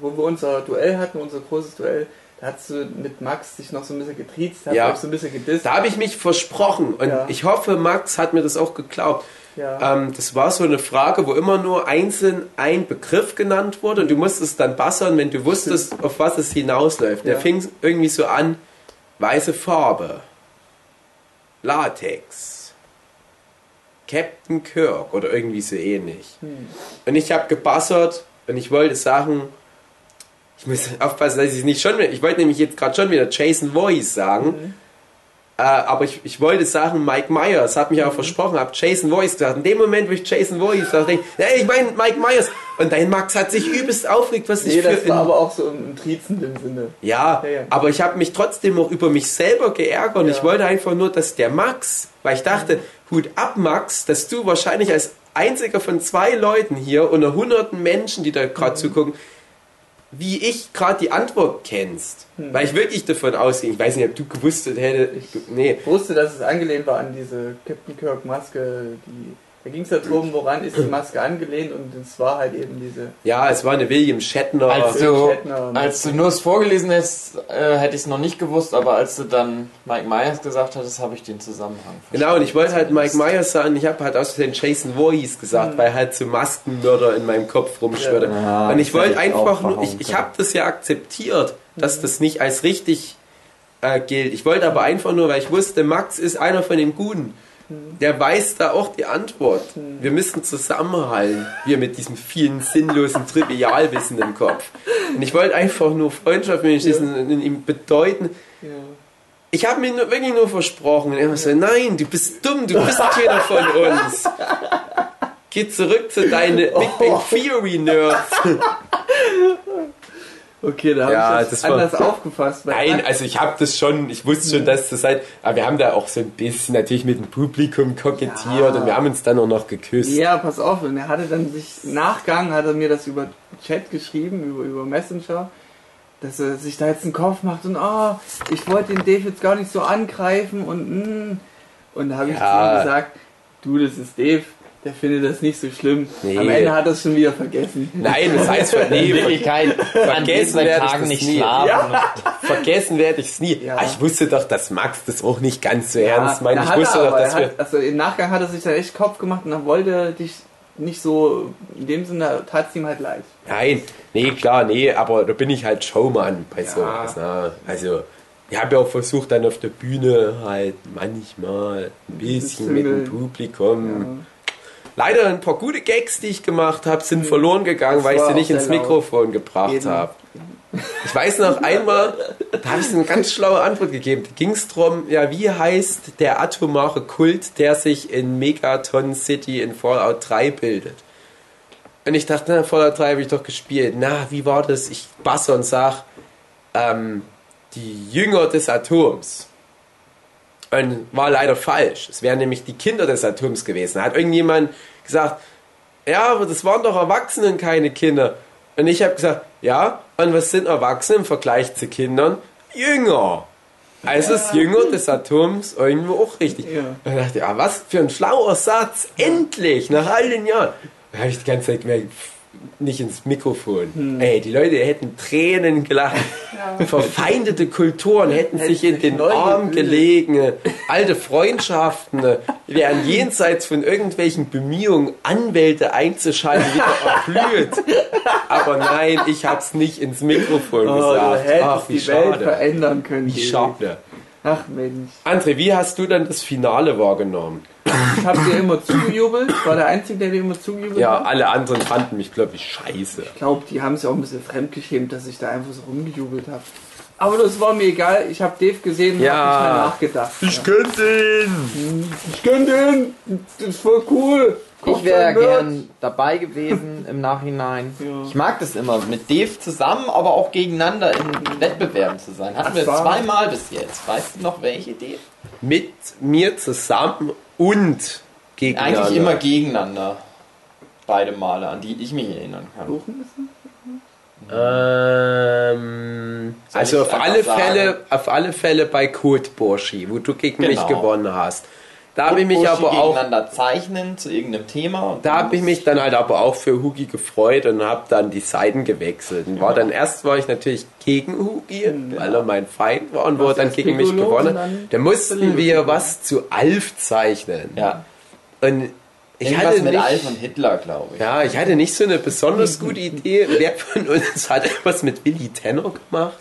wo wir unser Duell hatten, unser großes Duell, da hast du mit Max dich noch so ein bisschen getriezt, hast Ja. so ein bisschen gedisst. Da habe ich mich versprochen und Ja. ich hoffe, Max hat mir das auch geglaubt. Ja. Ähm, das war so eine Frage, wo immer nur einzeln ein Begriff genannt wurde und du musstest dann bassern, wenn du wusstest, auf was es hinausläuft. Der Ja. fing irgendwie so an, weiße Farbe, Latex, Captain Kirk oder irgendwie so ähnlich. Hm. Und ich habe gebassert und ich wollte sagen, ich muss aufpassen, dass ich es nicht schon wieder, ich wollte nämlich jetzt gerade schon wieder Jason Voorhees sagen, Mhm. Äh, aber ich, ich wollte sagen Mike Myers, Mhm. mich auch versprochen, habe Jason Voorhees gesagt. In dem Moment, wo ich Jason sagte, denke ich, ich meine Mike Myers. Und dein Max hat sich übelst aufgeregt, was ich Nee, für... das war aber auch so im triezenden Sinne. ja, Ja, ja. aber ich habe mich trotzdem auch über mich selber geärgert und Ja. ich wollte einfach nur, dass der Max, weil ich dachte, Hut ab Max, dass du wahrscheinlich als einziger von zwei Leuten hier unter hunderten Menschen, die da gerade Mhm. zugucken, wie ich gerade die Antwort kennst. Mhm. Weil ich wirklich davon ausgehe, ich weiß nicht, ob du gewusst hättest, nee, Ich wusste, dass es angelehnt war an diese Captain Kirk Maske, die da ging es ja darum, woran ist die Maske angelehnt und es war halt eben diese ja, es war eine William Shatner. Als du, Shatner- als du nur es vorgelesen hättest, äh, hätte ich es noch nicht gewusst, aber als du dann Mike Myers gesagt hattest, habe ich den Zusammenhang Genau, und ich wollte halt Mike Myers sagen, ich habe halt aus den Jason Voorhees Mhm. gesagt, weil halt so Maskenmörder in meinem Kopf rumschwirrte. Ja, und ich wollte einfach nur, ich, ich habe das ja akzeptiert, dass Mhm. das nicht als richtig äh, gilt. Ich wollte aber einfach nur, weil ich wusste, Max ist einer von den Guten. Mhm. Der weiß da auch die Antwort. Wir müssen zusammenhalten, wir mit diesem vielen sinnlosen Trivialwissen im Kopf. Und ich wollte einfach nur Freundschaft mit ihm ja. ihm bedeuten, ja. ich habe mir nur, wirklich nur versprochen. Und er so, nein, du bist dumm, du bist keiner von uns. Geh zurück zu deinen Big Bang Theory Nerds. Okay, da habe Ja, ich das, das war- anders aufgefasst. Nein, also ich habe das schon, ich wusste schon, dass das halt, aber wir haben da auch so ein bisschen natürlich mit dem Publikum kokettiert Ja. und wir haben uns dann auch noch geküsst. Ja, pass auf, und er hatte dann sich Nachgang, hat er mir das über Chat geschrieben, über, über Messenger, dass er sich da jetzt einen Kopf macht und oh, ich wollte den Dave jetzt gar nicht so angreifen und mm. und da habe ich Ja. zu ihm gesagt, du, das ist Dave, der findet das nicht so schlimm. Nee. Am Ende hat er es schon wieder vergessen. Nein, das heißt vergessen diesen werde ich das nicht nie. schlafen. vergessen werde ich es nie. Ja. Ich wusste doch, dass Max das auch nicht ganz so ernst meint. Ich wusste doch, dass er wir hat, also im Nachgang hat er sich da echt Kopf gemacht und dann wollte er dich nicht so, in dem Sinne tat es ihm halt leid. Nein, nee, klar, nee, aber da bin ich halt Showman bei Ja. sowas. Ne? Also, ich habe ja auch versucht, dann auf der Bühne halt manchmal ein bisschen mit dem. Publikum. Leider ein paar gute Gags, die ich gemacht habe, sind verloren gegangen, weil ich sie nicht ins sehr laut. Mikrofon gebracht habe. Ich weiß noch einmal, da habe ich eine ganz schlaue Antwort gegeben. Da ging es darum, ja, wie heißt der atomare Kult, der sich in Megaton City in Fallout 3 bildet? Und ich dachte, na, Fallout 3 habe ich doch gespielt. Na, wie war das? Ich basse und sag, ähm, die Jünger des Atoms. Und war leider falsch. Es wären nämlich die Kinder des Atoms gewesen. Da hat irgendjemand gesagt, ja, aber das waren doch Erwachsene und keine Kinder. Und ich habe gesagt, ja, und was sind Erwachsene im Vergleich zu Kindern? Jünger. Also ist Jünger des Atoms irgendwo auch richtig. Ja. Und dann dachte ich, ja, was für ein schlauer Satz. Endlich, nach all den Jahren. Da habe ich die ganze Zeit gemerkt, nicht ins Mikrofon. Ey, die Leute hätten Tränen gelacht. Verfeindete Kulturen hätten sich in den Arm gebildet. gelegen. Alte Freundschaften wären jenseits von irgendwelchen Bemühungen, Anwälte einzuschalten, wieder erblüht. Aber nein, ich hab's nicht ins Mikrofon Oh, du gesagt. hättest Ach, wie die Welt schade. verändern können. Wie schade. Ach Mensch. André, wie hast du dann das Finale wahrgenommen? Ich habe dir immer zugejubelt. Ich war der Einzige, der dir immer zugejubelt Ja, hat. alle anderen fanden mich, glaube ich, scheiße. Ich glaube, die haben sich auch ein bisschen fremdgeschämt, dass ich da einfach so rumgejubelt habe. Aber das war mir egal. Ich habe Dave gesehen und Ja. habe nicht mehr nachgedacht. könnte ihn! Ich gönn den! Das ist voll cool! Ich wäre gern dabei gewesen im Nachhinein. Ja. Ich mag das immer, mit Dave zusammen, aber auch gegeneinander in Wettbewerben zu sein. Hatten wir zweimal bis jetzt. Weißt du noch welche, Dave? Mit mir zusammen und gegen Eigentlich immer gegeneinander. Beide Male, an die ich mich erinnern kann. Ähm, also auf alle? Fälle, auf alle Fälle bei Code Borschi, wo du gegen mich Genau. gewonnen hast. Da habe ich mich aber auch, zeichnen zu irgendeinem Thema. da habe ich mich dann halt aber auch für Hugi gefreut und habe dann die Seiten gewechselt. Und war dann erst war ich natürlich gegen Hugi, weil er mein Feind war und Warst dann gegen mich Piccolo gewonnen hat. dann Da mussten wir was zu Alf zeichnen. Ja. Und ich Irgendwas hatte mit nicht, Alf und Hitler, glaube ich. Ja, ich hatte nicht so eine besonders gute Idee. Wer von uns hat etwas mit Willy Tenner gemacht?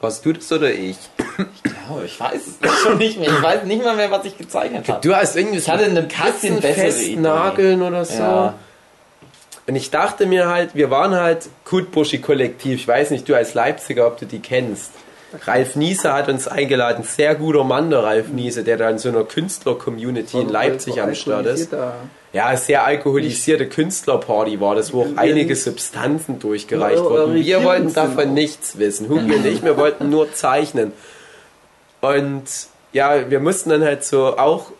Warst du das oder ich? Ja, ich weiß es schon nicht mehr. Ich weiß nicht mal mehr, was ich gezeichnet habe. Du hast irgendwie Ich hatte eine bisschen bessere Katzenfestnageln oder so. Ja. Und ich dachte mir halt, wir waren halt Kutbuschi-Kollektiv. Ich weiß nicht, du als Leipziger, ob du die kennst. Ralf Niese hat uns eingeladen. Sehr guter Mann, der Ralf Niese, der da in so einer Künstler-Community in Leipzig am Start ist. Ja, sehr alkoholisierte Künstlerparty war das, wo auch einige nicht- Substanzen durchgereicht wurden. Wir wollten davon nichts wissen. Hugi und ich, wir wollten nur zeichnen. Und ja, wir mussten dann halt so auch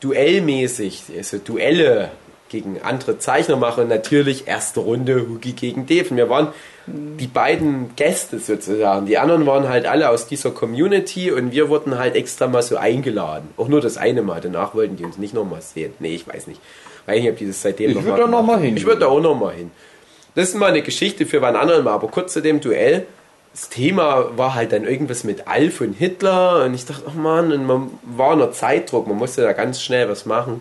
duellmäßig, also Duelle gegen andere Zeichner machen. Und natürlich erste Runde Hugi gegen Deven. Wir waren die beiden Gäste sozusagen. Die anderen waren halt alle aus dieser Community und wir wurden halt extra mal so eingeladen. Auch nur das eine Mal. Danach wollten die uns nicht nochmal sehen. Nee, ich weiß nicht. Weiß nicht, ob die das seitdem Ich noch würd mal da noch gemacht mal hin. Ich würde da auch noch mal hin. Das ist mal eine Geschichte für wann anderen mal. Aber kurz zu dem Duell. Das Thema war halt dann irgendwas mit Alf und Hitler und ich dachte, ach man, und man war unter Zeitdruck, man musste da ganz schnell was machen.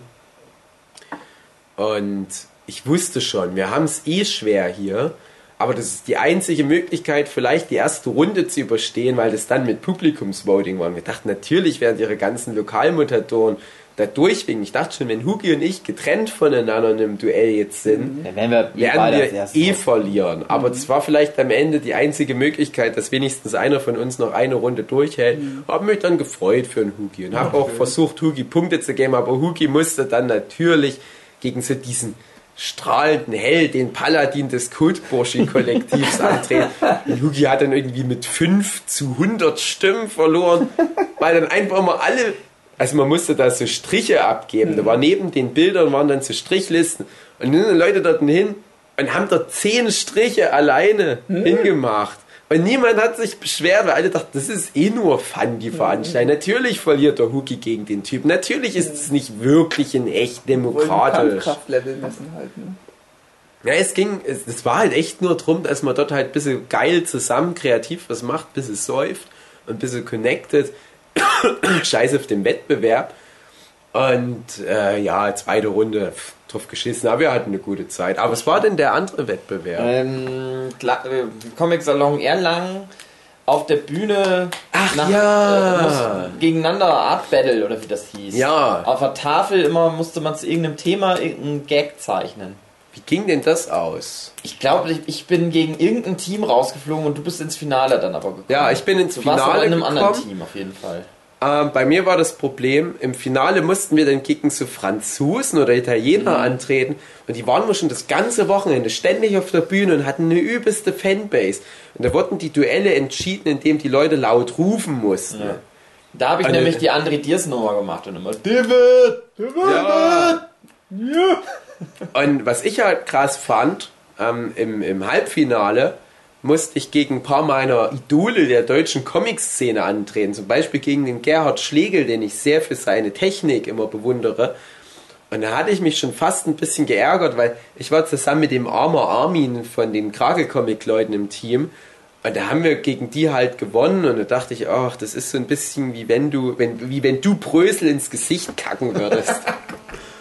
Und ich wusste schon, wir haben es eh schwer hier, aber das ist die einzige Möglichkeit, vielleicht die erste Runde zu überstehen, weil das dann mit Publikumsvoting war. Und wir dachten, natürlich werden ihre ganzen Lokalmutatoren da durchwinken. Ich dachte schon, wenn Hugi und ich getrennt voneinander in einem Duell jetzt sind, Dann werden wir eh werden wir eh verlieren. Aber es war vielleicht am Ende die einzige Möglichkeit, dass wenigstens einer von uns noch eine Runde durchhält. Hab mich dann gefreut für den Hugi und habe auch versucht, Hugi Punkte zu geben, aber Hugi musste dann natürlich gegen so diesen strahlenden Held, den Paladin des Kotburschi-Kollektivs antreten. Hugi hat dann irgendwie mit 5 zu 100 Stimmen verloren, weil dann einfach mal alle also man musste da so Striche abgeben. Da war neben den Bildern waren dann so Strichlisten. Und dann sind Leute dort hin und haben da zehn Striche alleine hingemacht. Und niemand hat sich beschwert, weil alle dachten, das ist eh nur Fun, die Veranstaltung. Natürlich verliert der Huki gegen den Typ. Natürlich ist es nicht wirklich in echt demokratisch. Kampfkraftlevel messen halt, ne? Ja, es ging, es, es war halt echt nur drum, dass man dort halt ein bisschen geil zusammen kreativ was macht, ein bisschen säuft und ein bisschen connected. Scheiß auf den Wettbewerb. Und äh, ja, zweite Runde, drauf geschissen, aber wir hatten eine gute Zeit. Aber was war denn der andere Wettbewerb? Ähm, äh, Comic Salon Erlangen auf der Bühne Ach, nach, ja. äh, gegeneinander Art Battle oder wie das hieß. Ja. Auf der Tafel immer musste man zu irgendeinem Thema irgendeinen Gag zeichnen. Wie ging denn das aus? Ich glaube, ich, ich bin gegen irgendein Team rausgeflogen und du bist ins Finale dann aber gekommen. Ja, ich bin ins du warst aber Finale in einem gekommen. anderen Team auf jeden Fall. Ähm, bei mir war das Problem, im Finale mussten wir dann gegen so Franzosen oder Italiener antreten und die waren wir schon das ganze Wochenende ständig auf der Bühne und hatten eine übelste Fanbase. Und da wurden die Duelle entschieden, indem die Leute laut rufen mussten. Ja. Da habe ich Eine- nämlich die André Diers Nummer gemacht und immer David! Ja. Und was ich halt krass fand, ähm, im, im Halbfinale musste ich gegen ein paar meiner Idole der deutschen Comic-Szene antreten. Zum Beispiel gegen den Gerhard Schlegel, den ich sehr für seine Technik immer bewundere. Und da hatte ich mich schon fast ein bisschen geärgert, weil ich war zusammen mit dem Armer Armin von den Krake-Comic-Leuten im Team. Und da haben wir gegen die halt gewonnen und da dachte ich, ach, das ist so ein bisschen wie wenn du, wenn, wie wenn du Brösel ins Gesicht kacken würdest.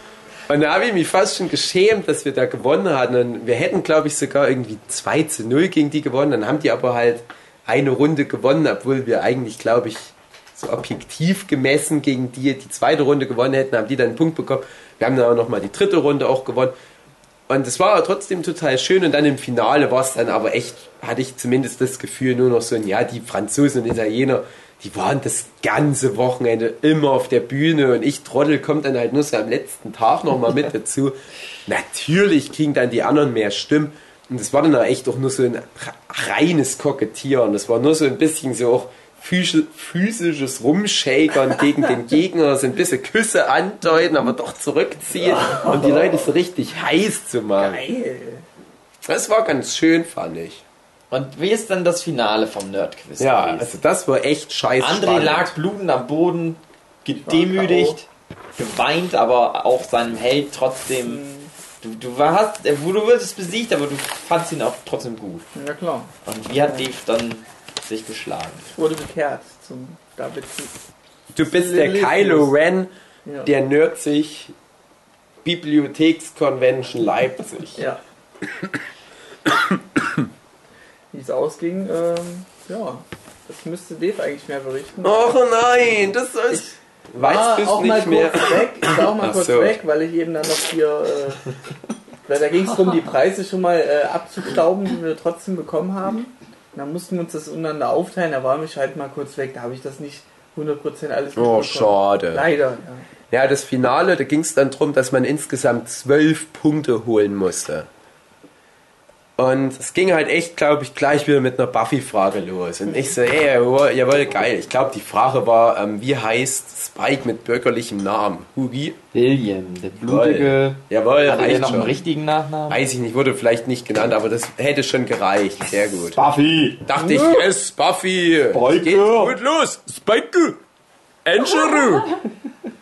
Und da habe ich mich fast schon geschämt, dass wir da gewonnen hatten. Und wir hätten, glaube ich, sogar irgendwie 2 zu 0 gegen die gewonnen. Dann haben die aber halt eine Runde gewonnen, obwohl wir eigentlich, glaube ich, so objektiv gemessen gegen die die zweite Runde gewonnen hätten, haben die dann einen Punkt bekommen. Wir haben dann auch nochmal die dritte Runde auch gewonnen. Und es war trotzdem total schön. Und dann im Finale war es dann aber echt, hatte ich zumindest das Gefühl, nur noch so ein, ja, die Franzosen und Italiener, die waren das ganze Wochenende immer auf der Bühne und ich Trottel kommt dann halt nur so am letzten Tag nochmal mit dazu. Natürlich kriegen dann die anderen mehr Stimmen. Und das war dann auch echt auch nur so ein reines Kokettieren. Das war nur so ein bisschen so auch physi- physisches Rumshakern gegen den Gegner, so ein bisschen Küsse andeuten, aber doch zurückziehen, um die Leute so richtig heiß zu machen. Geil. Das war ganz schön, fand ich. Und wie ist dann das Finale vom Nerdquiz? Ja, gewesen? also das war echt scheiße. André lag blutend am Boden, gedemütigt, geweint, aber auch seinem Held trotzdem. Du, du warst, äh, du wurdest besiegt, aber du fandst ihn auch trotzdem gut. Ja klar. Und wie hat Dave dann sich geschlagen? Ich wurde bekehrt zum David. Du bist der. Kylo Ren, Ja. der nerd sich Bibliotheksconvention Leipzig. Ja. Wie es ausging, ähm, ja, das müsste Dave eigentlich mehr berichten. Och nein, das soll ich. war Weißt du auch nicht mal mehr? kurz weg. Ich war auch mal Ach kurz so. weg, weil ich eben dann noch hier. Äh, weil da ging es darum, die Preise schon mal äh, abzustauben, die wir trotzdem bekommen haben. Und dann mussten wir uns das untereinander aufteilen. Da war ich halt mal kurz weg. Da habe ich das nicht 100% alles Oh, mitbekommen. schade. Leider, ja. Ja, das Finale, da ging es dann darum, dass man insgesamt zwölf Punkte holen musste. Und es ging halt echt, glaube ich, gleich wieder mit einer Buffy-Frage los. Und ich so, ey, jawohl, jawohl geil. Ich glaube, die Frage war, ähm, wie heißt Spike mit bürgerlichem Namen? Hugi? William, der blutige. Jawohl, Hat er reicht noch einen richtigen Nachnamen? Weiß ich nicht, wurde vielleicht nicht genannt, aber das hätte schon gereicht. Sehr gut. Buffy! Dachte ich, yes, Buffy. Spike. Geht gut los. Spike. Angelou.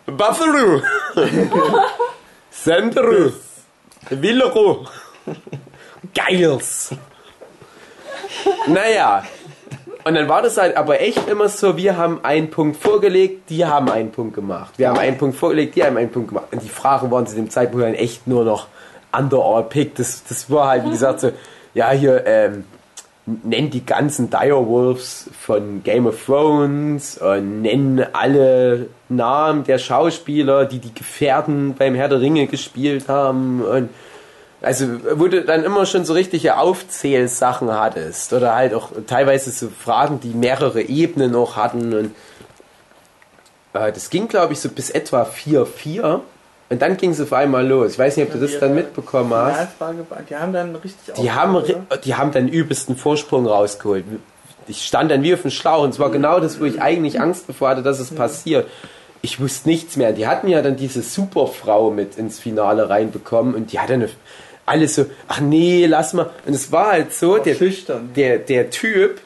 Buffalo. Sandro. Villero. Geils. Naja. Und dann war das halt aber echt immer so, wir haben einen Punkt vorgelegt, die haben einen Punkt gemacht. Wir haben einen Punkt vorgelegt, die haben einen Punkt gemacht. Und die Fragen waren zu dem Zeitpunkt dann echt nur noch underall pick. Das, das war halt, wie gesagt, so, ja, hier, ähm, nenn die ganzen Direwolves von Game of Thrones und nenn alle Namen der Schauspieler, die die Gefährten beim Herr der Ringe gespielt haben und also wo du dann immer schon so richtige Aufzählsachen hattest oder halt auch teilweise so Fragen, die mehrere Ebenen auch hatten und äh, das ging glaube ich so bis etwa 4-4 und dann ging es auf einmal los. Ich weiß nicht, ob du das dann mitbekommen hast. Die haben dann richtig Die haben, die haben dann übelsten Vorsprung rausgeholt. Ich stand dann wie auf dem Schlauch und es war genau das, wo ich eigentlich Angst davor hatte, dass es passiert. Ich wusste nichts mehr. Die hatten ja dann diese Superfrau mit ins Finale reinbekommen und die hat dann alles so, ach nee, lass mal. Und es war halt so, der, schüchtern. der, der Typ,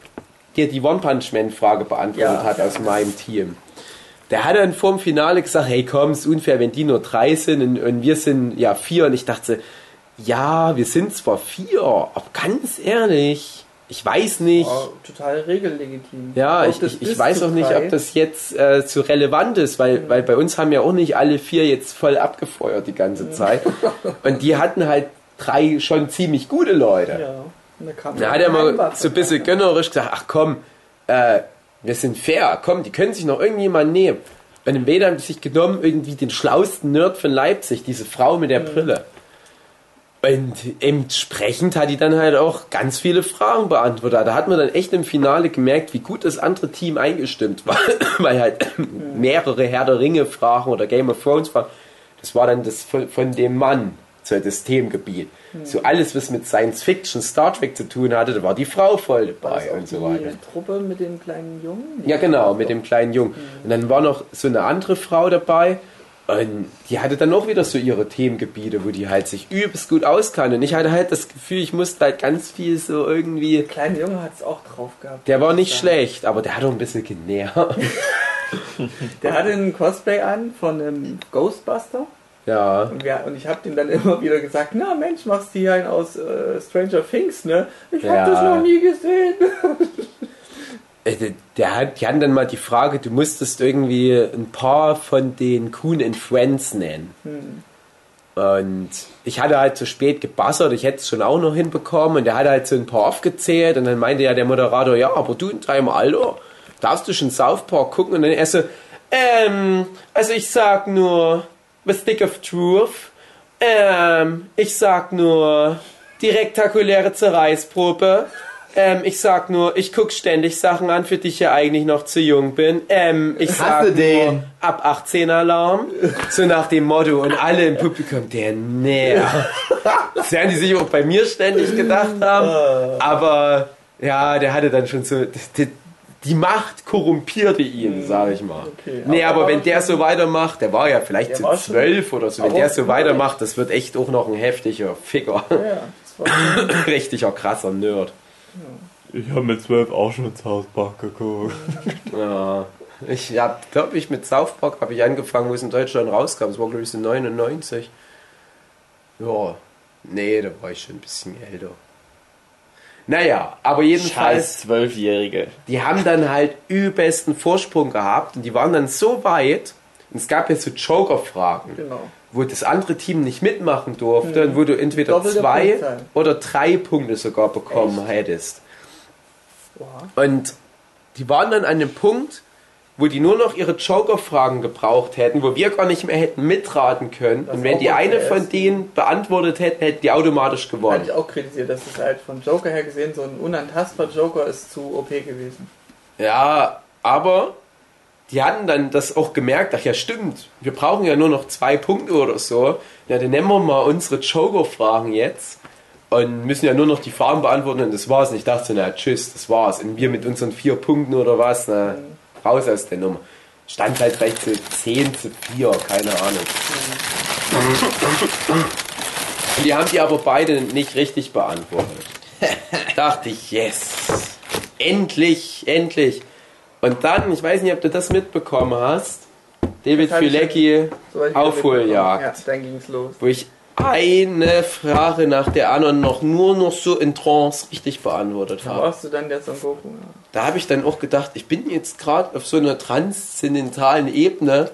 der die One Punch Man Frage beantwortet Ja. hat aus meinem Team, der hat dann vor dem Finale gesagt, hey komm, ist unfair, wenn die nur drei sind und, und wir sind ja vier. Und ich dachte, ja, wir sind zwar vier, aber ganz ehrlich, ich weiß nicht. Oh, total regellegitim. Ja, ich, ich, ich weiß zu auch nicht, drei- ob das jetzt äh, so relevant ist, weil, weil bei uns haben ja auch nicht alle vier jetzt voll abgefeuert die ganze Zeit. Und die hatten halt drei schon ziemlich gute Leute. Ja, und da kam Da hat er mal so ein bisschen gönnerisch gesagt, ach komm, äh, wir sind fair, komm, die können sich noch irgendjemand nehmen. Und im Weder haben sie sich genommen, irgendwie den schlausten Nerd von Leipzig, diese Frau mit der Brille. Und entsprechend hat die dann halt auch ganz viele Fragen beantwortet. Da hat man dann echt im Finale gemerkt, wie gut das andere Team eingestimmt war. Weil halt mehrere Herr der Ringe Fragen oder Game of Thrones Fragen, das war dann das von, von dem Mann, so das Themengebiet. So alles, was mit Science Fiction, Star Trek zu tun hatte, da war die Frau voll dabei und so die weiter. Truppe mit dem kleinen Jungen? Ja, genau, mit dem kleinen Jungen. Und dann war noch so eine andere Frau dabei. Und die hatte dann auch wieder so ihre Themengebiete, wo die halt sich übelst gut auskannte. Und ich hatte halt das Gefühl, ich musste halt ganz viel so irgendwie. Der kleine Junge hat es auch drauf gehabt. Der war nicht schlecht, aber der hat auch ein bisschen genervt. Der hatte ein Cosplay an von einem Ghostbuster. Ja. Und, wir, und ich habe dem dann immer wieder gesagt, na Mensch, machst du hier einen aus äh, Stranger Things, ne? Ich habe Ja. das noch nie gesehen. Äh, der- hat, die hatten dann mal die Frage, du musstest irgendwie ein paar von den Kuhn and Friends nennen. Und ich hatte halt zu spät gebassert, ich hätte es schon auch noch hinbekommen. Und der hat halt so ein paar aufgezählt. Und dann meinte ja der Moderator, ja, aber du in deinem Alter, darfst du schon South Park gucken? Und dann er so, ähm, also ich sag nur The Stick of Truth. Ähm, ich sag nur die rektakuläre Zerreißprobe. Ähm, ich sag nur, ich guck ständig Sachen an, für die ich ja eigentlich noch zu jung bin. Ähm, ich sag nur, den. ab 18 Alarm. So nach dem Motto. Und alle im Publikum, der nervt. Das werden die sich auch bei mir ständig gedacht haben. Aber ja, der hatte dann schon so, die Macht korrumpierte ihn, sag ich mal. Okay, nee, aber- aber, wenn der so weitermacht, der war ja vielleicht schon- zwölf oder so, wenn der so weitermacht, das wird echt auch noch ein heftiger Ficker. Ja, das war Richtiger krasser Nerd. Ich habe mit zwölf auch schon South Park geguckt. Ja. Ich glaube ich, mit South Park habe ich angefangen, wo es in Deutschland rauskam. Es war, glaube ich, so 99. Ja, nee, da war ich schon ein bisschen älter. Naja, aber jedenfalls, Scheiß Zwölfjährige. die haben dann halt übelsten Vorsprung gehabt und die waren dann so weit, und es gab ja so Joker-Fragen, genau. wo das andere Team nicht mitmachen durfte und wo du entweder Doppelter zwei Punktzahl. oder drei Punkte sogar bekommen hättest. Boah. Und die waren dann an dem Punkt, wo die nur noch ihre Joker-Fragen gebraucht hätten, wo wir gar nicht mehr hätten mitraten können. Das und wenn die eine der von denen beantwortet hätten, hätten die automatisch gewonnen. ich auch kritisiert, dass es halt von Joker her gesehen so ein unantastbar Joker ist zu OP gewesen. Ja, aber die hatten dann das auch gemerkt, ach ja stimmt, wir brauchen ja nur noch zwei Punkte oder so. Ja, dann nehmen wir mal unsere Joker-Fragen jetzt und müssen ja nur noch die Fragen beantworten und das war's. Und ich dachte, na tschüss, das war's. Und wir mit unseren vier Punkten oder was, na, raus aus der Nummer. Stand halt vielleicht so 10 zu 4, keine Ahnung. Und die haben die aber beide nicht richtig beantwortet. Dachte ich, yes. Endlich, endlich. Und dann, ich weiß nicht, ob du das mitbekommen hast, David Filecki, Aufholjagd. Ja, dann ging's los. wo ich eine Frage nach der anderen noch nur noch so in Trance richtig beantwortet habe. warst du dann der Son Goku. Ja. Da habe ich dann auch gedacht, ich bin jetzt gerade auf so einer transzendentalen Ebene,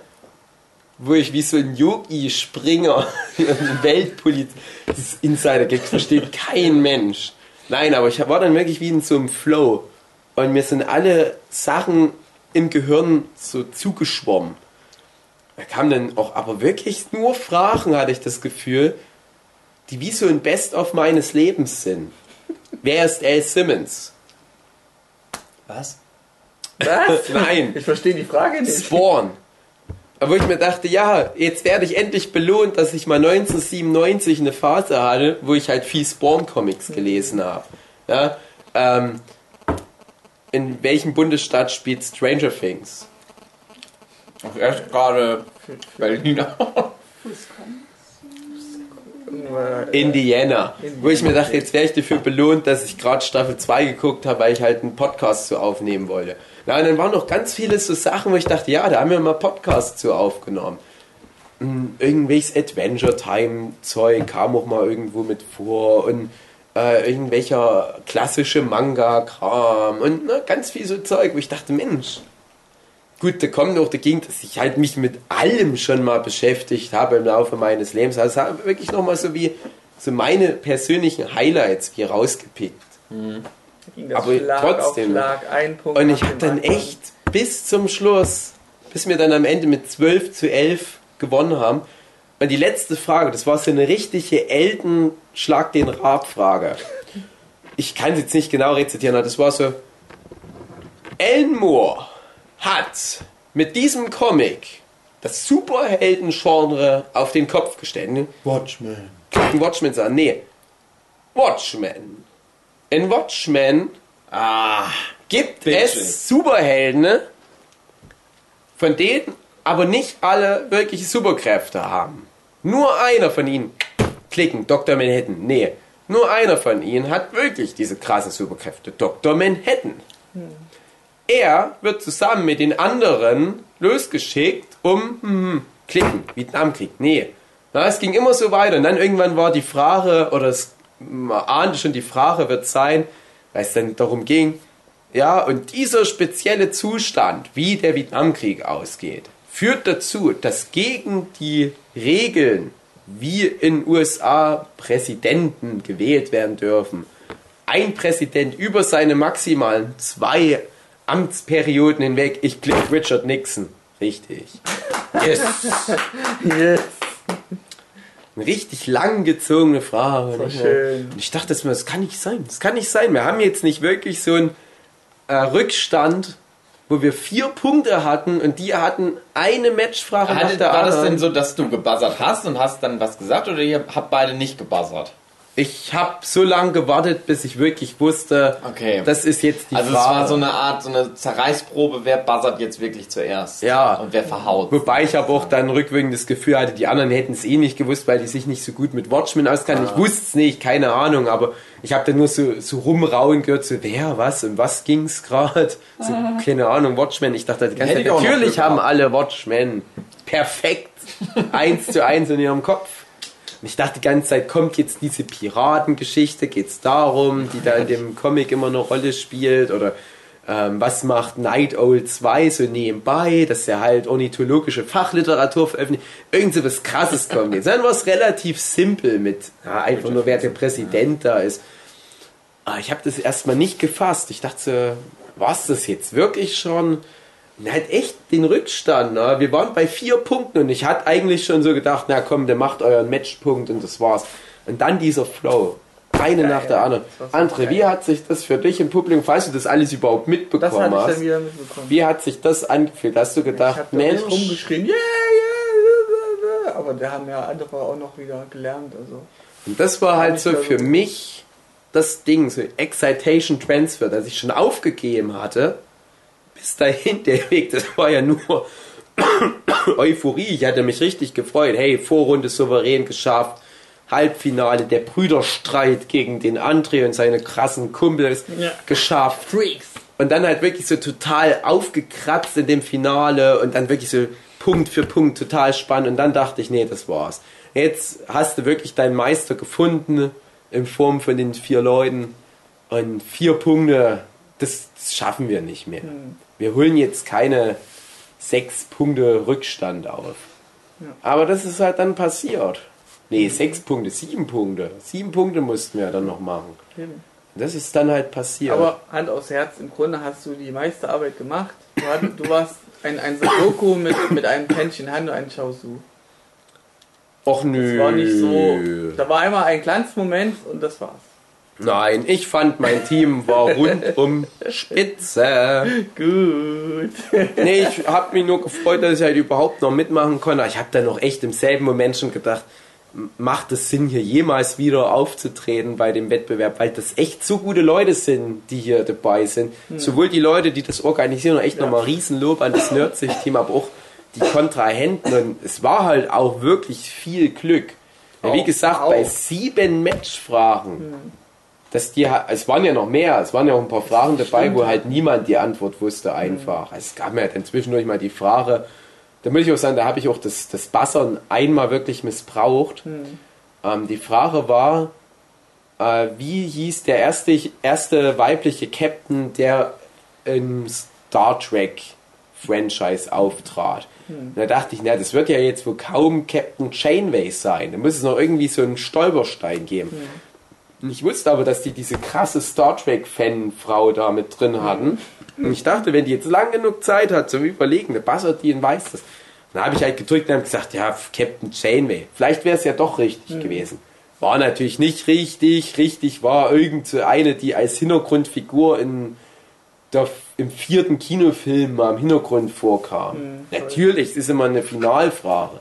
wo ich wie so ein Yogi-Springer in Weltpolitik, das Insider-Gag versteht kein Mensch. Nein, aber ich war dann wirklich wie in so einem Flow. Und mir sind alle Sachen im Gehirn so zugeschwommen. Da kamen dann auch aber wirklich nur Fragen, hatte ich das Gefühl, die wie so ein Best-of meines Lebens sind. Wer ist Al Simmons? Was? Was? Nein. Ich verstehe die Frage nicht. Spawn. Aber wo ich mir dachte, ja, jetzt werde ich endlich belohnt, dass ich mal 1997 eine Phase hatte, wo ich halt viel Spawn-Comics gelesen habe. Ja, ähm, in welchem Bundesstaat spielt Stranger Things? Erst gerade Berliner. Indiana. Wo ich mir dachte, jetzt wäre ich dafür belohnt, dass ich gerade Staffel 2 geguckt habe, weil ich halt einen Podcast zu aufnehmen wollte. Na, und dann waren noch ganz viele so Sachen, wo ich dachte, ja, da haben wir mal Podcasts zu aufgenommen. Hm, Irgendwelches Adventure Time Zeug kam auch mal irgendwo mit vor und äh, irgendwelcher klassische Manga-Kram und ne, ganz viel so Zeug, wo ich dachte, Mensch, gut, da kommt auch dagegen, dass ich halt mich mit allem schon mal beschäftigt habe im Laufe meines Lebens. Also wirklich nochmal so wie so meine persönlichen Highlights wie rausgepickt. Das Aber Schlag trotzdem. Schlag, Und ich habe dann echt bis zum Schluss, bis wir dann am Ende mit 12 zu 11 gewonnen haben. Und die letzte Frage, das war so eine richtige Elten Schlag den Rab Frage. Ich kann es jetzt nicht genau rezitieren, aber das war so Alan Moore hat mit diesem Comic das Superhelden-Genre auf den Kopf gestellt. Watchmen. Captain Watchmen sagen, nee. Watchmen. In Watchmen Ah. gibt Fiction. es Superhelden, ne? von denen aber nicht alle wirkliche Superkräfte haben. Nur einer von ihnen, klicken, Dr. Manhattan, nee, nur einer von ihnen hat wirklich diese krassen Superkräfte, Dr. Manhattan. Er wird zusammen mit den anderen losgeschickt, um hm, klicken, Vietnamkrieg. Nee. Na, es ging immer so weiter. Und dann irgendwann war die Frage, oder es man ahnte schon, die Frage wird sein, weil es dann darum ging, ja, und dieser spezielle Zustand, wie der Vietnamkrieg ausgeht, führt dazu, dass gegen die Regeln, wie in USA Präsidenten gewählt werden dürfen, ein Präsident über seine maximalen zwei Amtsperioden hinweg, ich klick Richard Nixon. Richtig. Yes. Yes. Eine richtig langgezogene Frage. So schön. Und ich dachte mir, das kann nicht sein. Das kann nicht sein. Wir haben jetzt nicht wirklich so einen äh, Rückstand, wo wir vier Punkte hatten und die hatten eine Matchfrage nach Hatte, der war das anderen. denn so, dass du gebuzzert hast und hast dann was gesagt oder ihr habt beide nicht gebuzzert? Ich habe so lange gewartet, bis ich wirklich wusste, Okay. das ist jetzt die also es Frage. war so eine Art, so eine Zerreißprobe, wer buzzert jetzt wirklich zuerst. Ja. Und wer verhaut. Wobei ich aber auch dann rückwirkend das Gefühl hatte, die anderen hätten es eh nicht gewusst, weil die sich nicht so gut mit Watchmen auskennen. Ah. Ich wusste es nicht, keine Ahnung, aber ich habe dann nur so, so rumrauen gehört, so wer, was, um was ging's gerade? So, keine Ahnung, Watchmen. Ich dachte die ganze Zeit, natürlich haben alle Watchmen. Perfekt. eins zu eins in ihrem Kopf. Und ich dachte die ganze Zeit, kommt jetzt diese Piratengeschichte, geht's darum, die da in dem Comic immer eine Rolle spielt oder ähm, was macht Night Owl 2 so nebenbei, dass er halt ornithologische Fachliteratur veröffentlicht. Irgend so was krasses kommt jetzt. Dann war es relativ simpel mit ja, einfach nur, wer der Präsident da ist. Aber ich habe das erstmal nicht gefasst. Ich dachte so, war's das jetzt wirklich schon? Halt echt den Rückstand. Ne? Wir waren bei vier Punkten und ich hatte eigentlich schon so gedacht, na komm, der macht euren Matchpunkt und das war's. Und dann dieser Flow. Eine nach der anderen. das so André, wie geil. hat sich das für dich im Publikum, falls du das alles überhaupt Das mitbekommen ich hast, dann wieder mitbekommen. wie hat sich das angefühlt? Hast du ich gedacht, habe Mensch, nicht rumgeschrien, yeah, yeah, yeah, aber da haben ja andere auch noch wieder gelernt. Also. Und das war halt so für mich das Ding, so Excitation Transfer, dass ich schon aufgegeben hatte. Bis dahin der Weg, das war ja nur Euphorie. Ich hatte mich richtig gefreut. Hey, Vorrunde souverän geschafft. Halbfinale, der Brüderstreit gegen den André und seine krassen Kumpels Ja. geschafft. Freaks. Und dann halt wirklich so total aufgekratzt in dem Finale und dann wirklich so Punkt für Punkt total spannend. Und dann dachte ich, nee, das war's. Jetzt hast du wirklich deinen Meister gefunden in Form von den vier Leuten. Und vier Punkte, das, das schaffen wir nicht mehr. Wir holen jetzt keine sechs Punkte Rückstand auf. Aber das ist halt dann passiert. Nee, sechs Punkte, sieben Punkte. Sieben Punkte mussten wir dann noch machen. Das ist dann halt passiert. Aber Hand aufs Herz, im Grunde hast du die meiste Arbeit gemacht. Du, hat, du warst ein, ein Sudoku mit, mit einem Pännchen Hand und einem Chaosu. Och nö. Das war nicht so. Da war einmal ein Glanzmoment und das war's. Nein, ich fand mein Team war rundum spitze. Gut. Nee, ich habe mich nur gefreut, dass ich halt überhaupt noch mitmachen konnte. Ich habe dann noch echt im selben Moment schon gedacht, macht es Sinn, hier jemals wieder aufzutreten bei dem Wettbewerb, weil das echt so gute Leute sind, die hier dabei sind. Sowohl die Leute, die das organisieren, und echt Ja. nochmal Riesenlob an das Nerdsich-Team, aber auch die Kontrahenten. Und es war halt auch wirklich viel Glück. Ja, wie Auch, gesagt, auch. bei sieben Matchfragen dass die, es waren ja noch mehr, es waren ja auch ein paar Fragen dabei, wo halt niemand die Antwort wusste einfach. Es gab mir halt dann zwischendurch mal die Frage, da muss ich auch sagen, da habe ich auch das, das Buzzern einmal wirklich missbraucht. Ähm, die Frage war, äh, wie hieß der erste, erste weibliche Captain, der im Star Trek Franchise auftrat? Und da dachte ich, na, das wird ja jetzt wohl kaum Captain Chainway sein. Da muss es noch irgendwie so einen Stolperstein geben. Und Ich wusste aber, dass die diese krasse Star Trek-Fan-Frau da mit drin hatten. Und ich dachte, wenn die jetzt lang genug Zeit hat zum Überlegen, die und weiß das. Dann habe ich halt gedrückt und habe gesagt, ja, Captain Chainway. Vielleicht wäre es ja doch richtig gewesen. War natürlich nicht richtig. Richtig war irgend so eine, die als Hintergrundfigur in der, im vierten Kinofilm mal im Hintergrund vorkam. Natürlich, es ist immer eine Finalfrage.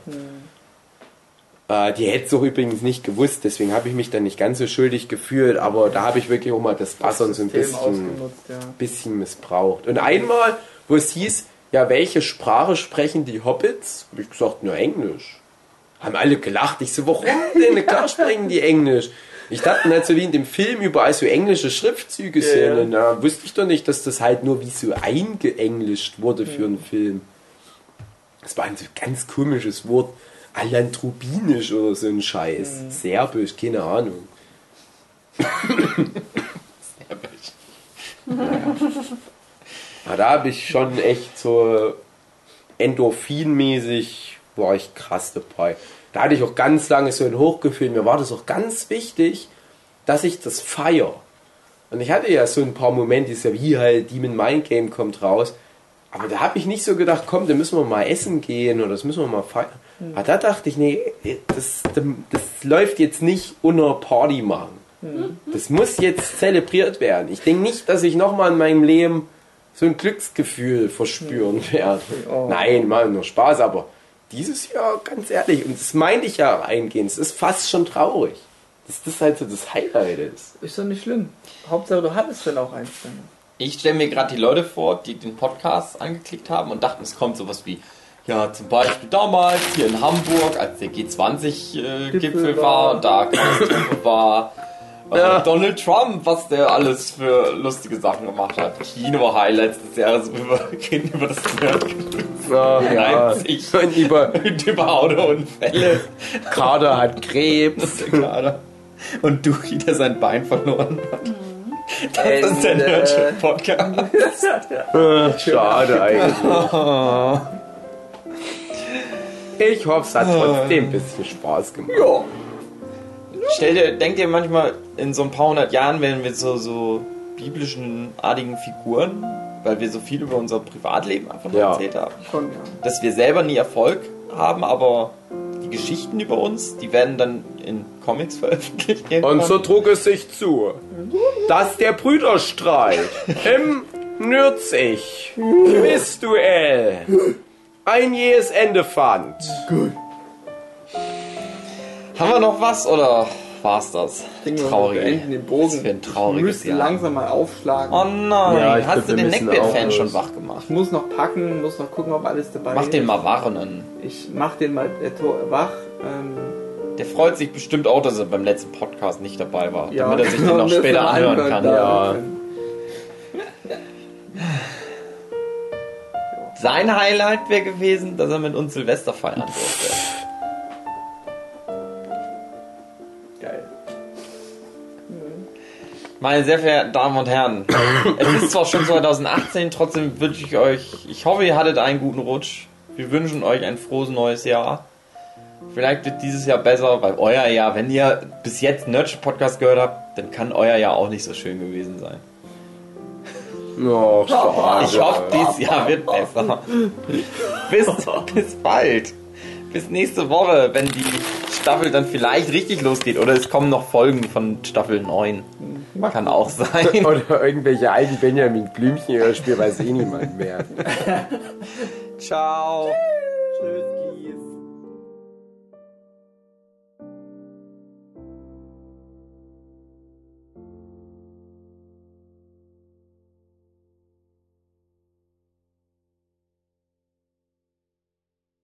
Äh, die hätte es auch übrigens nicht gewusst, deswegen habe ich mich dann nicht ganz so schuldig gefühlt, aber da habe ich wirklich auch mal das Buzzern so ein bisschen, ja. bisschen missbraucht. Und einmal, wo es hieß, ja, welche Sprache sprechen die Hobbits? Habe ich gesagt, nur Englisch. Haben alle gelacht. Ich so, warum denn? Klar sprechen die Englisch. Ich dachte nicht so wie in dem Film überall so englische Schriftzüge sind. ja. Und da wusste ich doch nicht, dass das halt nur wie so eingeenglischt wurde für einen Film. Das war ein so ganz komisches Wort. Alantrubinisch oder so ein Scheiß. Serbisch, keine Ahnung. Ja, da habe ich schon echt so endorphinmäßig war ich krass dabei. Da hatte ich auch ganz lange so ein Hochgefühl. Mir war das auch ganz wichtig, dass ich das feier. Und ich hatte ja so ein paar Momente, ist ja wie halt Demon Mind Game kommt raus. Aber da habe ich nicht so gedacht, komm, da müssen wir mal essen gehen oder das müssen wir mal feiern. Aber da dachte ich, nee, das, das läuft jetzt nicht unter Party machen. Das muss jetzt zelebriert werden. Ich denke nicht, dass ich nochmal in meinem Leben so ein Glücksgefühl verspüren werde. Oh. Nein, mal nur Spaß, aber dieses Jahr, ganz ehrlich, und das meinte ich ja eingehend, es ist fast schon traurig. dass das halt so das Highlight ist. Ist doch nicht schlimm. Hauptsache, du hattest dann auch eins dann. Ich stelle mir gerade die Leute vor, die den Podcast angeklickt haben und dachten, es kommt sowas wie, ja, zum Beispiel damals hier in Hamburg, als der G20-Gipfel Gipfel war und da Katastrophe war. Ja. Äh, Donald Trump, was der alles für lustige Sachen gemacht hat. Kino-Highlights des Jahres über, gehen über das Ja, ja. Leipzig. Und über Und über Autounfälle. Kader hat Krebs. Der Kader. Und Duchi, der sein Bein verloren hat. Das ist der. Nerdship-Podcast. Äh, Schade eigentlich. Ich hoffe, es hat trotzdem ein bisschen Spaß gemacht. Ja. Stell dir, denkt ihr manchmal, in so ein paar hundert Jahren werden wir so, so biblischen artigen Figuren, weil wir so viel über unser Privatleben einfach nur Ja. erzählt haben. Schon, ja. Dass wir selber nie Erfolg haben, aber Geschichten über uns, die werden dann in Comics veröffentlicht. Und irgendwann. so trug es sich zu, dass der Brüderstreit im Nürzig Quizduell ein jähes Ende fand. Haben wir noch was oder war's das? Traurig. beenden den Bogen. Was für ein trauriges müsste Jahr. langsam mal aufschlagen. Oh nein, Ja, ich hast du den Neckbeard-Fan schon wach gemacht? Ich muss noch packen, muss noch gucken, ob alles dabei Mach ist. den mal warnen. Ich mach den mal äh, wach. Ähm, Der freut sich bestimmt auch, dass er beim letzten Podcast nicht dabei war, ja, damit er sich den genau, noch das später anhören kann. Ja. Sein Highlight wäre gewesen, dass er mit uns Silvester feiern durfte. Meine sehr verehrten Damen und Herren, es ist zwar schon 2018, trotzdem wünsche ich euch, ich hoffe, ihr hattet einen guten Rutsch. Wir wünschen euch ein frohes neues Jahr. Vielleicht wird dieses Jahr besser, weil euer Jahr, wenn ihr bis jetzt Nerdship Podcast gehört habt, dann kann euer Jahr auch nicht so schön gewesen sein. Oh. Ich hoffe, dieses Jahr wird besser. bis, bis bald. Bis nächste Woche, wenn die Staffel dann vielleicht richtig losgeht. Oder es kommen noch Folgen von Staffel 9. Kann auch sein. Oder irgendwelche alten Benjamin Blümchen Hörspiele weiß eh niemand mehr. Ciao.